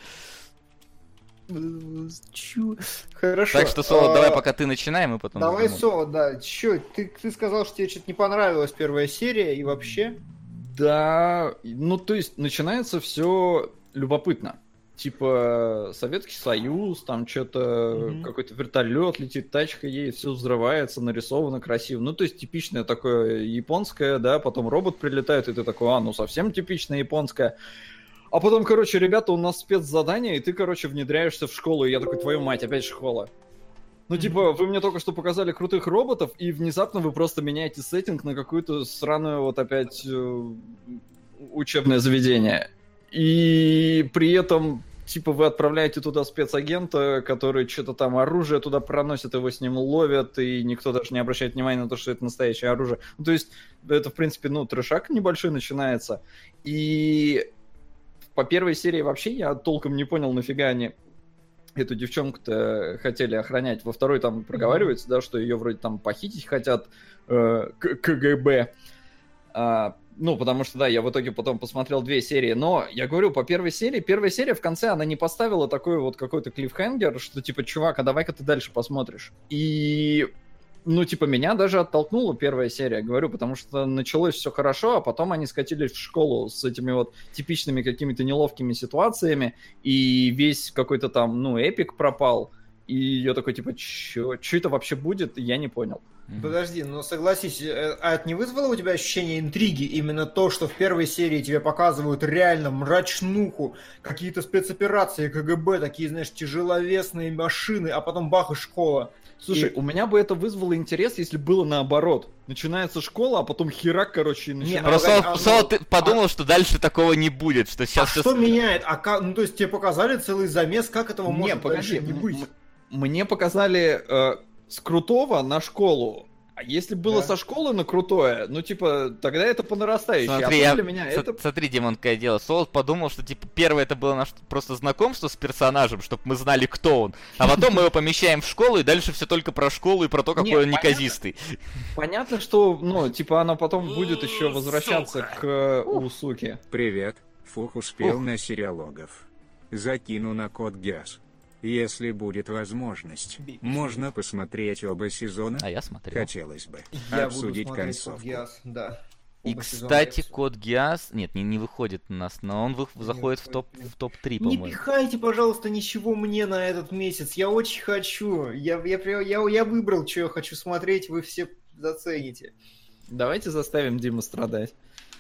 Speaker 3: Чё? Хорошо.
Speaker 2: Так что, Соло,
Speaker 3: а,
Speaker 2: давай пока ты начинай, мы потом...
Speaker 3: Давай. Соло, да. Чё, ты, ты сказал, что тебе что-то не понравилась первая серия и вообще?
Speaker 4: Да, ну то есть начинается все любопытно. Типа Советский Союз, там что-то
Speaker 3: Мгм.
Speaker 4: какой-то вертолет летит, тачка едет, все взрывается, нарисовано красиво. Ну, то есть типичное такое японское, да, потом робот прилетает, и ты такой, а, ну совсем типичное японское. А потом, короче, ребята, у нас спецзадание, и ты, короче, внедряешься в школу, и я такой, твою мать, опять школа. Ну, типа, вы мне только что показали крутых роботов, и внезапно вы просто меняете сеттинг на какую-то сраную вот опять э, учебное заведение. И при этом, типа, вы отправляете туда спецагента, который что-то там оружие туда проносит, его с ним ловят, и никто даже не обращает внимания на то, что это настоящее оружие. Ну, то есть, это, в принципе, ну, трешак небольшой начинается. И по первой серии вообще я толком не понял, нафига они эту девчонку-то хотели охранять. Во второй там проговаривается, да, что ее вроде там похитить хотят э, К- КГБ. А, ну, потому что, да, я в итоге потом посмотрел две серии, но я говорю, по первой серии, первая серия в конце, она не поставила такой вот какой-то клиффхенгер, что типа, чувак, а давай-ка ты дальше посмотришь. И ну, типа, меня даже оттолкнула первая серия, говорю, потому что началось все хорошо, а потом они скатились в школу с этими вот типичными какими-то неловкими ситуациями, и весь какой-то там, ну, эпик пропал, И я такой, типа, чё это вообще будет, я не понял.
Speaker 3: Подожди, но согласись, э, а это не вызвало у тебя ощущение интриги? Именно то, что в первой серии тебе показывают реально мрачнуху, какие-то спецоперации КГБ, такие, знаешь, тяжеловесные машины, а потом бах и школа.
Speaker 4: Слушай,
Speaker 3: И-
Speaker 4: у меня бы это вызвало интерес, если было наоборот. Начинается школа, а потом херак, короче, и начинается...
Speaker 2: Просто
Speaker 3: а,
Speaker 2: Соло,
Speaker 3: ну,
Speaker 2: ты подумал, что дальше такого не будет, что
Speaker 3: А
Speaker 2: сейчас
Speaker 3: что меняет? А как, ну то есть тебе показали целый замес, как этого
Speaker 4: Не,
Speaker 3: может
Speaker 4: погоди,
Speaker 3: дальше не быть?
Speaker 4: мне показали э, с крутого на школу. А если было
Speaker 3: Да.
Speaker 4: со школы на крутое, ну, типа, тогда это по нарастающей.
Speaker 2: Смотри,
Speaker 4: а
Speaker 2: я-
Speaker 4: то для меня
Speaker 2: С-
Speaker 4: это...
Speaker 2: Смотри, Димон, какое дело. Солод подумал, что типа первое это было наше просто знакомство с персонажем, чтобы мы знали, кто он. А потом мы его помещаем в школу, и дальше все только про школу и про то, какой он
Speaker 4: понятно.
Speaker 2: неказистый.
Speaker 4: Понятно, что, ну, типа, она потом будет еще возвращаться
Speaker 1: сука.
Speaker 4: к э, у суки.
Speaker 5: Привет, Фух успел
Speaker 2: Ух.
Speaker 5: на сериалогов. Закину на код Газ. Если будет возможность, можно посмотреть оба сезона.
Speaker 2: А я смотрел.
Speaker 5: Хотелось бы
Speaker 3: Я
Speaker 5: обсудить
Speaker 3: буду
Speaker 5: концовку.
Speaker 3: Код Гиас, да.
Speaker 2: И,
Speaker 3: Оба
Speaker 2: кстати, код Гиас... Нет, не, не выходит у нас, но он вы- заходит в топ в топ-3,
Speaker 3: Не
Speaker 2: по-моему.
Speaker 3: пихайте, пожалуйста, ничего мне на этот месяц. Я очень хочу. Я, я, я, я выбрал, что я хочу смотреть, вы все зацените.
Speaker 4: Давайте заставим Диму страдать.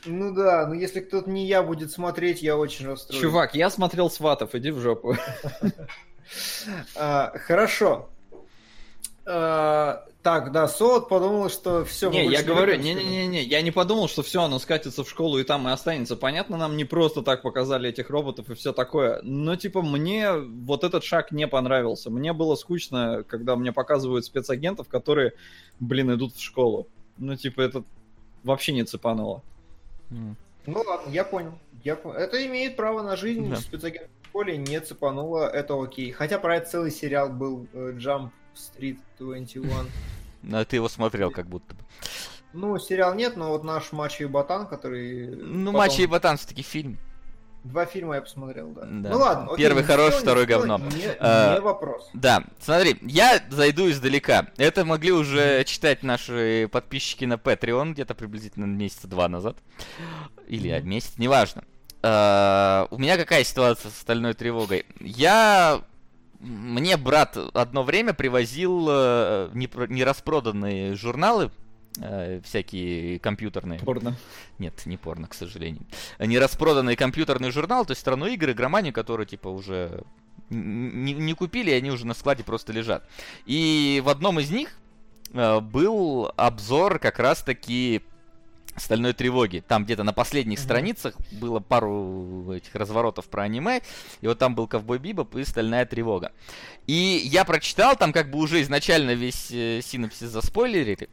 Speaker 3: Ну да, но если кто-то не я будет смотреть, я очень расстроюсь.
Speaker 4: Чувак, я смотрел сватов, иди в жопу. (laughs)
Speaker 3: А, хорошо. А, так, да, Солод подумал, что все.
Speaker 4: Не, я говорю, не-не-не, я не подумал, что все, оно скатится в школу и там и останется. Понятно, нам не просто так показали этих роботов и все такое. Но, типа, мне вот этот шаг не понравился. Мне было скучно, когда мне показывают спецагентов, которые, блин, идут в школу. Ну, типа, это вообще не цепануло.
Speaker 3: Ну ладно, я понял. Я Это имеет право на жизнь.
Speaker 2: Да.
Speaker 3: Спецагент школе не цепануло, это окей. Хотя про это целый сериал был э, Jump Street 21.
Speaker 2: А ты его смотрел как будто бы.
Speaker 3: Ну, сериал нет, но вот наш Мачо и Ботан, который...
Speaker 2: Ну,
Speaker 3: потом-
Speaker 2: Мачо и Ботан все-таки фильм.
Speaker 3: Два фильма я посмотрел, да.
Speaker 2: Да.
Speaker 3: Ну ладно, окей,
Speaker 2: Первый
Speaker 3: не
Speaker 2: второй говно.
Speaker 3: Не,
Speaker 2: А,
Speaker 3: не вопрос.
Speaker 2: Да, смотри, я зайду издалека. Это могли уже читать наши подписчики на Patreon где-то приблизительно месяца два назад. Или месяц, неважно. А, у меня какая ситуация с остальной тревогой? Я... Мне брат одно время привозил э, непро- нераспроданные журналы, э, всякие компьютерные.
Speaker 4: Порно.
Speaker 2: Нет, не порно, к сожалению. Нераспроданный компьютерный журнал, то есть страну игр, игроманию, которые, типа, уже не, не купили, они уже на складе просто лежат. И в одном из них э, был обзор как раз-таки Стальной тревоги. Там где-то на последних страницах было пару этих разворотов про аниме, и вот там был Ковбой Бибоп и Стальная тревога. И я прочитал, там как бы уже изначально весь э, синопсис заспойлерили,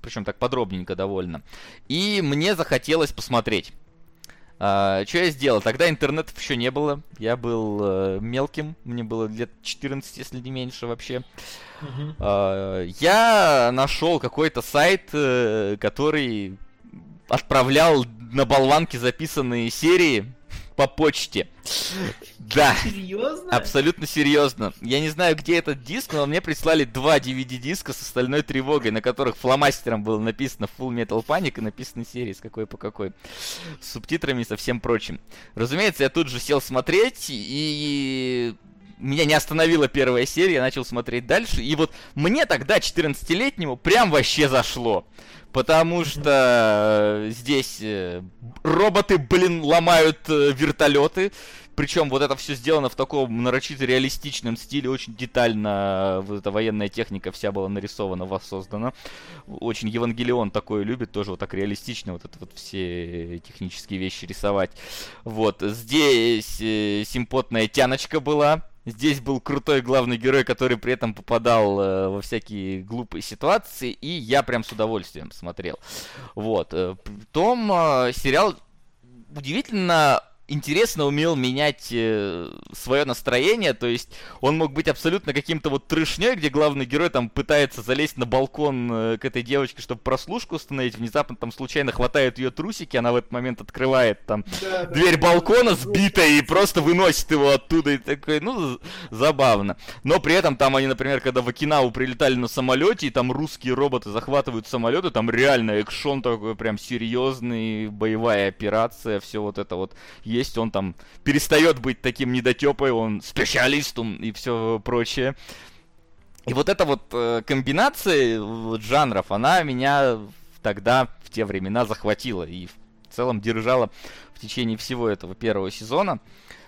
Speaker 2: причем так подробненько довольно. И мне захотелось посмотреть. что я сделал? Тогда интернетов еще не было. Я был э, мелким. Мне было лет 14, если не меньше вообще.
Speaker 3: Мгм.
Speaker 2: А, я нашел какой-то сайт, э, который отправлял на болванки записанные серии по почте. Да.
Speaker 3: Серьезно?
Speaker 2: Абсолютно серьезно. Я не знаю, где этот диск, но мне прислали два DVD-диска с остальной тревогой, на которых фломастером было написано Full Metal Panic и написаны серии с какой по какой. С субтитрами и со всем прочим. Разумеется, я тут же сел смотреть, и меня не остановила первая серия, я начал смотреть дальше, и вот мне тогда, 14-летнему, прям вообще зашло. Потому что э, здесь э, роботы, блин, ломают э, вертолеты. Причем вот это все сделано в таком нарочито реалистичном стиле, очень детально вот эта военная техника вся была нарисована, воссоздана. Очень Евангелион такое любит, тоже вот так реалистично вот это вот все технические вещи рисовать. Вот, здесь симпотная тяночка была, Здесь был крутой главный герой, который при этом попадал э, во всякие глупые ситуации, и я прям с удовольствием смотрел. Вот. э, Потом э, сериал удивительно интересно умел менять э, свое настроение, то есть он мог быть абсолютно каким-то вот трешней, где главный герой там пытается залезть на балкон э, к этой девочке, чтобы прослушку установить, внезапно там случайно хватает ее трусики, она в этот момент открывает там
Speaker 3: Да,
Speaker 2: дверь
Speaker 3: да,
Speaker 2: балкона сбитая и просто выносит его оттуда. И такой, ну, забавно. Но при этом там они, например, когда в Окинаву прилетали на самолете, и там русские роботы захватывают самолеты, там реально экшон такой прям серьезный, боевая операция, все вот это вот. есть, он там перестает быть таким недотепой, он специалистом и все прочее. И вот эта вот э, комбинация вот, жанров, она меня тогда, в те времена, захватила и в целом держала в течение всего этого первого сезона.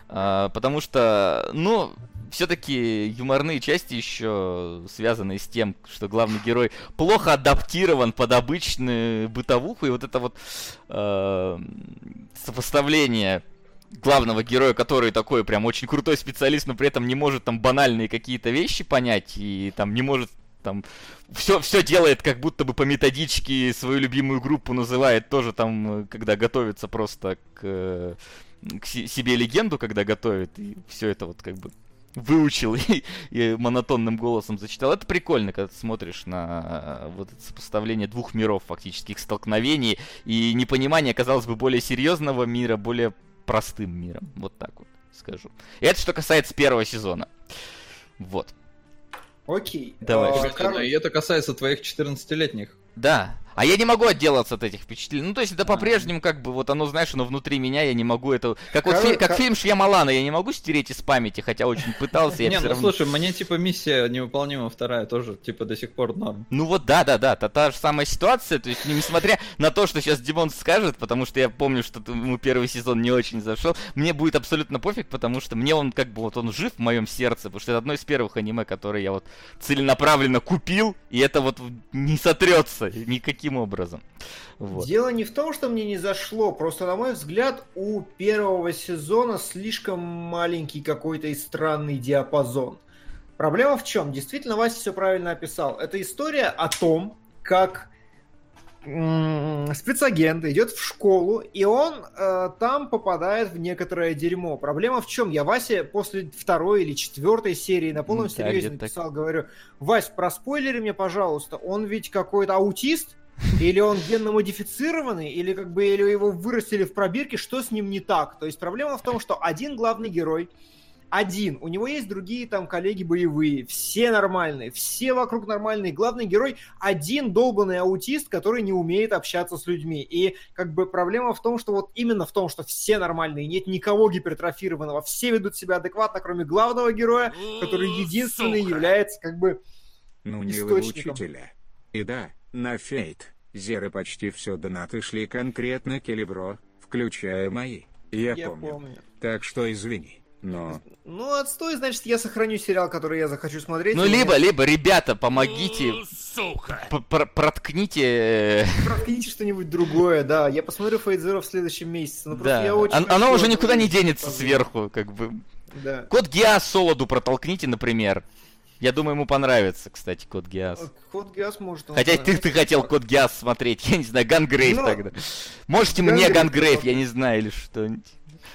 Speaker 2: Э, потому что, ну, все-таки юморные части еще связаны с тем, что главный герой плохо адаптирован под обычную бытовуху, и вот это вот э, сопоставление главного героя, который такой прям очень крутой специалист, но при этом не может там банальные какие-то вещи понять и там не может там все, все делает как будто бы по методичке свою любимую группу называет тоже там, когда готовится просто к, к себе легенду, когда готовит, и все это вот как бы выучил (laughs) и, и монотонным голосом зачитал. Это прикольно, когда ты смотришь на вот это сопоставление двух миров, фактически их столкновений и непонимание, казалось бы, более серьезного мира, более простым миром. Вот так вот скажу. И это что касается первого сезона. Вот.
Speaker 3: Окей.
Speaker 2: Давай.
Speaker 3: А,
Speaker 4: Погоди,
Speaker 3: кор-
Speaker 4: И это касается твоих 14-летних.
Speaker 2: Да. А я не могу отделаться от этих впечатлений. Ну, то есть это по-прежнему как бы, вот оно, знаешь, оно внутри меня, я не могу это... Как вот фи- как фильм Шьямалана, я не могу стереть из памяти, хотя очень пытался, я
Speaker 4: Не, ну
Speaker 2: равно...
Speaker 4: слушай, мне типа миссия невыполнима вторая тоже, типа до сих пор норм.
Speaker 2: Ну вот да, да, да, та, та же самая ситуация, то есть несмотря на то, что сейчас Димон скажет, потому что я помню, что ему первый сезон не очень зашел, мне будет абсолютно пофиг, потому что мне он как бы вот он жив в моем сердце, потому что это одно из первых аниме, которые я вот целенаправленно купил, и это вот не сотрется никаким образом. Вот.
Speaker 3: Дело не в том, что мне не зашло, просто, на мой взгляд, у первого сезона слишком маленький какой-то и странный диапазон. Проблема в чем? Действительно, Вася все правильно описал. Это история о том, как спецагент идет в школу, и он э, там попадает в некоторое дерьмо. Проблема в чем? Я Васе после второй или четвертой серии на полном
Speaker 2: да,
Speaker 3: серьезе
Speaker 2: где-то так.
Speaker 3: написал, говорю, Вась, проспойлери мне, пожалуйста, он ведь какой-то аутист? Или он генно модифицированный, или как бы или его вырастили в пробирке, что с ним не так? То есть проблема в том, что один главный герой, один, у него есть другие там коллеги боевые, все нормальные, все вокруг нормальные. Главный герой один долбанный аутист, который не умеет общаться с людьми. И как бы проблема в том, что вот именно в том, что все нормальные, нет никого гипертрофированного, все ведут себя адекватно, кроме главного героя, который единственный
Speaker 1: Сука.
Speaker 3: является как бы
Speaker 5: Ну не вы
Speaker 3: Источником.
Speaker 5: учителя. И да, на фейт. Зеры почти все донаты шли конкретно Келебро, включая мои. Я,
Speaker 3: я
Speaker 5: помню.
Speaker 3: помню.
Speaker 5: Так что извини. Но
Speaker 3: Ну, отстой, значит, я сохраню сериал, который я захочу смотреть.
Speaker 2: Ну,
Speaker 3: У меня
Speaker 2: либо, либо, ребята, помогите,
Speaker 1: Сука.
Speaker 2: п- пр- проткните... э,
Speaker 3: Проткните что-нибудь другое, да. Я посмотрю Zero в следующем месяце. Ну,
Speaker 2: Да,
Speaker 3: я очень
Speaker 2: оно
Speaker 3: хочу
Speaker 2: уже
Speaker 3: это
Speaker 2: никуда не денется сверху, как бы.
Speaker 3: Да.
Speaker 2: Код Гиас Солоду протолкните, например. Я думаю, ему понравится, кстати, Код Гиас.
Speaker 3: Код Гиас может... он
Speaker 2: Хотя ты, ты хотел Код Гиас смотреть, (laughs) я не знаю, Гангрейв
Speaker 3: Ну,
Speaker 2: тогда. Можете мне
Speaker 3: Gungrave
Speaker 2: Gungrave, я не знаю, или что-нибудь.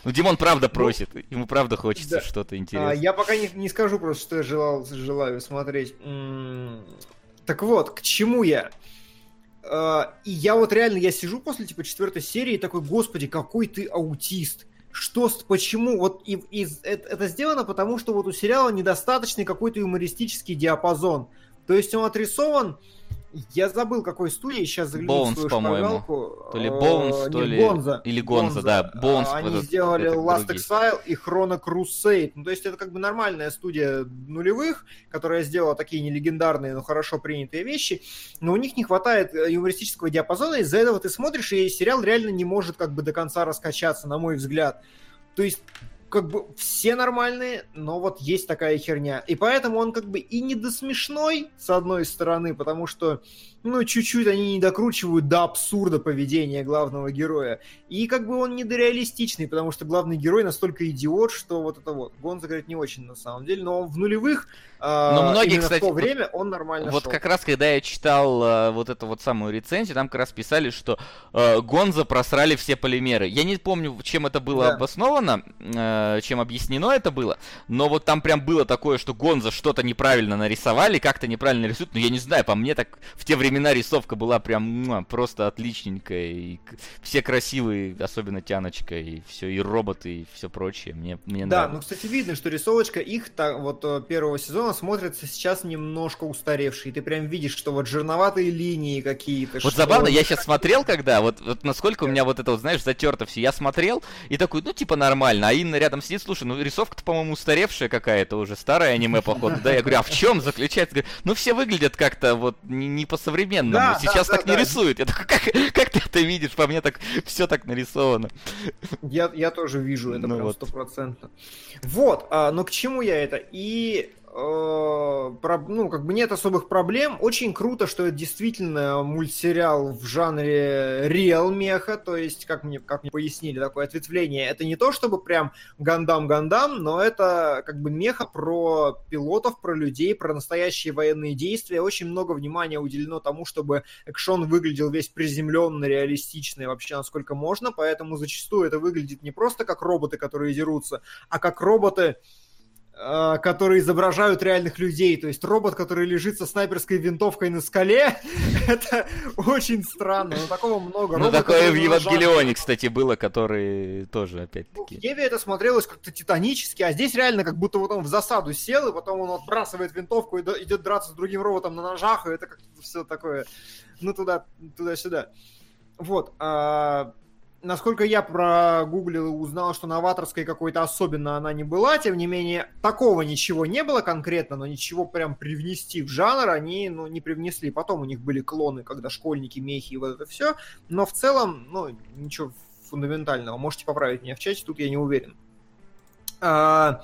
Speaker 2: Ну, Димон правда просит, ему правда хочется
Speaker 3: да.
Speaker 2: что-то
Speaker 3: А,
Speaker 2: интересное.
Speaker 3: я пока не, не скажу просто, что я желал, желаю смотреть. М, Так вот, к чему я? А, И я вот реально, я сижу после типа четвертой серии и такой, господи, какой ты аутист. Что, почему? Вот и, и это, это сделано потому, что вот у сериала недостаточный какой-то юмористический диапазон. То есть он отрисован, я забыл, какой студии, сейчас загляну в
Speaker 2: Bones,
Speaker 3: свою
Speaker 2: по-моему. То ли
Speaker 3: Э,
Speaker 2: Bones, то ли-
Speaker 3: Гонза.
Speaker 2: или Гонза, да, Bones
Speaker 3: А, Они
Speaker 2: этот-
Speaker 3: сделали
Speaker 2: этот
Speaker 3: Last
Speaker 2: другие.
Speaker 3: Exile и Chrono Crusade. Ну, то есть это как бы нормальная студия нулевых, которая сделала такие не легендарные, но хорошо принятые вещи, но у них не хватает э, юмористического диапазона, из-за этого ты смотришь, и сериал реально не может как бы до конца раскачаться, на мой взгляд. То есть как бы все нормальные, но вот есть такая херня. И поэтому он как бы и не до смешной, с одной стороны, потому что, ну, чуть-чуть они не докручивают до абсурда поведения главного героя. И как бы он недореалистичный, потому что главный герой настолько идиот, что вот это вот. Гонза, говорит, не очень на самом деле, но в нулевых, а,
Speaker 2: Но многие, кстати,
Speaker 3: в то время он нормально
Speaker 2: Вот
Speaker 3: шел.
Speaker 2: как раз, когда я читал э, вот эту вот самую рецензию, там как раз писали, что э, Гонза просрали все полимеры. Я не помню, чем это было
Speaker 3: Да.
Speaker 2: обосновано, э, чем объяснено это было, но вот там прям было такое, что Гонза что-то неправильно нарисовали, как-то неправильно рисуют, но я не знаю, по мне так в те времена рисовка была прям муа, просто отличненькая, и все красивые, особенно Тяночка, и все, и роботы, и все прочее, мне, мне
Speaker 3: Да,
Speaker 2: нравится.
Speaker 3: ну, кстати, видно, что рисовочка их та- вот э, первого сезона смотрится сейчас немножко устаревший. Ты прям видишь, что вот жирноватые линии какие-то.
Speaker 2: Вот
Speaker 3: что-
Speaker 2: забавно, я сейчас смотрел, когда, вот, вот насколько у меня вот это вот, знаешь, затерто все. Я смотрел и такой, ну, типа, нормально. А Инна рядом сидит, слушай, ну, рисовка-то, по-моему, устаревшая какая-то уже, старое аниме, походу. Да, я говорю, а в чем заключается? Ну, все выглядят как-то вот не, не по-современному.
Speaker 3: Да, да,
Speaker 2: Сейчас
Speaker 3: да,
Speaker 2: так не
Speaker 3: да.
Speaker 2: рисуют. Я такой, как, как ты это видишь? По мне так все так нарисовано.
Speaker 3: Я, я тоже вижу это
Speaker 2: Ну
Speaker 3: прям
Speaker 2: вот.
Speaker 3: стопроцентно. Вот, а, но к чему я это? И ну, как бы нет особых проблем. Очень круто, что это действительно мультсериал в жанре реал меха, то есть, как мне, как мне пояснили, такое ответвление. Это не то, чтобы прям гандам-гандам, но это как бы меха про пилотов, про людей, про настоящие военные действия. Очень много внимания уделено тому, чтобы экшон выглядел весь приземленно, реалистично вообще насколько можно, поэтому зачастую это выглядит не просто как роботы, которые дерутся, а как роботы, э, которые изображают реальных людей. То есть робот, который лежит со снайперской винтовкой на скале, (laughs) это очень странно, но такого много.
Speaker 2: Ну, такое в. Евангелионе, кстати, было, который тоже,
Speaker 3: Ну, В
Speaker 2: опять-таки...
Speaker 3: Еве это смотрелось как-то титанически, а здесь реально как будто вот он в засаду сел, и потом он отбрасывает винтовку и идет драться с другим роботом на ножах, и это как-то все такое, ну, туда, туда-сюда. Вот. а, насколько я прогуглил и узнал, что новаторской какой-то особенно она не была, тем не менее, такого ничего не было конкретно, но ничего прям привнести в жанр они, ну, не привнесли. Потом у них были клоны, когда школьники, мехи и вот это все, но в целом, ну, ничего фундаментального. Можете поправить меня в чате, тут я не уверен. А,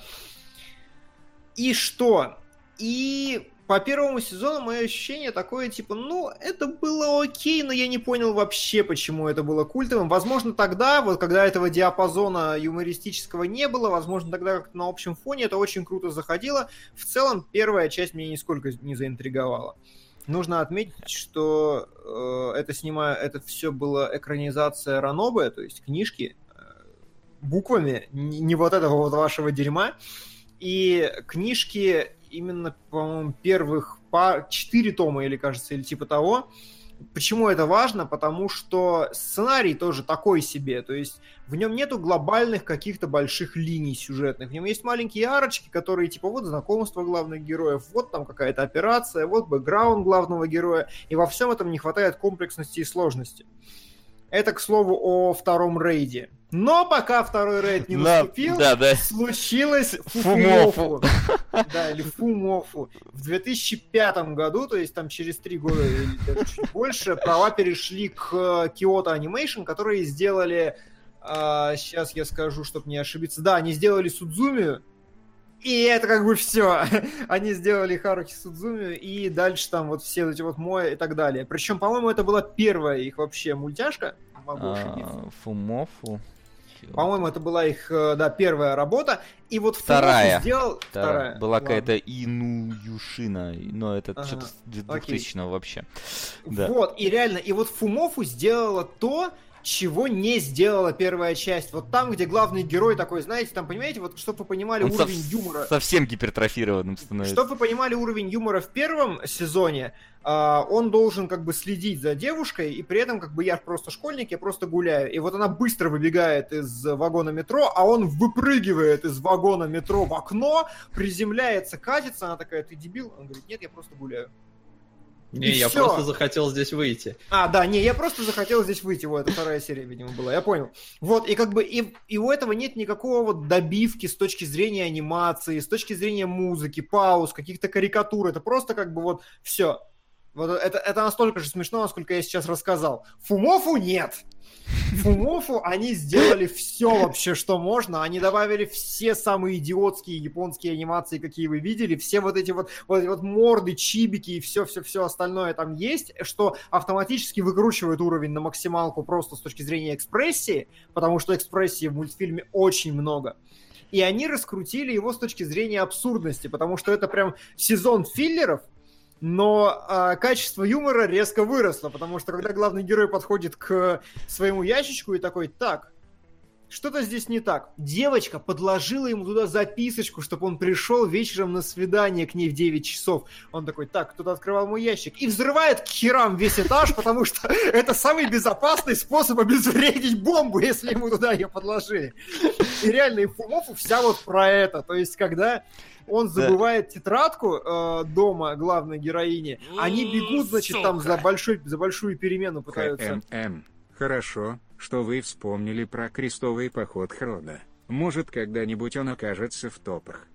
Speaker 3: и что? И по первому сезону мое ощущение такое, типа, ну, это было окей, но я не понял вообще, почему это было культовым. Возможно, тогда, вот когда этого диапазона юмористического не было, возможно, тогда как на общем фоне это очень круто заходило. В целом, первая часть меня нисколько не заинтриговала. Нужно отметить, что э, это снимаю, это все было экранизация Ранобе, то есть книжки э, буквами, не, не вот этого вот вашего дерьма. И книжки именно, по-моему, первых по 4 тома, или кажется, или типа того. Почему это важно? Потому что сценарий тоже такой себе, то есть в нем нету глобальных каких-то больших линий сюжетных, в нем есть маленькие арочки, которые типа вот знакомство главных героев, вот там какая-то операция, вот бэкграунд главного героя, и во всем этом не хватает комплексности и сложности. Это, к слову, о втором рейде. Но пока второй рейд не
Speaker 2: На-
Speaker 3: наступил,
Speaker 2: Да, да.
Speaker 3: случилось
Speaker 2: Фумофу.
Speaker 3: Да, или фумофу. В 2005 году, то есть там через три года или даже чуть больше, права перешли к Kyoto Animation, которые сделали, сейчас я скажу, чтобы не ошибиться, да, они сделали Судзумию, и это как бы все. (laughs) Они сделали Харуки Судзумию, и дальше там вот все эти вот Моя и так далее. Причем, по-моему, это была первая их вообще мультяшка. Могу ошибиться.
Speaker 2: А, Фумофу.
Speaker 3: По-моему, это была их, э, да, первая работа. И вот
Speaker 2: Вторая.
Speaker 3: Сделал...
Speaker 2: Вторая. Была
Speaker 3: ладно.
Speaker 2: какая-то Ину Юшина, но это
Speaker 3: Ага,
Speaker 2: что-то с
Speaker 3: окей.
Speaker 2: 2000 вообще. Да.
Speaker 3: Вот, и реально, и вот Фумофу сделала то, чего не сделала первая часть. Вот там, где главный герой такой, знаете, там, понимаете, вот чтобы вы понимали
Speaker 2: Он сов-
Speaker 3: уровень юмора.
Speaker 2: совсем гипертрофированным становится.
Speaker 3: Чтобы вы понимали уровень юмора в первом сезоне, а, он должен как бы следить за девушкой, и при этом как бы я просто школьник, я просто гуляю. И вот она быстро выбегает из вагона метро, а он выпрыгивает из вагона метро в окно, приземляется, катится, она такая, ты дебил? Он говорит, нет, я просто гуляю.
Speaker 4: Не,
Speaker 3: И
Speaker 4: я
Speaker 3: всё.
Speaker 4: просто захотел здесь выйти.
Speaker 3: А, да, не, я просто захотел здесь выйти. Вот, это вторая серия, видимо, была, я понял. Вот, и как бы, и, и у этого нет никакого вот добивки с точки зрения анимации, с точки зрения музыки, пауз, каких-то карикатур. Это просто как бы вот все. Вот это, это настолько же смешно, насколько я сейчас рассказал. Фумофу нет. Фумофу они сделали все вообще, что можно. Они добавили все самые идиотские японские анимации, какие вы видели. Все вот эти вот, вот, эти вот морды, чибики и все-все-все остальное там есть, что автоматически выкручивает уровень на максималку просто с точки зрения экспрессии, потому что экспрессии в мультфильме очень много. И они раскрутили его с точки зрения абсурдности, потому что это прям сезон филлеров, но а, качество юмора резко выросло, потому что когда главный герой подходит к своему ящичку и такой, так, что-то здесь не так. Девочка подложила ему туда записочку, чтобы он пришел вечером на свидание к ней в 9 часов. Он такой, так, кто-то открывал мой ящик. И взрывает к херам весь этаж, (laughs) потому что это самый безопасный способ обезвредить бомбу, если ему туда ее подложили. И реально, и Фумофу вся вот про это. То есть, когда он забывает тетрадку э, дома главной героини, они бегут, значит, там за, большой, за большую перемену пытаются.
Speaker 5: ХММ. Хорошо, что вы вспомнили про крестовый поход Хрода. Может, когда-нибудь он окажется в топах.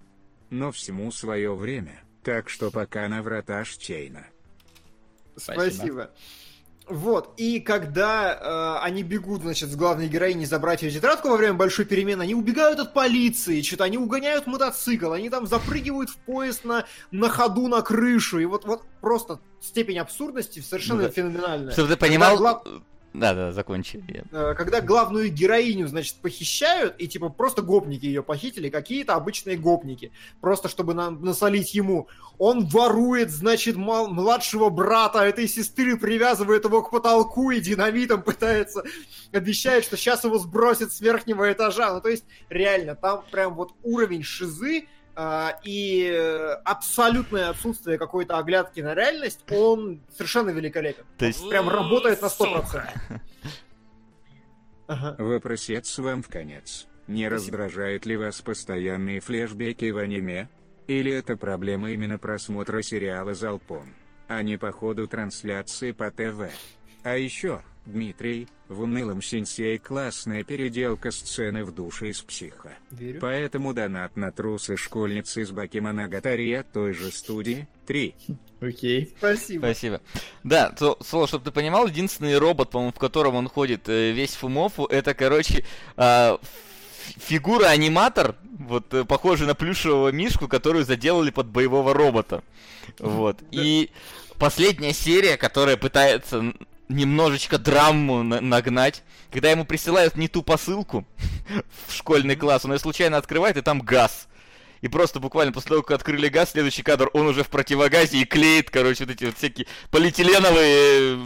Speaker 5: Но всему свое время, так что пока на врата Штейна.
Speaker 3: Спасибо. Спасибо. Вот, и когда э, они бегут, значит, с главной героиней забрать ее тетрадку во время большой перемены, они убегают от полиции, что-то они угоняют мотоцикл, они там запрыгивают в поезд на, на ходу на крышу, и вот, вот просто степень абсурдности совершенно ну, феноменальная.
Speaker 2: Чтобы ты понимал, глав... Да, да, закончи.
Speaker 3: Э, когда главную героиню, значит, похищают, и типа просто гопники ее похитили, какие-то обычные гопники, просто чтобы нам насолить ему. Он ворует, значит, мал- младшего брата этой сестры, привязывает его к потолку и динамитом пытается, обещает, что сейчас его сбросит с верхнего этажа. Ну, то есть, реально, там прям вот уровень шизы, а, и абсолютное отсутствие какой-то оглядки на реальность, он совершенно великолепен. То есть прям работает на 100%.
Speaker 5: Ага. Вопросец вам в конец. Не Спасибо. раздражают ли вас постоянные флешбеки в аниме? Или это проблема именно просмотра сериала «Залпом», а не по ходу трансляции по ТВ? А еще, Дмитрий, в унылом сенсей классная переделка сцены в душе из психа. Верю. Поэтому донат на трусы школьницы из Бакиманагатария той же студии 3.
Speaker 3: Окей. Спасибо.
Speaker 2: Спасибо. Да, то, Соло, чтобы ты понимал, единственный робот, по-моему, в котором он ходит э, весь Фумофу, это, короче, э, фигура-аниматор, вот, э, похожий на плюшевого мишку, которую заделали под боевого робота. Вот. И последняя серия, которая пытается немножечко драму на нагнать, когда ему присылают не ту посылку (laughs) в школьный класс, он ее случайно открывает, и там газ. И просто буквально после того, как открыли газ, следующий кадр, он уже в противогазе и клеит, короче, вот эти вот всякие полиэтиленовые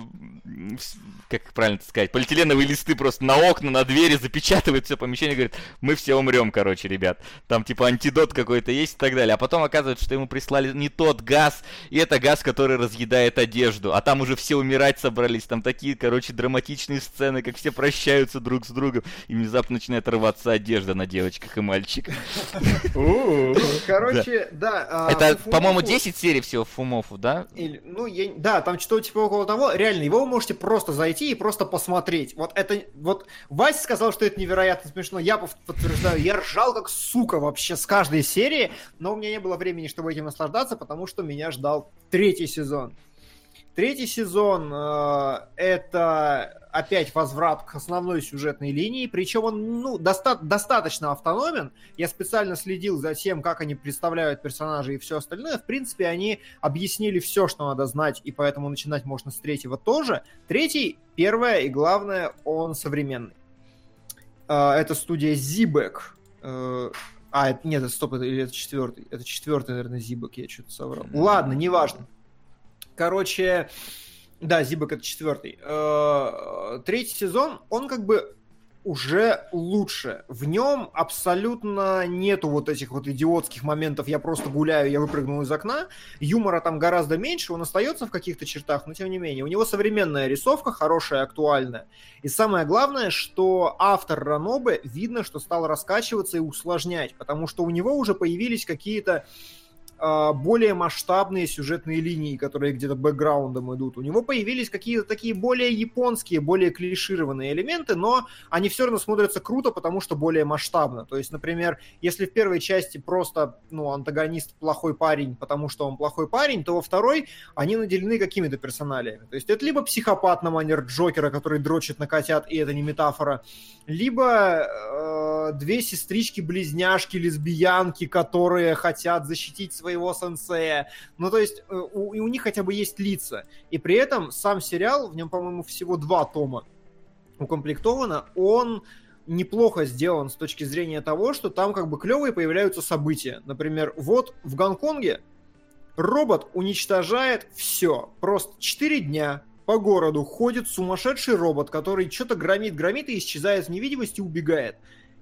Speaker 2: как правильно сказать, полиэтиленовые листы просто на окна, на двери запечатывает все помещение, говорит, мы все умрем, короче, ребят. Там типа антидот какой-то есть и так далее. А потом оказывается, что ему прислали не тот газ, и это газ, который разъедает одежду. А там уже все умирать собрались. Там такие, короче, драматичные сцены, как все прощаются друг с другом, и внезапно начинает рваться одежда на девочках и мальчиках. (laughs)
Speaker 3: Короче, да.
Speaker 2: А, это, по-моему, 10 серий всего Фумофу, да?
Speaker 3: Ну, да, там что-то типа около того. Реально, его вы можете просто зайти зайти и просто посмотреть. Вот это, вот Вася сказал, что это невероятно смешно, я подтверждаю, я ржал как сука вообще с каждой серии, но у меня не было времени, чтобы этим наслаждаться, потому что меня ждал третий сезон. Третий сезон э, это опять возврат к основной сюжетной линии, причем он ну, доста- достаточно автономен. Я специально следил за тем, как они представляют персонажей и все остальное. В принципе, они объяснили все, что надо знать, и поэтому начинать можно с третьего тоже. Третий, первое и главное, он современный. Э, это студия Zibek. Э, а, нет, это стоп, это, или это четвертый. Это четвертый, наверное, Zibek, я что-то соврал. Ладно, неважно. Короче, да, Зибок это четвертый. Э, третий сезон, он как бы уже лучше. В нем абсолютно нету вот этих вот идиотских моментов «я просто гуляю, я выпрыгнул из окна». Юмора там гораздо меньше, он остается в каких-то чертах, но тем не менее. У него современная рисовка, хорошая, актуальная. И самое главное, что автор Ранобе видно, что стал раскачиваться и усложнять, потому что у него уже появились какие-то более масштабные сюжетные линии, которые где-то бэкграундом идут. У него появились какие-то такие более японские, более клишированные элементы, но они все равно смотрятся круто, потому что более масштабно. То есть, например, если в первой части просто ну, антагонист плохой парень, потому что он плохой парень, то во второй они наделены какими-то персоналиями. То есть это либо психопат на манер Джокера, который дрочит на котят, и это не метафора, либо э, две сестрички-близняшки, лесбиянки, которые хотят защитить своего сенсея. Ну, то есть э, у, у них хотя бы есть лица. И при этом сам сериал, в нем, по-моему, всего два тома укомплектовано, он неплохо сделан с точки зрения того, что там как бы клевые появляются события. Например, вот в Гонконге робот уничтожает все. Просто 4 дня по городу ходит сумасшедший робот, который что-то громит, громит и исчезает в невидимости убегает.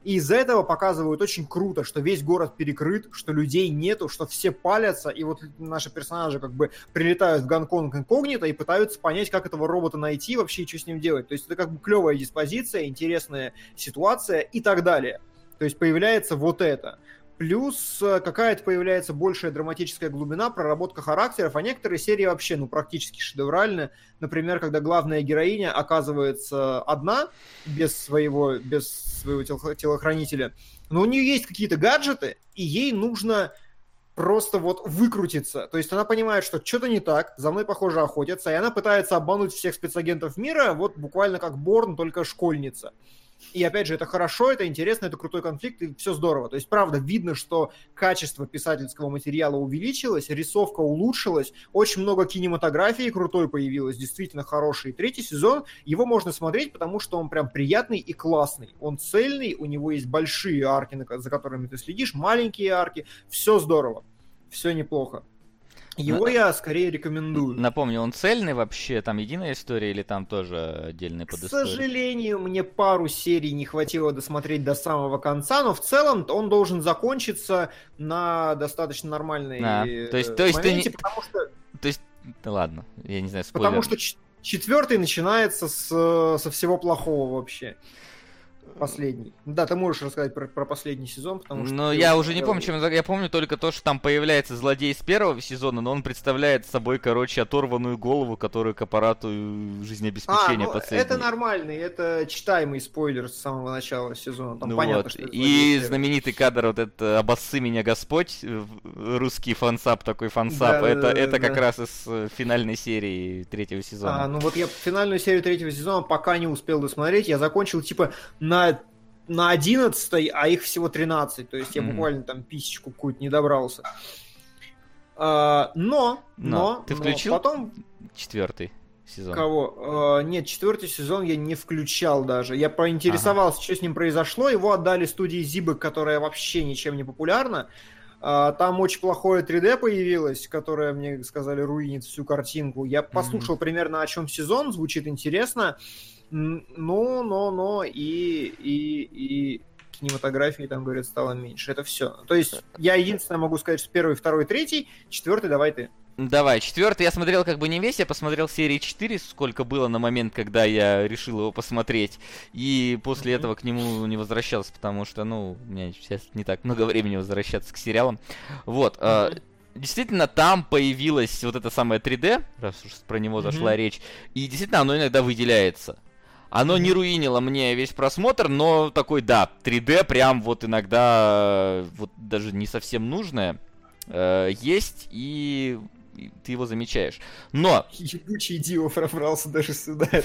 Speaker 3: И из-за этого показывают очень круто, что весь город перекрыт, что людей нету, что все палятся, и вот наши персонажи как бы прилетают в Гонконг инкогнито и пытаются понять, как этого робота найти вообще и что с ним делать. То есть это как бы клевая диспозиция, интересная ситуация и так далее. То есть появляется вот это. Плюс э, какая-то появляется большая драматическая глубина, проработка характеров, а некоторые серии вообще, ну, практически шедевральны. Например, когда главная героиня оказывается одна, без своего, без своего телохранителя, но у нее есть какие-то гаджеты, и ей нужно просто вот выкрутиться. То есть она понимает, что что-то не так, за мной, похоже, охотятся, и она пытается обмануть всех спецагентов мира, вот буквально как Борн, только школьница. И опять же, это хорошо, это интересно, это крутой конфликт, и все здорово. То есть, правда, видно, что качество писательского материала увеличилось, рисовка улучшилась, очень много кинематографии крутой появилось, действительно хороший. Третий сезон, его можно смотреть, потому что он прям приятный и классный. Он цельный, у него есть большие арки, за которыми ты следишь, маленькие арки, все здорово, все неплохо. Его Но... я скорее рекомендую.
Speaker 2: Напомню, он цельный вообще? Там единая история или там тоже отдельный
Speaker 3: под К сожалению, мне пару серий не хватило досмотреть до самого конца, но в целом он должен закончиться на достаточно нормальной
Speaker 2: а, то есть, то есть моменте, ты не... потому что... То есть, да ладно, я не знаю, спойлер.
Speaker 3: Потому что четвертый начинается с, со всего плохого вообще. Последний. Да, ты можешь рассказать про, про последний сезон, потому что...
Speaker 2: Ну, я уже не помню, чем... Я помню только то, что там появляется злодей с первого сезона, но он представляет собой, короче, оторванную голову, которую к аппарату жизнеобеспечения а, ну,
Speaker 3: последний. это нормальный, это читаемый спойлер с самого начала сезона. Там
Speaker 2: ну понятно, вот. что И знаменитый кадр вот это «Обоссы меня Господь», русский фансаб такой фансаб, да, это, да, это да, как раз из э, финальной серии третьего сезона.
Speaker 3: А, ну вот я финальную серию третьего сезона пока не успел досмотреть, я закончил типа на на 11, а их всего 13. То есть я буквально там писечку какую-то не добрался. А, но, но, но,
Speaker 2: ты включил потом четвертый сезон?
Speaker 3: Кого? А, нет, четвертый сезон я не включал даже. Я поинтересовался, ага. что с ним произошло. Его отдали студии Зибы, которая вообще ничем не популярна. А, там очень плохое 3D появилось, которое, мне сказали, руинит всю картинку. Я послушал mm-hmm. примерно о чем сезон, звучит интересно. Ну, но, но, и, и, и кинематографии там, говорят, стало меньше. Это все. То есть я единственное могу сказать, что первый, второй, третий, четвертый давай ты.
Speaker 2: Давай, четвертый я смотрел как бы не весь, я посмотрел серии 4, сколько было на момент, когда я решил его посмотреть. И после mm-hmm. этого к нему не возвращался, потому что, ну, у меня сейчас не так много времени возвращаться к сериалам. Вот. Mm-hmm. Действительно, там появилась вот эта самая 3D, раз уж про него зашла mm-hmm. речь, и действительно оно иногда выделяется. Оно не руинило мне весь просмотр, но такой, да, 3D прям вот иногда вот даже не совсем нужное э, есть, и ты его замечаешь. Но...
Speaker 3: Ебучий Дио пробрался даже сюда. (laughs)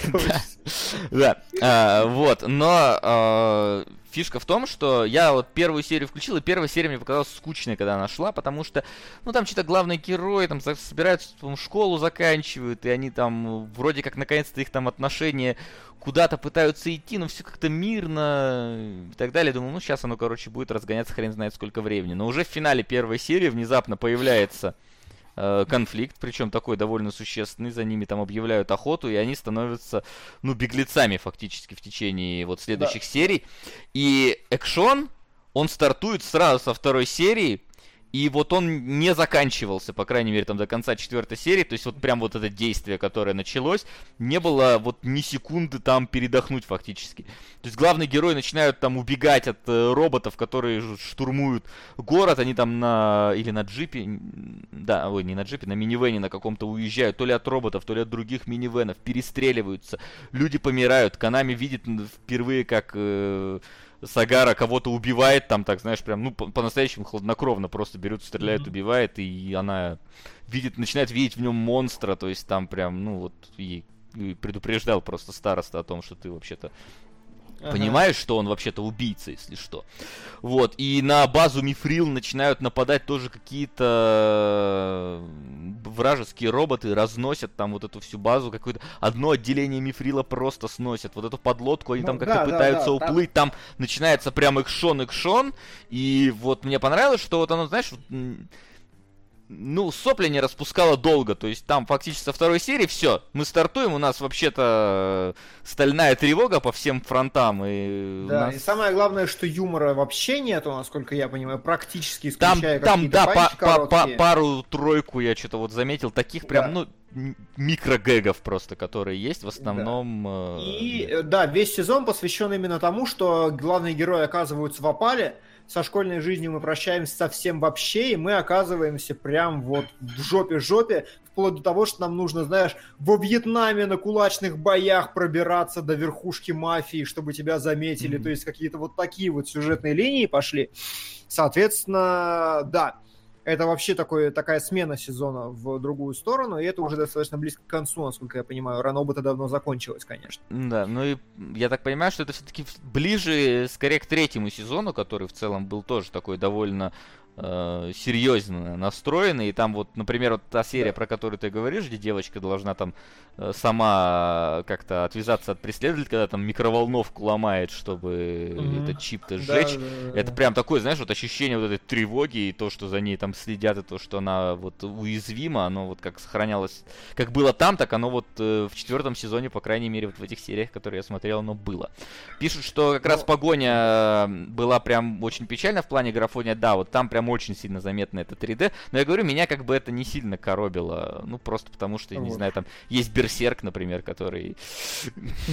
Speaker 2: Да, а, вот, но а, фишка в том, что я вот первую серию включил, и первая серия мне показалась скучной, когда она шла, потому что, ну, там что-то главные герои там собираются, там, школу заканчивают, и они там, вроде как, наконец-то их там отношения куда-то пытаются идти, но все как-то мирно и так далее. Думаю, ну, сейчас оно, короче, будет разгоняться хрен знает сколько времени. Но уже в финале первой серии внезапно появляется конфликт, причем такой довольно существенный, за ними там объявляют охоту, и они становятся, ну, беглецами фактически в течение вот следующих да. серий. И экшон, он стартует сразу со второй серии, и вот он не заканчивался, по крайней мере, там до конца четвертой серии. То есть вот прям вот это действие, которое началось, не было вот ни секунды там передохнуть фактически. То есть главные герои начинают там убегать от э, роботов, которые штурмуют город. Они там на... или на джипе... Да, ой, не на джипе, на минивене на каком-то уезжают. То ли от роботов, то ли от других минивенов. Перестреливаются. Люди помирают. Канами видит впервые, как... Э, Сагара кого-то убивает, там так, знаешь, прям, ну, по-настоящему хладнокровно просто берет, стреляет, mm-hmm. убивает, и она видит, начинает видеть в нем монстра, то есть там прям, ну, вот, и, и предупреждал просто староста о том, что ты вообще-то Ага. Понимаешь, что он вообще-то убийца, если что. Вот, и на базу Мифрил начинают нападать тоже какие-то э, вражеские роботы, разносят там вот эту всю базу, какое-то одно отделение Мифрила просто сносят. Вот эту подлодку они ну, там как-то да, пытаются да, да, уплыть, там... там начинается прям экшон, экшон, и вот мне понравилось, что вот оно, знаешь, ну, сопли не распускала долго. То есть там фактически со второй серии все, мы стартуем, у нас вообще-то стальная тревога по всем фронтам. И
Speaker 3: Да,
Speaker 2: нас...
Speaker 3: и самое главное, что юмора вообще нету, насколько я понимаю, практически
Speaker 2: Там,
Speaker 3: исключая
Speaker 2: там, да, па-
Speaker 3: панчи
Speaker 2: па- па-
Speaker 3: короткие.
Speaker 2: пару-тройку я что-то вот заметил, таких прям,
Speaker 3: Да.
Speaker 2: ну, микрогэгов просто, которые есть в основном. э,
Speaker 3: И э, да, весь сезон посвящен именно тому, что главные герои оказываются в опале, со школьной жизнью мы прощаемся совсем вообще, и мы оказываемся прям вот в жопе-жопе, вплоть до того, что нам нужно, знаешь, во Вьетнаме на кулачных боях пробираться до верхушки мафии, чтобы тебя заметили,
Speaker 2: Мгм.
Speaker 3: то есть какие-то вот такие вот сюжетные линии пошли. Соответственно, да, это вообще такое, такая смена сезона в другую сторону, и это уже достаточно близко к концу, насколько я понимаю. Ранобута давно закончилась, конечно.
Speaker 2: Да, ну и я так понимаю, что это все-таки ближе, скорее, к третьему сезону, который в целом был тоже такой довольно э, серьезно настроенный. И там вот, например, вот та серия, про которую ты говоришь, где девочка должна там э, сама как-то отвязаться от преследователя, когда там микроволновку ломает, чтобы
Speaker 3: Мгм.
Speaker 2: этот чип-то
Speaker 3: Да,
Speaker 2: сжечь.
Speaker 3: да, да,
Speaker 2: Это
Speaker 3: да.
Speaker 2: прям такое, знаешь, вот ощущение вот этой тревоги и то, что за ней там следят, и то, что она вот уязвима, оно вот как сохранялось, как было там, так оно вот э, в четвертом сезоне, по крайней мере, вот в этих сериях, которые я смотрел, оно было. Пишут, что как раз
Speaker 3: Ну-
Speaker 2: погоня э, была прям очень печальна в плане графония, да, вот там прям очень сильно заметно это 3D, но я говорю, меня как бы это не сильно коробило, ну просто потому что, я не
Speaker 3: Вот.
Speaker 2: знаю, там есть Берсерк, например, который...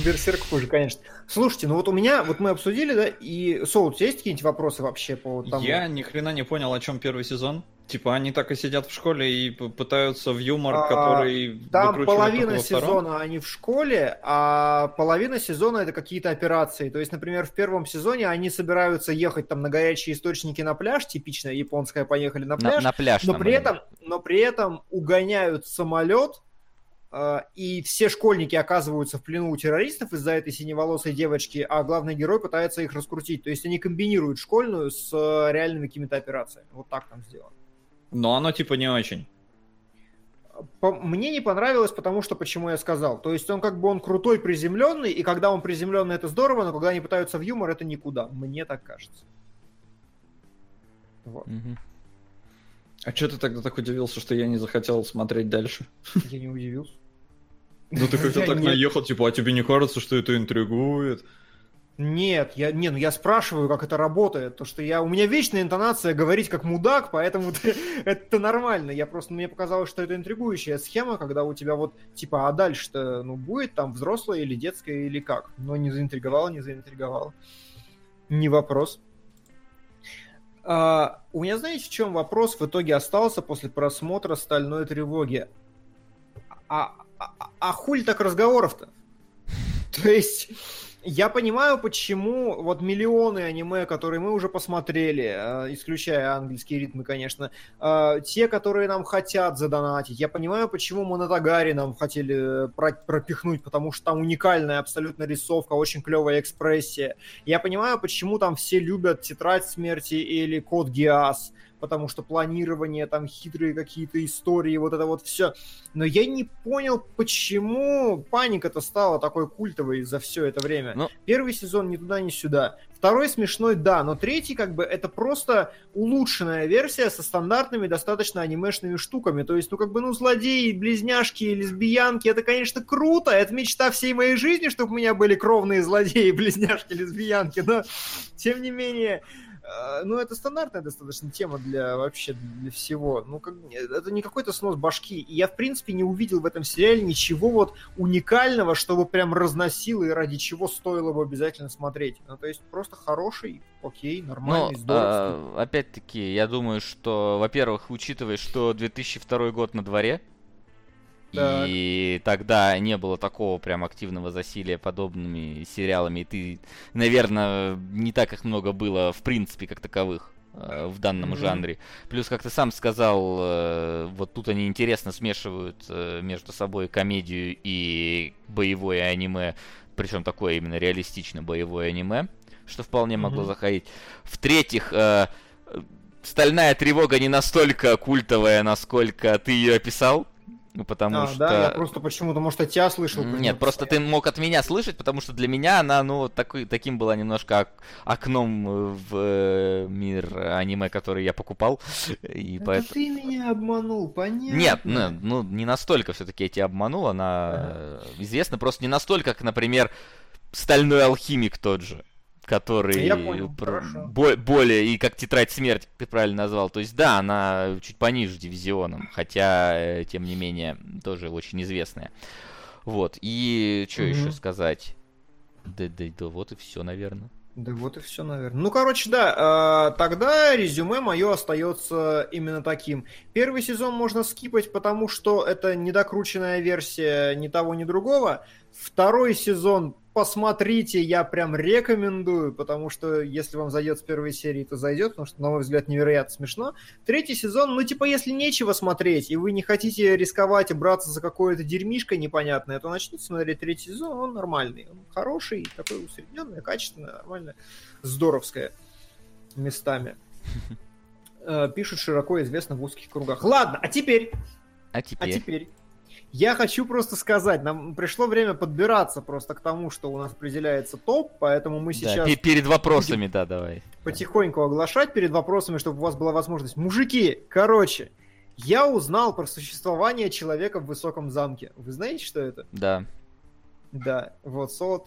Speaker 3: Берсерк хуже, конечно. Слушайте, ну вот у меня, вот мы обсудили, да, и тебя есть какие-нибудь вопросы вообще по тому?
Speaker 4: Я ни хрена не понял, о чем первый сезон. Типа они так и сидят в школе и пытаются в юмор,
Speaker 3: А,
Speaker 4: который
Speaker 3: Там половина
Speaker 4: втором.
Speaker 3: сезона они в школе, а половина сезона это какие-то операции. То есть, например, в первом сезоне они собираются ехать там на горячие источники на пляж, типичная японская поехали на
Speaker 2: На,
Speaker 3: пляж,
Speaker 2: на пляж.
Speaker 3: но
Speaker 2: там
Speaker 3: при этом, но при этом угоняют самолет, э, и все школьники оказываются в плену у террористов из-за этой синеволосой девочки, а главный герой пытается их раскрутить. То есть они комбинируют школьную с э, реальными какими-то операциями. Вот так там сделано.
Speaker 4: Но оно типа не очень.
Speaker 3: Мне не понравилось, потому что почему я сказал. То есть он как бы он крутой, приземленный, и когда он приземленный, это здорово, но когда они пытаются в юмор, это никуда. Мне так кажется. Вот.
Speaker 2: Мгм.
Speaker 4: А что ты тогда так удивился, что я не захотел смотреть дальше?
Speaker 3: Я не удивился.
Speaker 4: Ну ты (laughs) как-то так наехал, типа, а тебе не кажется, что это интригует?
Speaker 3: Нет, я, не, ну я спрашиваю, как это работает. То, что я, у меня вечная интонация говорить как мудак, поэтому (laughs) это нормально. Я просто, мне показалось, что это интригующая схема, когда у тебя вот, типа, а дальше-то, ну, будет там взрослая или детская, или как? Но не заинтриговало, не заинтриговало. Не вопрос. А, у меня, знаете, в чем вопрос в итоге остался после просмотра «Стальной тревоги»? А, а, а- а хуль так разговоров-то? (laughs) То есть, я понимаю, почему вот миллионы аниме, которые мы уже посмотрели, э, исключая английские ритмы, конечно, э, те, которые нам хотят задонатить, я понимаю, почему Монотагари нам хотели э, про- пропихнуть, потому что там уникальная абсолютно рисовка, очень клевая экспрессия. Я понимаю, почему там все любят Тетрадь смерти или Код Гиас, потому что планирование, там хитрые какие-то истории, вот это вот все. Но я не понял, почему паника-то стала такой культовой за все это время.
Speaker 2: Ну-
Speaker 3: Первый сезон ни туда, ни сюда. Второй смешной, да, но третий, как бы, это просто улучшенная версия со стандартными достаточно анимешными штуками. То есть, ну, как бы, ну, злодеи, близняшки, лесбиянки, это, конечно, круто, это мечта всей моей жизни, чтобы у меня были кровные злодеи, (laughs) близняшки, лесбиянки, но, тем не менее, ну, это стандартная достаточно тема для вообще для всего. Ну, как, это не какой-то снос башки. И я, в принципе, не увидел в этом сериале ничего вот уникального, чтобы прям разносило и ради чего стоило бы обязательно смотреть. Ну, то есть просто хороший, окей, нормальный,
Speaker 2: Ну,
Speaker 3: здоровский.
Speaker 2: а, опять-таки, я думаю, что, во-первых, учитывая, что 2002 год на дворе,
Speaker 3: Так.
Speaker 2: и тогда не было такого прям активного засилия подобными сериалами, и ты, наверное, не так их много было, в принципе, как таковых э, в данном
Speaker 3: Мгм.
Speaker 2: жанре. Плюс, как ты сам сказал, э, вот тут они интересно смешивают э, между собой комедию и боевое аниме, причем такое именно реалистично боевое аниме, что вполне могло
Speaker 3: Мгм.
Speaker 2: заходить. В-третьих, Стальная тревога не настолько культовая, насколько ты ее описал. Ну, Потому
Speaker 3: А,
Speaker 2: что...
Speaker 3: да, я просто почему-то, может, от тебя слышал.
Speaker 2: Нет, просто ты мог от меня слышать, потому что для меня она, ну, такой, таким была немножко ок- окном э, в э, мир аниме, который я покупал. И
Speaker 3: Это
Speaker 2: поэтому...
Speaker 3: ты меня обманул, понятно.
Speaker 2: Нет, ну, ну, не настолько все-таки я тебя обманул, она э, известна просто не настолько, как, например, Стальной Алхимик тот же, который
Speaker 3: Я понял,
Speaker 2: пр-
Speaker 3: хорошо.
Speaker 2: бо- более, и как Тетрадь Смерти, ты правильно назвал, то есть да, она чуть пониже дивизионом, хотя, э, тем не менее, тоже очень известная. Вот, и что
Speaker 3: Мгм.
Speaker 2: еще сказать? Да, да, да, вот и все, наверное.
Speaker 3: Да вот и все, наверное. Ну, короче, да, э, тогда резюме мое остается именно таким. Первый сезон можно скипать, потому что это недокрученная версия ни того, ни другого. Второй сезон посмотрите, я прям рекомендую, потому что если вам зайдет с первой серии, то зайдет, потому что, на мой взгляд, невероятно смешно. Третий сезон, ну, типа, если нечего смотреть, и вы не хотите рисковать и браться за какое-то дерьмишко непонятное, то начните смотреть третий сезон, он нормальный, он хороший, такой усредненный, качественный, нормально, здоровское местами. (laughs) Э, Пишут широко известно в узких кругах. Ладно, а теперь,
Speaker 2: А
Speaker 3: а
Speaker 2: теперь?
Speaker 3: Я хочу просто сказать, нам пришло время подбираться просто к тому, что у нас определяется топ, поэтому мы
Speaker 2: Да,
Speaker 3: сейчас
Speaker 2: пе- перед вопросами, да, давай.
Speaker 3: потихоньку оглашать перед вопросами, чтобы у вас была возможность. Мужики, короче, я узнал про существование человека в высоком замке. Вы знаете, что это?
Speaker 2: Да.
Speaker 3: Да, вот, Солод.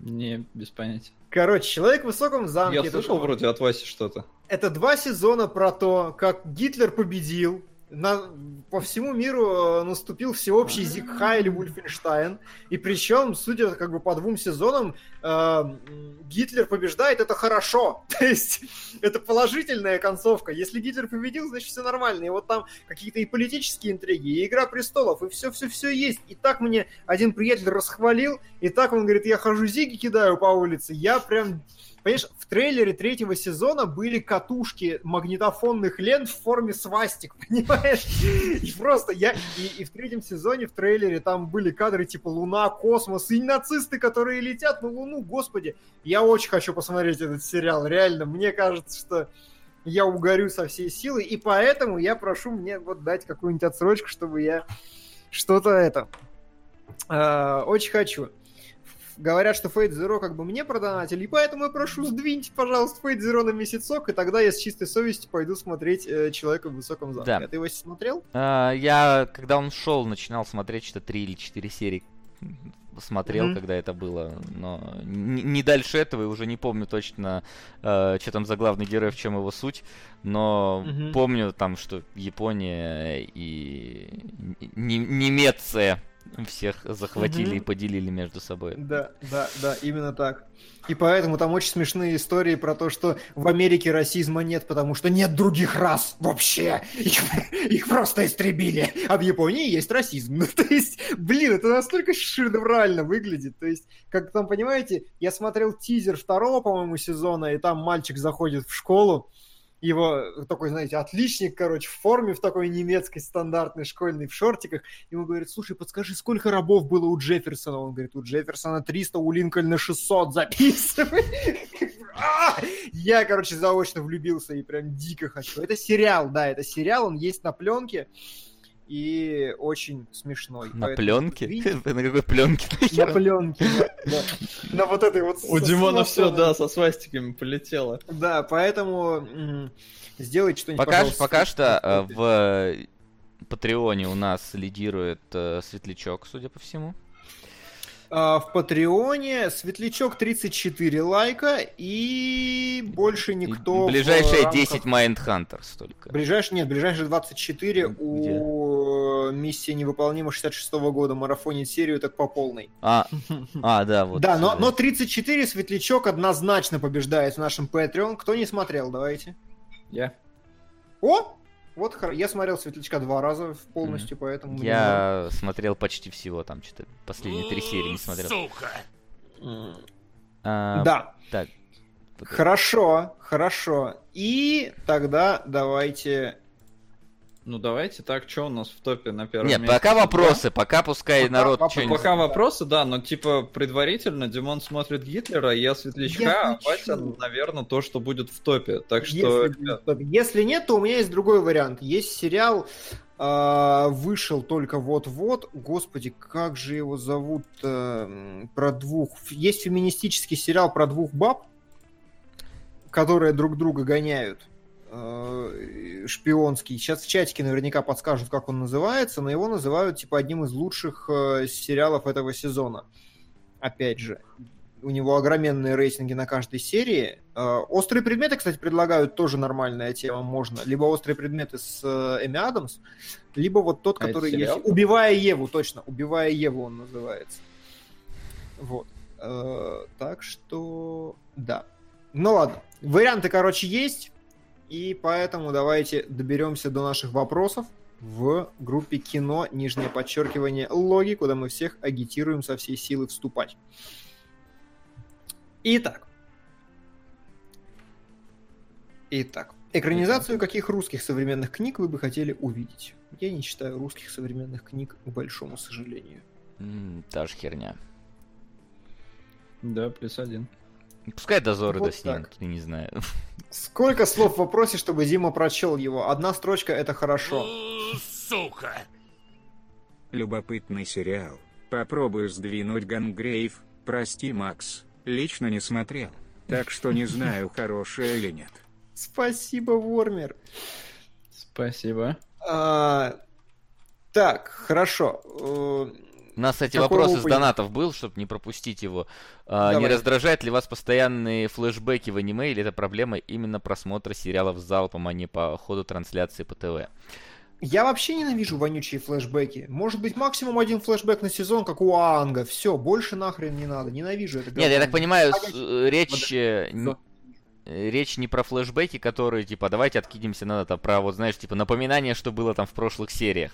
Speaker 4: Не, без понятия.
Speaker 3: Короче, человек в высоком замке.
Speaker 4: Я
Speaker 3: это
Speaker 4: слышал
Speaker 3: два-
Speaker 4: вроде от Васи что-то.
Speaker 3: Это два сезона про то, как Гитлер победил. На, по всему миру э, наступил всеобщий Зигхай или Вульфенштайн. И причем, судя как бы по двум сезонам, э, Гитлер побеждает, это хорошо. (laughs) То есть, это положительная концовка. Если Гитлер победил, значит все нормально. И вот там какие-то и политические интриги, и Игра престолов, и все-все-все есть. И так мне один приятель расхвалил, и так он говорит, я хожу зиги кидаю по улице. Я прям Понимаешь, в трейлере третьего сезона были катушки магнитофонных лент в форме свастик, (laughs) понимаешь? И просто я... И, и в третьем сезоне в трейлере там были кадры типа Луна, космос и нацисты, которые летят на Луну, господи. Я очень хочу посмотреть этот сериал, реально. Мне кажется, что я угорю со всей силы, и поэтому я прошу мне вот дать какую-нибудь отсрочку, чтобы я что-то это... э, очень хочу. Говорят, что Fate Zero как бы мне продонатили, и поэтому я прошу, сдвиньте, пожалуйста, Fate Zero на месяцок, и тогда я с чистой совестью пойду смотреть э, Человека в высоком замке.
Speaker 2: Да.
Speaker 3: А ты его смотрел?
Speaker 2: А, я, когда он шел, начинал смотреть что-то 3 или 4 серии. Смотрел,
Speaker 3: Мгм.
Speaker 2: когда это было, но не, не дальше этого, и уже не помню точно, э, что там за главный герой, в чем его суть, но
Speaker 3: Мгм.
Speaker 2: помню там, что Япония и не- Немеция всех захватили и поделили между собой.
Speaker 3: Да, да, да, именно так. И поэтому там очень смешные истории про то, что в Америке расизма нет, потому что нет других рас вообще. Их, их просто истребили. А в Японии есть расизм. Ну, (laughs) то есть, блин, это настолько шедеврально выглядит. То есть, как там, понимаете, я смотрел тизер второго, по-моему, сезона, и там мальчик заходит в школу, его такой, знаете, отличник, короче, в форме, в такой немецкой стандартной школьной, в шортиках. Ему говорит, слушай, подскажи, сколько рабов было у Джефферсона? Он говорит, у Джефферсона 300, у Линкольна 600, записывай. (laughs) Я, короче, заочно влюбился и прям дико хочу. Это сериал, да, это сериал, он есть на пленке и очень смешной.
Speaker 2: На
Speaker 3: Поэтому
Speaker 2: пленке? (laughs) На какой пленке? (laughs)
Speaker 3: На пленке, да. На вот этой вот...
Speaker 4: У Димона все, да, со свастиками полетело.
Speaker 3: Да, поэтому сделайте что-нибудь,
Speaker 2: Пока, что э,
Speaker 3: в-
Speaker 2: в э, Патреоне у нас лидирует э, Светлячок, судя по всему.
Speaker 3: А, в Патреоне Светлячок 34 лайка и больше
Speaker 2: И
Speaker 3: никто... в
Speaker 2: Ближайшие
Speaker 3: рамках-
Speaker 2: 10 Mindhunters только.
Speaker 3: Ближайшие, нет, ближайшие 24
Speaker 2: Где?
Speaker 3: у миссии невыполнима 66 года марафонит серию так по полной.
Speaker 2: А, (laughs) а, да, вот.
Speaker 3: да, но,
Speaker 2: э,
Speaker 3: но 34 Светлячок однозначно побеждает в нашем Patreon. Кто не смотрел, давайте.
Speaker 4: Я.
Speaker 3: О! Вот я смотрел Светлячка два раза полностью, поэтому... мне
Speaker 2: Я смотрел почти всего, там что-то последние три серии не смотрел.
Speaker 1: Сука.
Speaker 2: А,
Speaker 3: Да,
Speaker 2: Так.
Speaker 3: хорошо, хорошо. И тогда давайте...
Speaker 4: Ну давайте так, что у нас в топе на первом
Speaker 2: Нет,
Speaker 4: месте?
Speaker 2: пока вопросы, пока пускай
Speaker 3: Пока
Speaker 2: народ
Speaker 3: вопросы.
Speaker 2: что-нибудь...
Speaker 4: Пока вопросы, да, но типа предварительно Димон смотрит Гитлера, я Светлячка,
Speaker 3: Я
Speaker 4: а. Вася, наверное, то, что будет в топе. Так что...
Speaker 3: Если. Если нет, то у меня есть другой вариант. Есть сериал А, вышел только вот-вот. Господи, как же его зовут? э, Про двух... Есть феминистический сериал про двух баб, которые друг друга гоняют. Э, Шпионский. Сейчас в чатике наверняка подскажут, как он называется, но его называют типа одним из лучших э, сериалов этого сезона. Опять же, у него огроменные рейтинги на каждой серии. Э, Острые предметы, кстати, предлагают тоже нормальная тема. Можно либо острые предметы с Эми Адамс, либо вот тот,
Speaker 4: А
Speaker 3: который есть. Убивая Еву, точно. Убивая Еву он называется. Вот. Так что, да. Ну ладно. Варианты, короче, есть. И поэтому давайте доберемся до наших вопросов в группе кино, нижнее подчеркивание, логи, куда мы всех агитируем со всей силы вступать. Итак. Итак. Экранизацию каких русских современных книг вы бы хотели увидеть? Я не читаю русских современных книг, к большому сожалению.
Speaker 2: М, Та же херня.
Speaker 4: Да, плюс один.
Speaker 2: Пускай дозоры
Speaker 3: Вот
Speaker 2: доснимут, я не знаю. (laughs)
Speaker 3: Сколько слов в вопросе, чтобы Дима прочел его? Одна строчка это хорошо.
Speaker 1: Сука.
Speaker 5: Любопытный сериал. Попробую сдвинуть Гангрейв. Прости, Макс. Лично не смотрел. Так что не знаю, (laughs) хорошее или нет.
Speaker 3: Спасибо, Вормер.
Speaker 4: Спасибо.
Speaker 3: А, так, хорошо.
Speaker 2: У нас, кстати,
Speaker 3: Какой
Speaker 2: вопрос из донатов был, чтобы не пропустить его. А, не
Speaker 3: Давай.
Speaker 2: раздражает ли вас постоянные флешбеки в аниме, или это проблема именно просмотра сериалов залпом, а не по ходу трансляции по ТВ?
Speaker 3: Я вообще ненавижу вонючие флешбеки. Может быть, максимум один флешбэк на сезон, как у Анга. Все, больше нахрен не надо. Ненавижу это.
Speaker 2: Нет, я так понимаю, э, речь,
Speaker 3: Да.
Speaker 2: э, речь не про флешбеки, которые, типа, давайте откинемся на это, а про, вот, знаешь, типа, напоминание, что было там в прошлых сериях.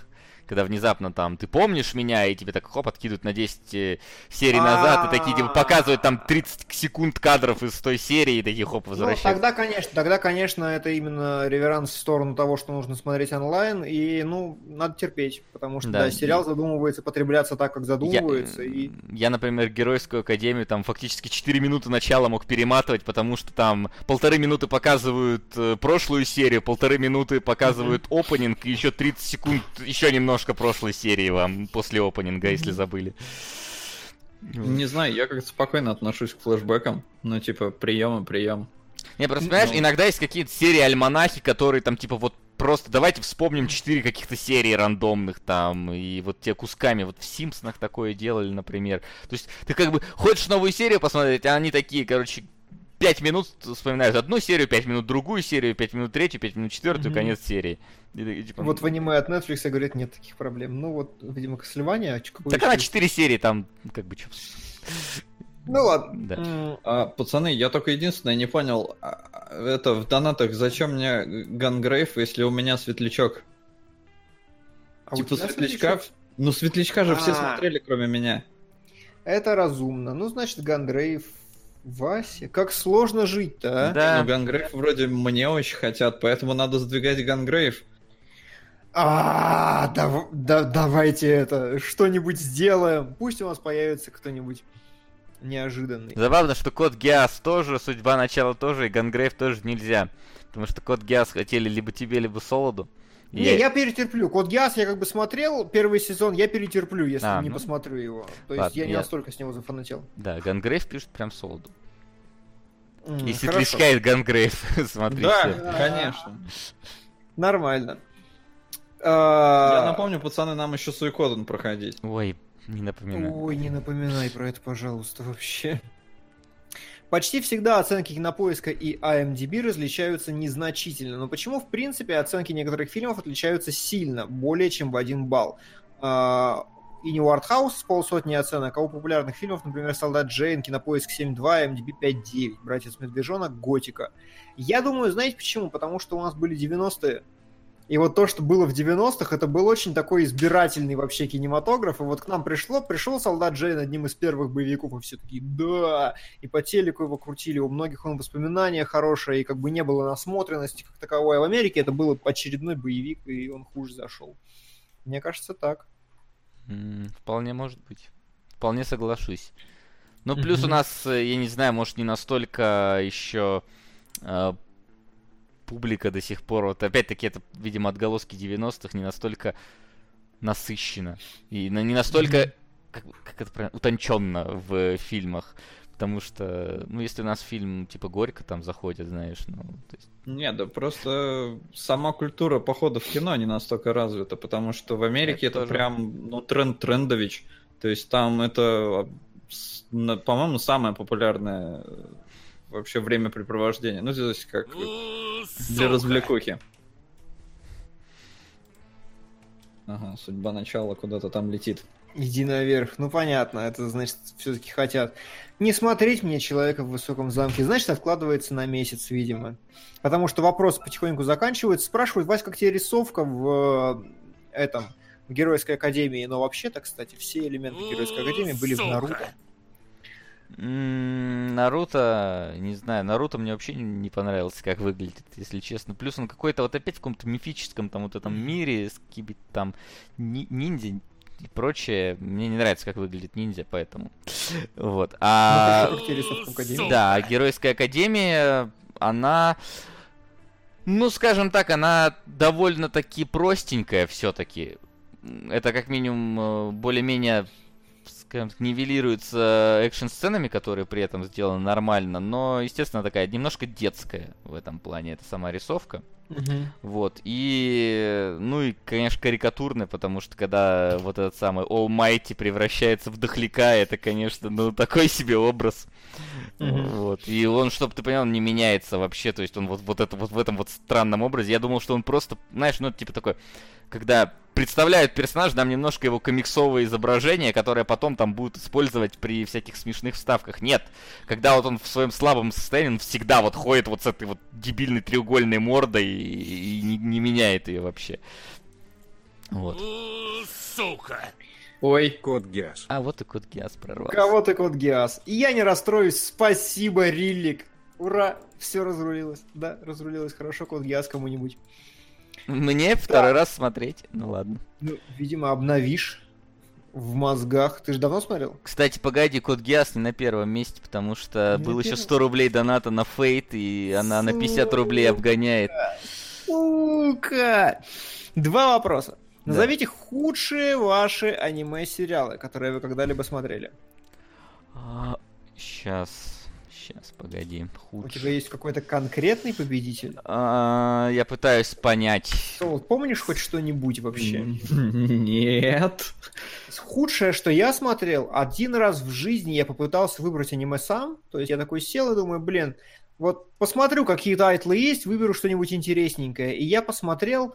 Speaker 2: Когда внезапно там, ты помнишь меня, и тебе так хоп, откидывают на 10 э, серий назад, и такие, типа, показывают там 30 секунд кадров из той серии, и такие хоп,
Speaker 3: Ну,
Speaker 2: возвращают.
Speaker 3: тогда, конечно, тогда, конечно, это именно реверанс в сторону того, что нужно смотреть онлайн, и, ну, надо терпеть, потому что,
Speaker 2: Да,
Speaker 3: да, сериал задумывается потребляться так, как
Speaker 2: Я,
Speaker 3: задумывается,
Speaker 2: э,
Speaker 3: и...
Speaker 2: я, например, Геройскую Академию там фактически 4 минуты начала мог перематывать, потому что там полторы минуты показывают э, прошлую серию, полторы минуты показывают опенинг, и еще 30 секунд еще немножко прошлой серии вам после опенинга, если забыли.
Speaker 4: Не знаю, я как-то спокойно отношусь к флешбекам. Ну, типа, прием и прием.
Speaker 2: Не, просто, понимаешь,
Speaker 4: Ну.
Speaker 2: иногда есть какие-то серии альманахи, которые там, типа, вот просто давайте вспомним четыре каких-то серии рандомных там, и вот те кусками, вот в Симпсонах такое делали, например. То есть ты как бы хочешь новую серию посмотреть, а они такие, короче, пять минут вспоминают одну серию, пять минут другую серию, пять минут третью, пять минут четвертую,
Speaker 3: Мгм.
Speaker 2: конец серии. И такие, типа,
Speaker 3: Вот в аниме от Netflix говорят, нет таких проблем. Ну вот, видимо, Castlevania, а
Speaker 2: Так она
Speaker 3: еще?
Speaker 2: четыре серии там, как бы, чё.
Speaker 3: Ну ладно.
Speaker 2: Да.
Speaker 4: А, пацаны, я только единственное не понял, а, а, это в донатах, зачем мне Gungrave, если у меня светлячок?
Speaker 3: а у
Speaker 4: типа
Speaker 3: тебя
Speaker 4: светлячка?
Speaker 3: светлячок?
Speaker 4: Ну, светлячка же все
Speaker 3: А.
Speaker 4: смотрели, кроме меня.
Speaker 3: Это разумно. Ну, значит, Gungrave, Вася. Как сложно жить-то, а?
Speaker 2: Да.
Speaker 4: Ну, Gungrave вроде мне очень хотят, поэтому надо сдвигать Gungrave.
Speaker 3: А, дав- да- давайте это, что-нибудь сделаем. Пусть у нас появится кто-нибудь неожиданный.
Speaker 2: Забавно, что Code Geass тоже, судьба начала тоже, и Gungrave тоже нельзя. Потому что Code Geass хотели либо тебе, либо Солоду.
Speaker 3: Не, я перетерплю. Code Geass я как бы смотрел первый сезон, я перетерплю, если
Speaker 2: А,
Speaker 3: не
Speaker 2: ну.
Speaker 3: посмотрю его. То есть
Speaker 2: Ладно,
Speaker 3: я не
Speaker 2: я-
Speaker 3: настолько с него зафанател.
Speaker 2: Да, Gungrave пишет прям Солоду.
Speaker 3: М,
Speaker 2: Если
Speaker 3: хорошо.
Speaker 2: отличает Gungrave, (laughs) смотрите.
Speaker 4: Да, конечно.
Speaker 3: Нормально.
Speaker 4: Я
Speaker 3: А,
Speaker 4: напомню, пацаны, нам еще Suikoden проходить.
Speaker 2: Ой, не напоминаю.
Speaker 3: Ой, не напоминай про это, пожалуйста, вообще. Почти всегда оценки кинопоиска и IMDb различаются незначительно, но почему, в принципе, оценки некоторых фильмов отличаются сильно, более чем в один балл? А, И не у артхауса с полсотни оценок, а у популярных фильмов, например, «Солдат Джейн», «Кинопоиск 7.2», IMDb 5.9, «Братец Медвежонок», «Готика». Я думаю, знаете почему? Потому что у нас были 90-е, и вот то, что было в 90-х, это был очень такой избирательный вообще кинематограф. И вот к нам пришло, пришел «Солдат Джейн» одним из первых боевиков, и все такие «да!» И по телеку его крутили, у многих он воспоминания хорошие, и как бы не было насмотренности как таковой. А в Америке это был очередной боевик, и он хуже зашел. Мне кажется, так.
Speaker 2: М, Вполне может быть. Вполне соглашусь. Ну, плюс у нас, э, я не знаю, может, не настолько еще э, публика до сих пор, вот опять-таки это, видимо, отголоски 90-х не настолько насыщенно и не настолько, как, как это правильно, утонченно в фильмах. Потому что, ну, если у нас фильм типа Горько там заходит, знаешь, ну, то есть...
Speaker 4: Не, да просто сама культура похода в кино не настолько развита, потому что в Америке
Speaker 2: Это
Speaker 4: это,
Speaker 2: тоже.
Speaker 4: прям, ну, тренд трендович. То есть там это, а, по-моему, самое популярное э, вообще времяпрепровождение. Ну, здесь как
Speaker 1: У,
Speaker 4: для развлекухи. Ага, судьба начала куда-то там летит.
Speaker 3: Иди наверх. Ну понятно, это значит все-таки хотят не смотреть мне человека в высоком замке, значит откладывается на месяц, видимо. Потому что вопрос потихоньку заканчивается. Спрашивают, Вась, как тебе рисовка в э, этом в Геройской Академии? Но вообще-то, кстати, все элементы Геройской Академии были в. Наруто.
Speaker 2: Наруто, не знаю, Наруто мне вообще не- не понравился, как выглядит, если честно. Плюс он какой-то вот опять в каком-то мифическом там вот этом мире с какими-то там ни- ниндзя и прочее. Мне не нравится, как выглядит ниндзя, поэтому. Вот. А...
Speaker 3: Ну?
Speaker 2: Да, Геройская Академия, она, ну, скажем так, она довольно-таки простенькая все-таки. Это как минимум э, более-менее, скажем так, нивелируется экшн-сценами, которые при этом сделаны нормально, но, естественно, такая немножко детская в этом плане, это сама рисовка.
Speaker 3: Мгм.
Speaker 2: Вот, и, ну и, конечно, карикатурно, потому что когда вот этот самый Almighty превращается в дохляка, это, конечно, ну, такой себе образ.
Speaker 3: Мгм.
Speaker 2: Вот, и он, чтобы ты понял, не меняется вообще, то есть он вот, вот, это, вот в этом вот странном образе. Я думал, что он просто, знаешь, ну, это типа такой, когда представляют персонажа, нам немножко его комиксовое изображение, которое потом там будут использовать при всяких смешных вставках. Нет, когда вот он в своем слабом состоянии, он всегда вот ходит вот с этой вот дебильной треугольной мордой и, и не, не меняет ее вообще. Вот.
Speaker 1: Сука.
Speaker 4: Ой,
Speaker 5: Код Гиас.
Speaker 2: А вот и кот Гиас прорвался.
Speaker 3: кого ты кот Гиас? И я не расстроюсь. Спасибо, Риллик. Ура! Все разрулилось. Да, разрулилось хорошо, кот Гиас кому-нибудь.
Speaker 2: Мне второй раз смотреть. Ну ладно.
Speaker 3: Ну, видимо, обновишь в мозгах. Ты же давно смотрел?
Speaker 2: Кстати, погоди, код Гиас не на первом месте, потому что
Speaker 3: Не
Speaker 2: был
Speaker 3: на
Speaker 2: еще
Speaker 3: первом?
Speaker 2: 100 рублей доната на Фейт, и она на 50 рублей
Speaker 3: Сука.
Speaker 2: обгоняет.
Speaker 3: Сука! Два вопроса. Назовите худшие ваши аниме-сериалы, которые вы когда-либо смотрели.
Speaker 2: Сейчас, сейчас, погоди.
Speaker 3: У
Speaker 2: Худший.
Speaker 3: тебя есть какой-то конкретный победитель?
Speaker 2: А, Я пытаюсь понять.
Speaker 3: Сол, помнишь хоть что-нибудь вообще? (laughs)
Speaker 4: нет.
Speaker 3: Худшее, что я смотрел, один раз в жизни я попытался выбрать аниме сам. То есть я такой сел и думаю, блин, вот посмотрю, какие тайтлы есть, выберу что-нибудь интересненькое. И я посмотрел...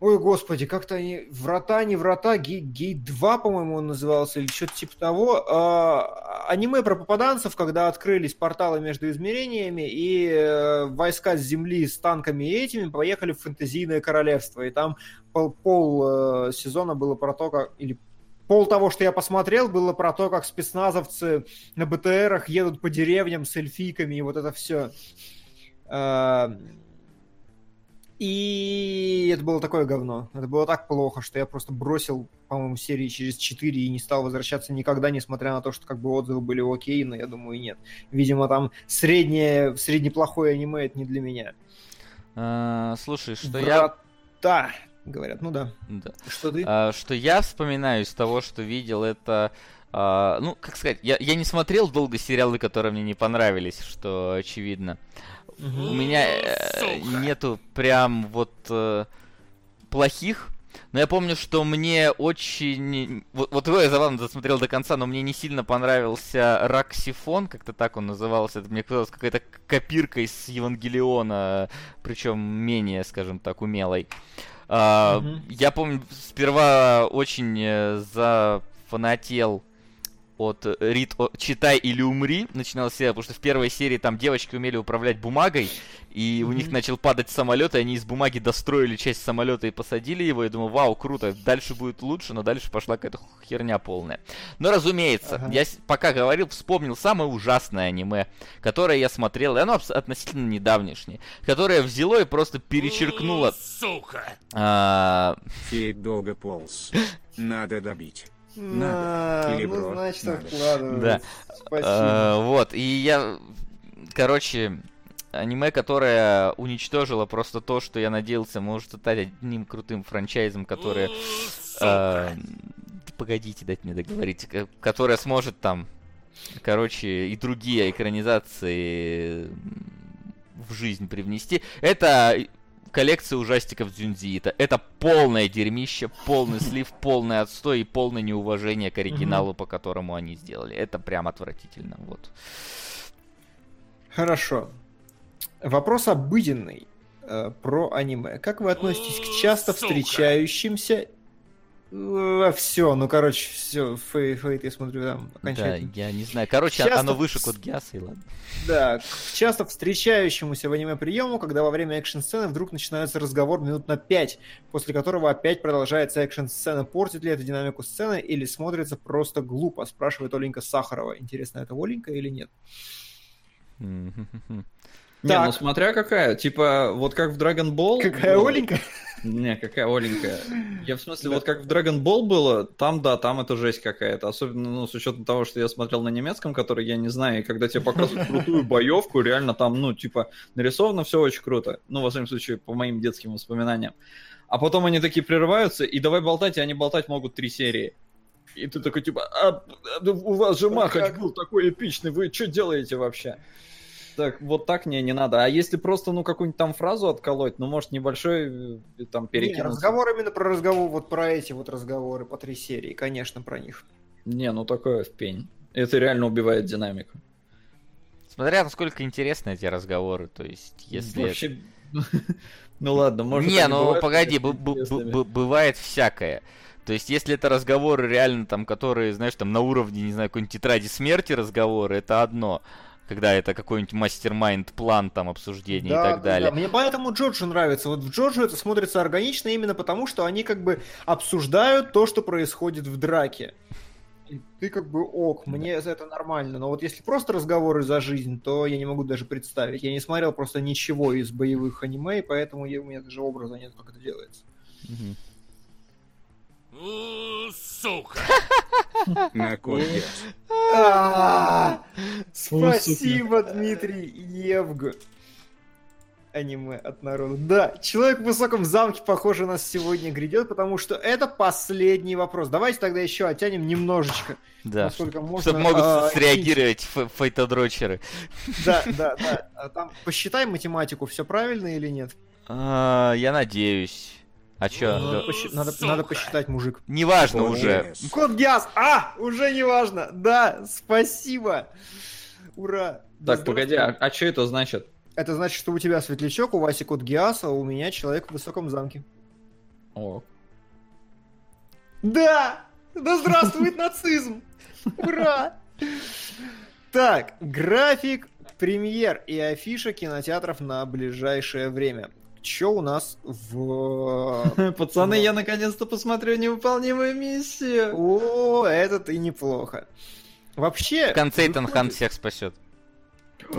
Speaker 3: Ой, господи, как-то они... Врата, не врата, гей, гей 2, по-моему, он назывался, или что-то типа того. А, аниме про попаданцев, когда открылись порталы между измерениями, и э, войска с Земли с танками и этими поехали в фэнтезийное королевство. И там пол, пол э, сезона было про то, как... Или пол того, что я посмотрел, было про то, как спецназовцы на БТРах едут по деревням с эльфийками, и вот это все. И это было такое говно. Это было так плохо, что я просто бросил, по-моему, серии через 4 и не стал возвращаться никогда, несмотря на то, что как бы отзывы были окей, но я думаю, нет. Видимо, там среднее, среднеплохое аниме это не для меня.
Speaker 2: А, Слушай, что я...
Speaker 3: Врата, говорят, ну да.
Speaker 2: Да.
Speaker 3: Что ты?
Speaker 2: А, Что я вспоминаю из того, что видел, это... а, Ну, как сказать, я, я не смотрел долго сериалы, которые мне не понравились, что очевидно. У меня э, нету прям вот э, плохих. Но я помню, что мне очень... Вот, вот его я забавно досмотрел до конца, но мне не сильно понравился Раксифон, как-то так он назывался. Это мне казалось какая-то копирка из Евангелиона, причем менее, скажем так, умелой. А,
Speaker 3: Мгм.
Speaker 2: Я помню, сперва очень э, зафанател от э, Рид «Читай или умри» начинал серия, потому что в первой серии там девочки умели управлять бумагой, и у них начал падать самолет, и они из бумаги достроили часть самолета и посадили его. Я думаю, вау, круто, дальше будет лучше, но дальше пошла какая-то херня полная. Но, разумеется,
Speaker 3: Ага.
Speaker 2: я с- пока говорил, вспомнил самое ужасное аниме, которое я смотрел, и оно абс- относительно недавнешнее, которое взяло и просто перечеркнуло
Speaker 1: Сука.
Speaker 2: а,
Speaker 5: Фейт долго полз. (laughs) Надо добить.
Speaker 3: На,
Speaker 5: Или
Speaker 3: ну,
Speaker 5: бро,
Speaker 3: значит,
Speaker 5: надо.
Speaker 3: откладывай.
Speaker 2: Да.
Speaker 3: Спасибо.
Speaker 2: А, вот, и я, короче, аниме, которое уничтожило просто то, что я надеялся может стать одним крутым франчайзом, который...
Speaker 1: Сука.
Speaker 2: э, погодите, дайте мне договорить. э, Которое сможет там, короче, и другие экранизации в жизнь привнести. Это коллекция ужастиков Дзюнзиита. Это полное дерьмище, полный (laughs) слив, полный отстой и полное неуважение к оригиналу, по которому они сделали. Это прям отвратительно. Вот.
Speaker 3: Хорошо. Вопрос обыденный э, про аниме. Как вы относитесь к часто встречающимся... Все, ну короче, все, Фейт, я смотрю, там
Speaker 2: Да,
Speaker 3: окончательно.
Speaker 2: я не знаю. Короче,
Speaker 3: Часто
Speaker 2: оно выше код Гиаса, и ладно.
Speaker 3: Да, к часто встречающемуся в аниме приему, когда во время экшн-сцены вдруг начинается разговор минут на 5, после которого опять продолжается экшн-сцена. Портит ли это динамику сцены или смотрится просто глупо, спрашивает Оленька Сахарова. Интересно, это Оленька или нет?
Speaker 4: Не,
Speaker 3: Так.
Speaker 4: ну смотря какая. Типа, вот как в Dragon Ball...
Speaker 3: Какая
Speaker 4: было-
Speaker 3: Оленька? (laughs)
Speaker 4: Не, какая Оленька. Я в смысле, вот как в Dragon Ball было, там, да, там это жесть какая-то. Особенно, ну, с учетом того, что я смотрел на немецком, который я не знаю, и когда тебе показывают крутую боевку, реально там, ну, типа, нарисовано все очень круто. Ну, во всяком случае, по моим детским воспоминаниям. А потом они такие прерываются, и давай болтать, и они болтать могут три серии. И ты такой, типа, а, а, у вас же
Speaker 3: Ну
Speaker 4: Махач был такой эпичный, вы что делаете вообще? Так, вот так мне не надо. А если просто, ну, какую-нибудь там фразу отколоть, ну, может, небольшой э, там
Speaker 3: Не,
Speaker 4: перекинуться.
Speaker 3: разговор именно про разговор, вот про эти вот разговоры по три серии, конечно, про них.
Speaker 4: Не, ну такое в пень. Это реально убивает динамику.
Speaker 2: Смотря насколько интересны эти разговоры, то есть, если...
Speaker 4: Вообще... Ну (laughs) ладно, может...
Speaker 2: не, ну погоди, бывает всякое. То есть, если это разговоры реально там, которые, знаешь, там на уровне, не знаю, какой-нибудь тетради смерти разговоры, это одно. Когда это какой-нибудь мастер-майнд план там обсуждения и так далее.
Speaker 3: Мне поэтому Джоджо нравится. Вот в Джоджо это смотрится органично именно потому, что они как бы обсуждают то, что происходит в драке. И ты как бы ок, мне это нормально. Но вот если просто разговоры за жизнь, то я не могу даже представить. Я не смотрел просто ничего из боевых аниме, и поэтому у меня даже образа нет, как это делается.
Speaker 2: Мгм.
Speaker 1: Сука.
Speaker 5: На Гиас.
Speaker 3: А, Спасибо, Дмитрий Евг. Аниме от народа. Да, человек в высоком замке, похоже, нас сегодня грядет, потому что это последний вопрос. Давайте тогда еще оттянем немножечко.
Speaker 2: Да.
Speaker 3: насколько можно,
Speaker 2: Чтобы могут
Speaker 3: а,
Speaker 2: среагировать ф- фейтодрочеры.
Speaker 3: Да, (laughs) да, да. А Там посчитай математику, все правильно или нет?
Speaker 2: А, я надеюсь. А чё?
Speaker 1: Ну,
Speaker 2: да-
Speaker 3: Посчи- Надо, надо посчитать, мужик.
Speaker 2: Неважно
Speaker 5: Код
Speaker 2: уже.
Speaker 3: Код Гиас! А! Уже не важно! Да, спасибо! Ура!
Speaker 4: Так, погоди, а,
Speaker 3: здравствуй.
Speaker 4: что это значит?
Speaker 3: Это значит, что у тебя светлячок, у Васи код Гиаса, а у меня человек в высоком замке.
Speaker 4: О,
Speaker 3: Да! Да здравствует нацизм! Ура! Так, график премьер и афиша кинотеатров на ближайшее время. Че у нас в... (laughs)
Speaker 4: Пацаны, я наконец-то посмотрю невыполнимую миссию.
Speaker 3: О, это и неплохо. Вообще...
Speaker 2: В конце Итан
Speaker 3: выходит-
Speaker 2: Хан всех спасет. (gasps)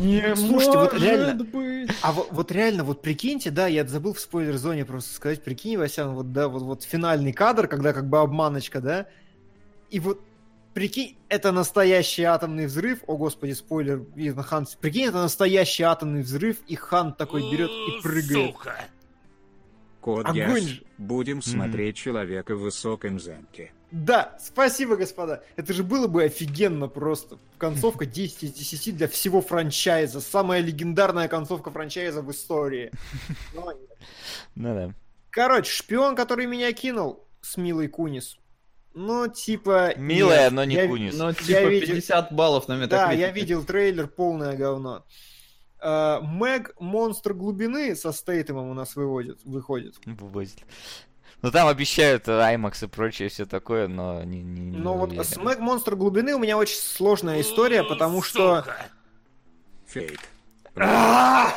Speaker 4: Не
Speaker 3: Слушайте, вот
Speaker 4: может
Speaker 3: реально-
Speaker 4: быть.
Speaker 3: А вот, вот реально, вот прикиньте, да, я забыл в спойлер-зоне просто сказать, прикинь, Васян, вот, да, вот, вот финальный кадр, когда как бы обманочка, да, и вот прикинь, это настоящий атомный взрыв, о господи, спойлер, Итан Хан, прикинь, это настоящий атомный взрыв, и Хан такой берет и прыгает.
Speaker 1: Сука.
Speaker 5: Код
Speaker 3: Огонь же.
Speaker 5: Будем смотреть человека в высоком замке.
Speaker 3: Да, спасибо, господа. Это же было бы офигенно просто. Концовка (laughs) 10 из 10 для всего франчайза. Самая легендарная концовка франчайза в истории. (laughs)
Speaker 2: Ну да.
Speaker 3: Короче, шпион, который меня кинул, с Милой Кунис. Ну, типа...
Speaker 2: Милая,
Speaker 3: нет.
Speaker 2: но не
Speaker 3: Я-
Speaker 2: Кунис.
Speaker 4: Ну,
Speaker 3: Я
Speaker 4: типа
Speaker 3: видел-
Speaker 4: 50 баллов на
Speaker 3: Да,
Speaker 4: метакритике.
Speaker 3: я видел трейлер, полное говно. А, Мэг Монстр глубины со Стейтемом у нас выводит, выходит.
Speaker 2: Вывозит. Ну там обещают IMAX и прочее все такое, но не, не, не
Speaker 3: Но вот
Speaker 2: уверен.
Speaker 3: с Мэг Монстр глубины у меня очень сложная история, потому что... А!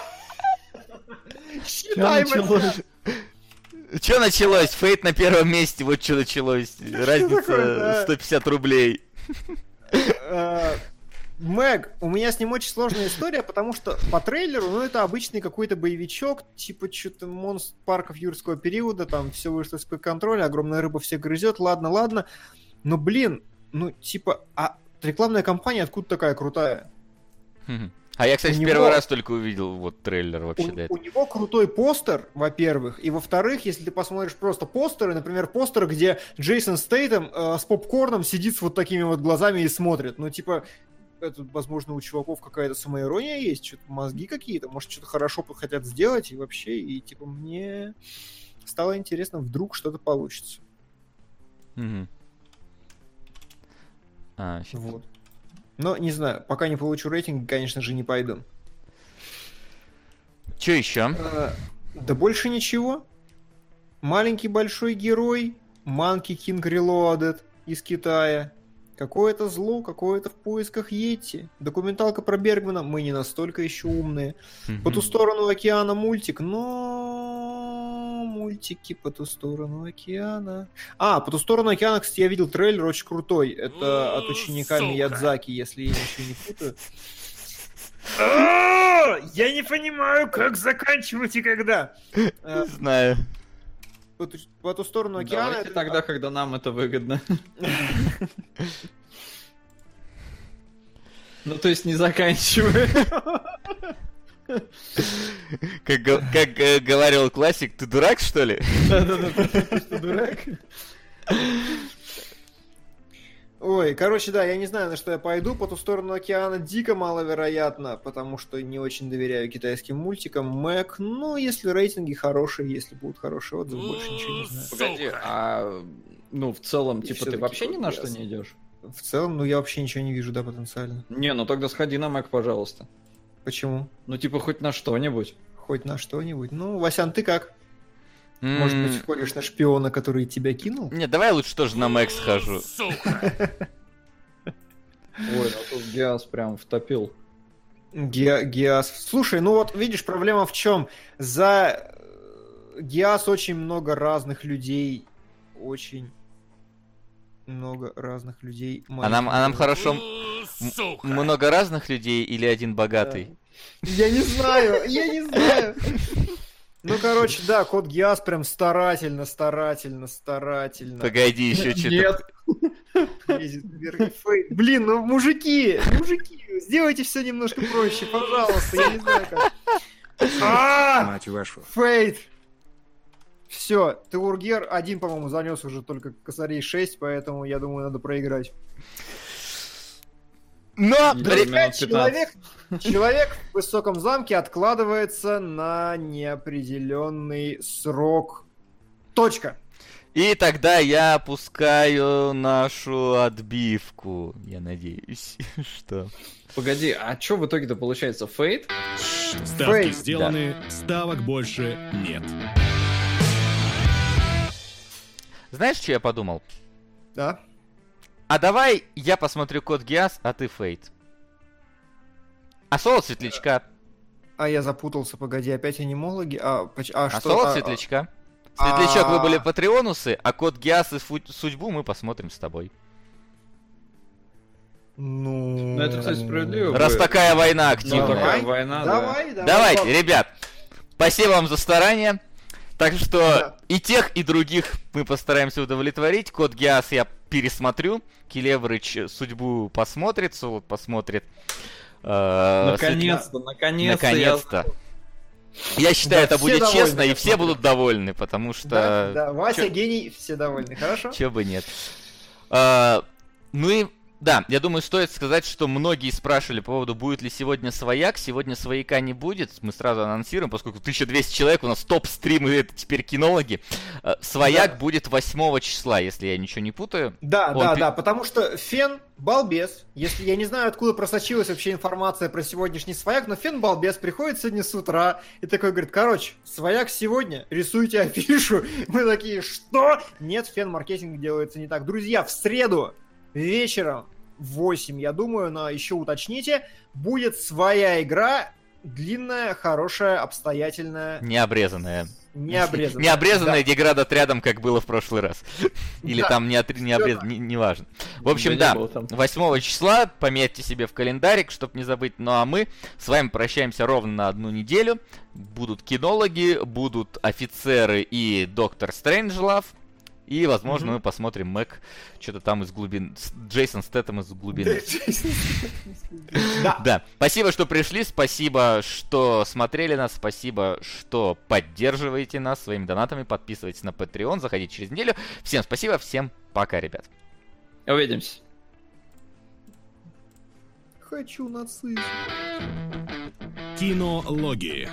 Speaker 3: Считай? (laughs)
Speaker 2: Че началось? Фейт на первом месте, вот что началось. Разница
Speaker 3: такое, да?
Speaker 2: 150 рублей.
Speaker 3: Э, Мэг, у меня с ним очень сложная история, потому что по трейлеру, ну, это обычный какой-то боевичок, типа что-то монстр парков юрского периода, там все вышло из-под контроля, огромная рыба всех грызет, ладно, ладно. Но, блин, ну, типа, а рекламная кампания откуда такая крутая?
Speaker 2: А я, кстати,
Speaker 3: У
Speaker 2: в
Speaker 3: него-
Speaker 2: первый раз только увидел вот трейлер вообще,
Speaker 3: У,
Speaker 2: да.
Speaker 3: у него крутой постер, во-первых, и во-вторых, если ты посмотришь просто постеры, например, постер, где Джейсон Стейтем э, с попкорном сидит с вот такими вот глазами и смотрит, ну типа это, возможно, у чуваков какая-то самоирония есть, что-то мозги какие-то, может, что-то хорошо хотят сделать, и вообще, и типа мне стало интересно, вдруг что-то получится.
Speaker 2: Мгм. А, щас.
Speaker 3: Вот. Но, не знаю, пока не получу рейтинг, конечно же, не пойду.
Speaker 2: Чё еще?
Speaker 3: Э, Да больше ничего. Маленький большой герой, Monkey King Reloaded из Китая. Какое-то зло, какое-то в поисках Йети. Документалка про Бергмана, мы не настолько еще умные. По ту сторону океана мультик, но мультики по ту сторону океана. А, по ту сторону океана, кстати, я видел трейлер очень крутой. Это от ученика
Speaker 1: Сука.
Speaker 3: Миядзаки, если я ничего не путаю. А, Я не понимаю, как заканчивать и когда. Э,
Speaker 2: Не знаю.
Speaker 3: По ту- по ту сторону океана.
Speaker 4: Давайте
Speaker 3: это-
Speaker 4: тогда, когда нам это выгодно. (laughs) Ну, то есть не заканчивая. (laughs)
Speaker 2: Как, как э, говорил классик, ты дурак, что ли?
Speaker 4: Да-да-да, ты что, дурак?
Speaker 3: Ой, короче, да, я не знаю, на что я пойду. По ту сторону океана дико маловероятно, потому что не очень доверяю китайским мультикам. Мэг, ну, если рейтинги хорошие, если будут хорошие отзывы, больше ничего не знаю.
Speaker 4: Погоди, а ну в целом,
Speaker 3: И
Speaker 4: типа, ты вообще ни на что не идешь?
Speaker 3: В целом, ну, я вообще ничего не вижу, да, потенциально.
Speaker 4: Не, ну тогда сходи на Мэг, пожалуйста.
Speaker 3: Почему?
Speaker 4: Ну, типа, хоть на что-нибудь.
Speaker 3: Хоть на что-нибудь. Ну, Васян, ты как? Может
Speaker 2: М,
Speaker 3: быть, ходишь на шпиона, который тебя кинул?
Speaker 2: Не, давай лучше тоже на Мэг схожу.
Speaker 1: Сука. (laughs)
Speaker 4: Ой, ну тут Гиас прям втопил.
Speaker 3: Ге- Геас. Слушай, ну вот видишь, проблема в чем? За э, Геас очень много разных людей. Очень много разных людей.
Speaker 2: А нам, а нам хорошо
Speaker 1: Сука.
Speaker 2: много разных людей или один богатый?
Speaker 3: Я не знаю, я не знаю. Ну, короче, да, кот Гиас прям старательно, старательно, старательно.
Speaker 2: Погоди, еще что-то.
Speaker 4: Нет.
Speaker 3: Блин, ну мужики, мужики, сделайте все немножко проще, пожалуйста, я не знаю как. А,
Speaker 5: Мать вашу.
Speaker 3: Фейт! Все, ты Ургер один, по-моему, занес уже только косарей 6, поэтому я думаю, надо проиграть.
Speaker 2: Но,
Speaker 4: Идём.
Speaker 2: ре-
Speaker 4: минут 15.
Speaker 3: Человек, человек в высоком замке откладывается на неопределенный срок. Точка.
Speaker 2: и тогда я опускаю нашу отбивку. Я надеюсь, (laughs) что...
Speaker 4: Погоди, а что в итоге-то получается? Фейт?
Speaker 6: Ставки
Speaker 3: Фейк,
Speaker 6: сделаны, ставок больше нет.
Speaker 2: Знаешь, что я подумал?
Speaker 3: Да?
Speaker 2: А давай я посмотрю код Гиас, а ты Фейт. А соло светлячка.
Speaker 3: А я запутался, погоди, опять анимологи? А, а,
Speaker 2: А
Speaker 3: что?
Speaker 2: соло
Speaker 3: а-
Speaker 2: светлячка.
Speaker 3: а-
Speaker 2: Светлячок, вы были патреонусы, а код Гиас и фу- судьбу мы посмотрим с тобой.
Speaker 3: Ну...
Speaker 4: Ну, это, кстати, справедливо.
Speaker 2: Раз
Speaker 4: Вы-
Speaker 2: такая война
Speaker 4: Ну,
Speaker 2: активная.
Speaker 4: такая война, да.
Speaker 3: Давай, давай.
Speaker 2: Давайте, ребят, спасибо вам за старание. Так что
Speaker 3: Да.
Speaker 2: и тех, и других мы постараемся удовлетворить. Код Гиас я пересмотрю. Келеврыч судьбу посмотрит, Солод посмотрит. Э,
Speaker 4: Наконец-то, наконец-то. я-
Speaker 2: Наконец-то. Я считаю,
Speaker 3: Да,
Speaker 2: это будет
Speaker 3: довольны,
Speaker 2: честно, и все будут довольны, потому что...
Speaker 3: Да, да, Вася
Speaker 2: чё-
Speaker 3: гений, все довольны, хорошо?
Speaker 2: Чё бы нет. А, ну и да, я думаю, стоит сказать, что многие спрашивали по поводу, будет ли сегодня свояк. Сегодня свояка не будет. Мы сразу анонсируем, поскольку 1200 человек, у нас топ-стримы, это теперь кинологи. А, Свояк
Speaker 3: Да.
Speaker 2: будет 8 числа, если я ничего не путаю.
Speaker 3: Да,
Speaker 2: Он
Speaker 3: да,
Speaker 2: пи-
Speaker 3: да, потому что Фен балбес. Если я не знаю, откуда просочилась вообще информация про сегодняшний свояк, но Фен балбес приходит сегодня с утра и такой говорит, короче, свояк сегодня, рисуйте (laughs) афишу. Мы такие, что? Нет, Фен маркетинг делается не так. Друзья, в среду вечером в 8, я думаю, но еще уточните, будет своя игра, длинная, хорошая, обстоятельная,
Speaker 2: Необрезанная.
Speaker 3: не обрезанная.
Speaker 2: Необрезанная
Speaker 3: Да.
Speaker 2: деград отрядом, как было в прошлый раз. (laughs) Или
Speaker 3: Да.
Speaker 2: там не, отр- не обрезан, не- неважно. В общем,
Speaker 4: Да
Speaker 2: да,
Speaker 4: не было там.
Speaker 2: 8 числа, пометьте себе в календарик, чтобы не забыть. Ну а мы с вами прощаемся ровно на одну неделю. Будут кинологи, будут офицеры и доктор Стрэнджлав. И, возможно,
Speaker 3: Мгм.
Speaker 2: мы посмотрим Мэг что-то там из глубин... Джейсон Стэттем из глубины.
Speaker 3: Да.
Speaker 2: Да, спасибо, что пришли, спасибо, что смотрели нас, спасибо, что поддерживаете нас своими донатами, подписывайтесь на Patreon, заходите через неделю. Всем спасибо, всем пока, ребят.
Speaker 4: Увидимся.
Speaker 3: Хочу нацизм.
Speaker 6: Кинологии.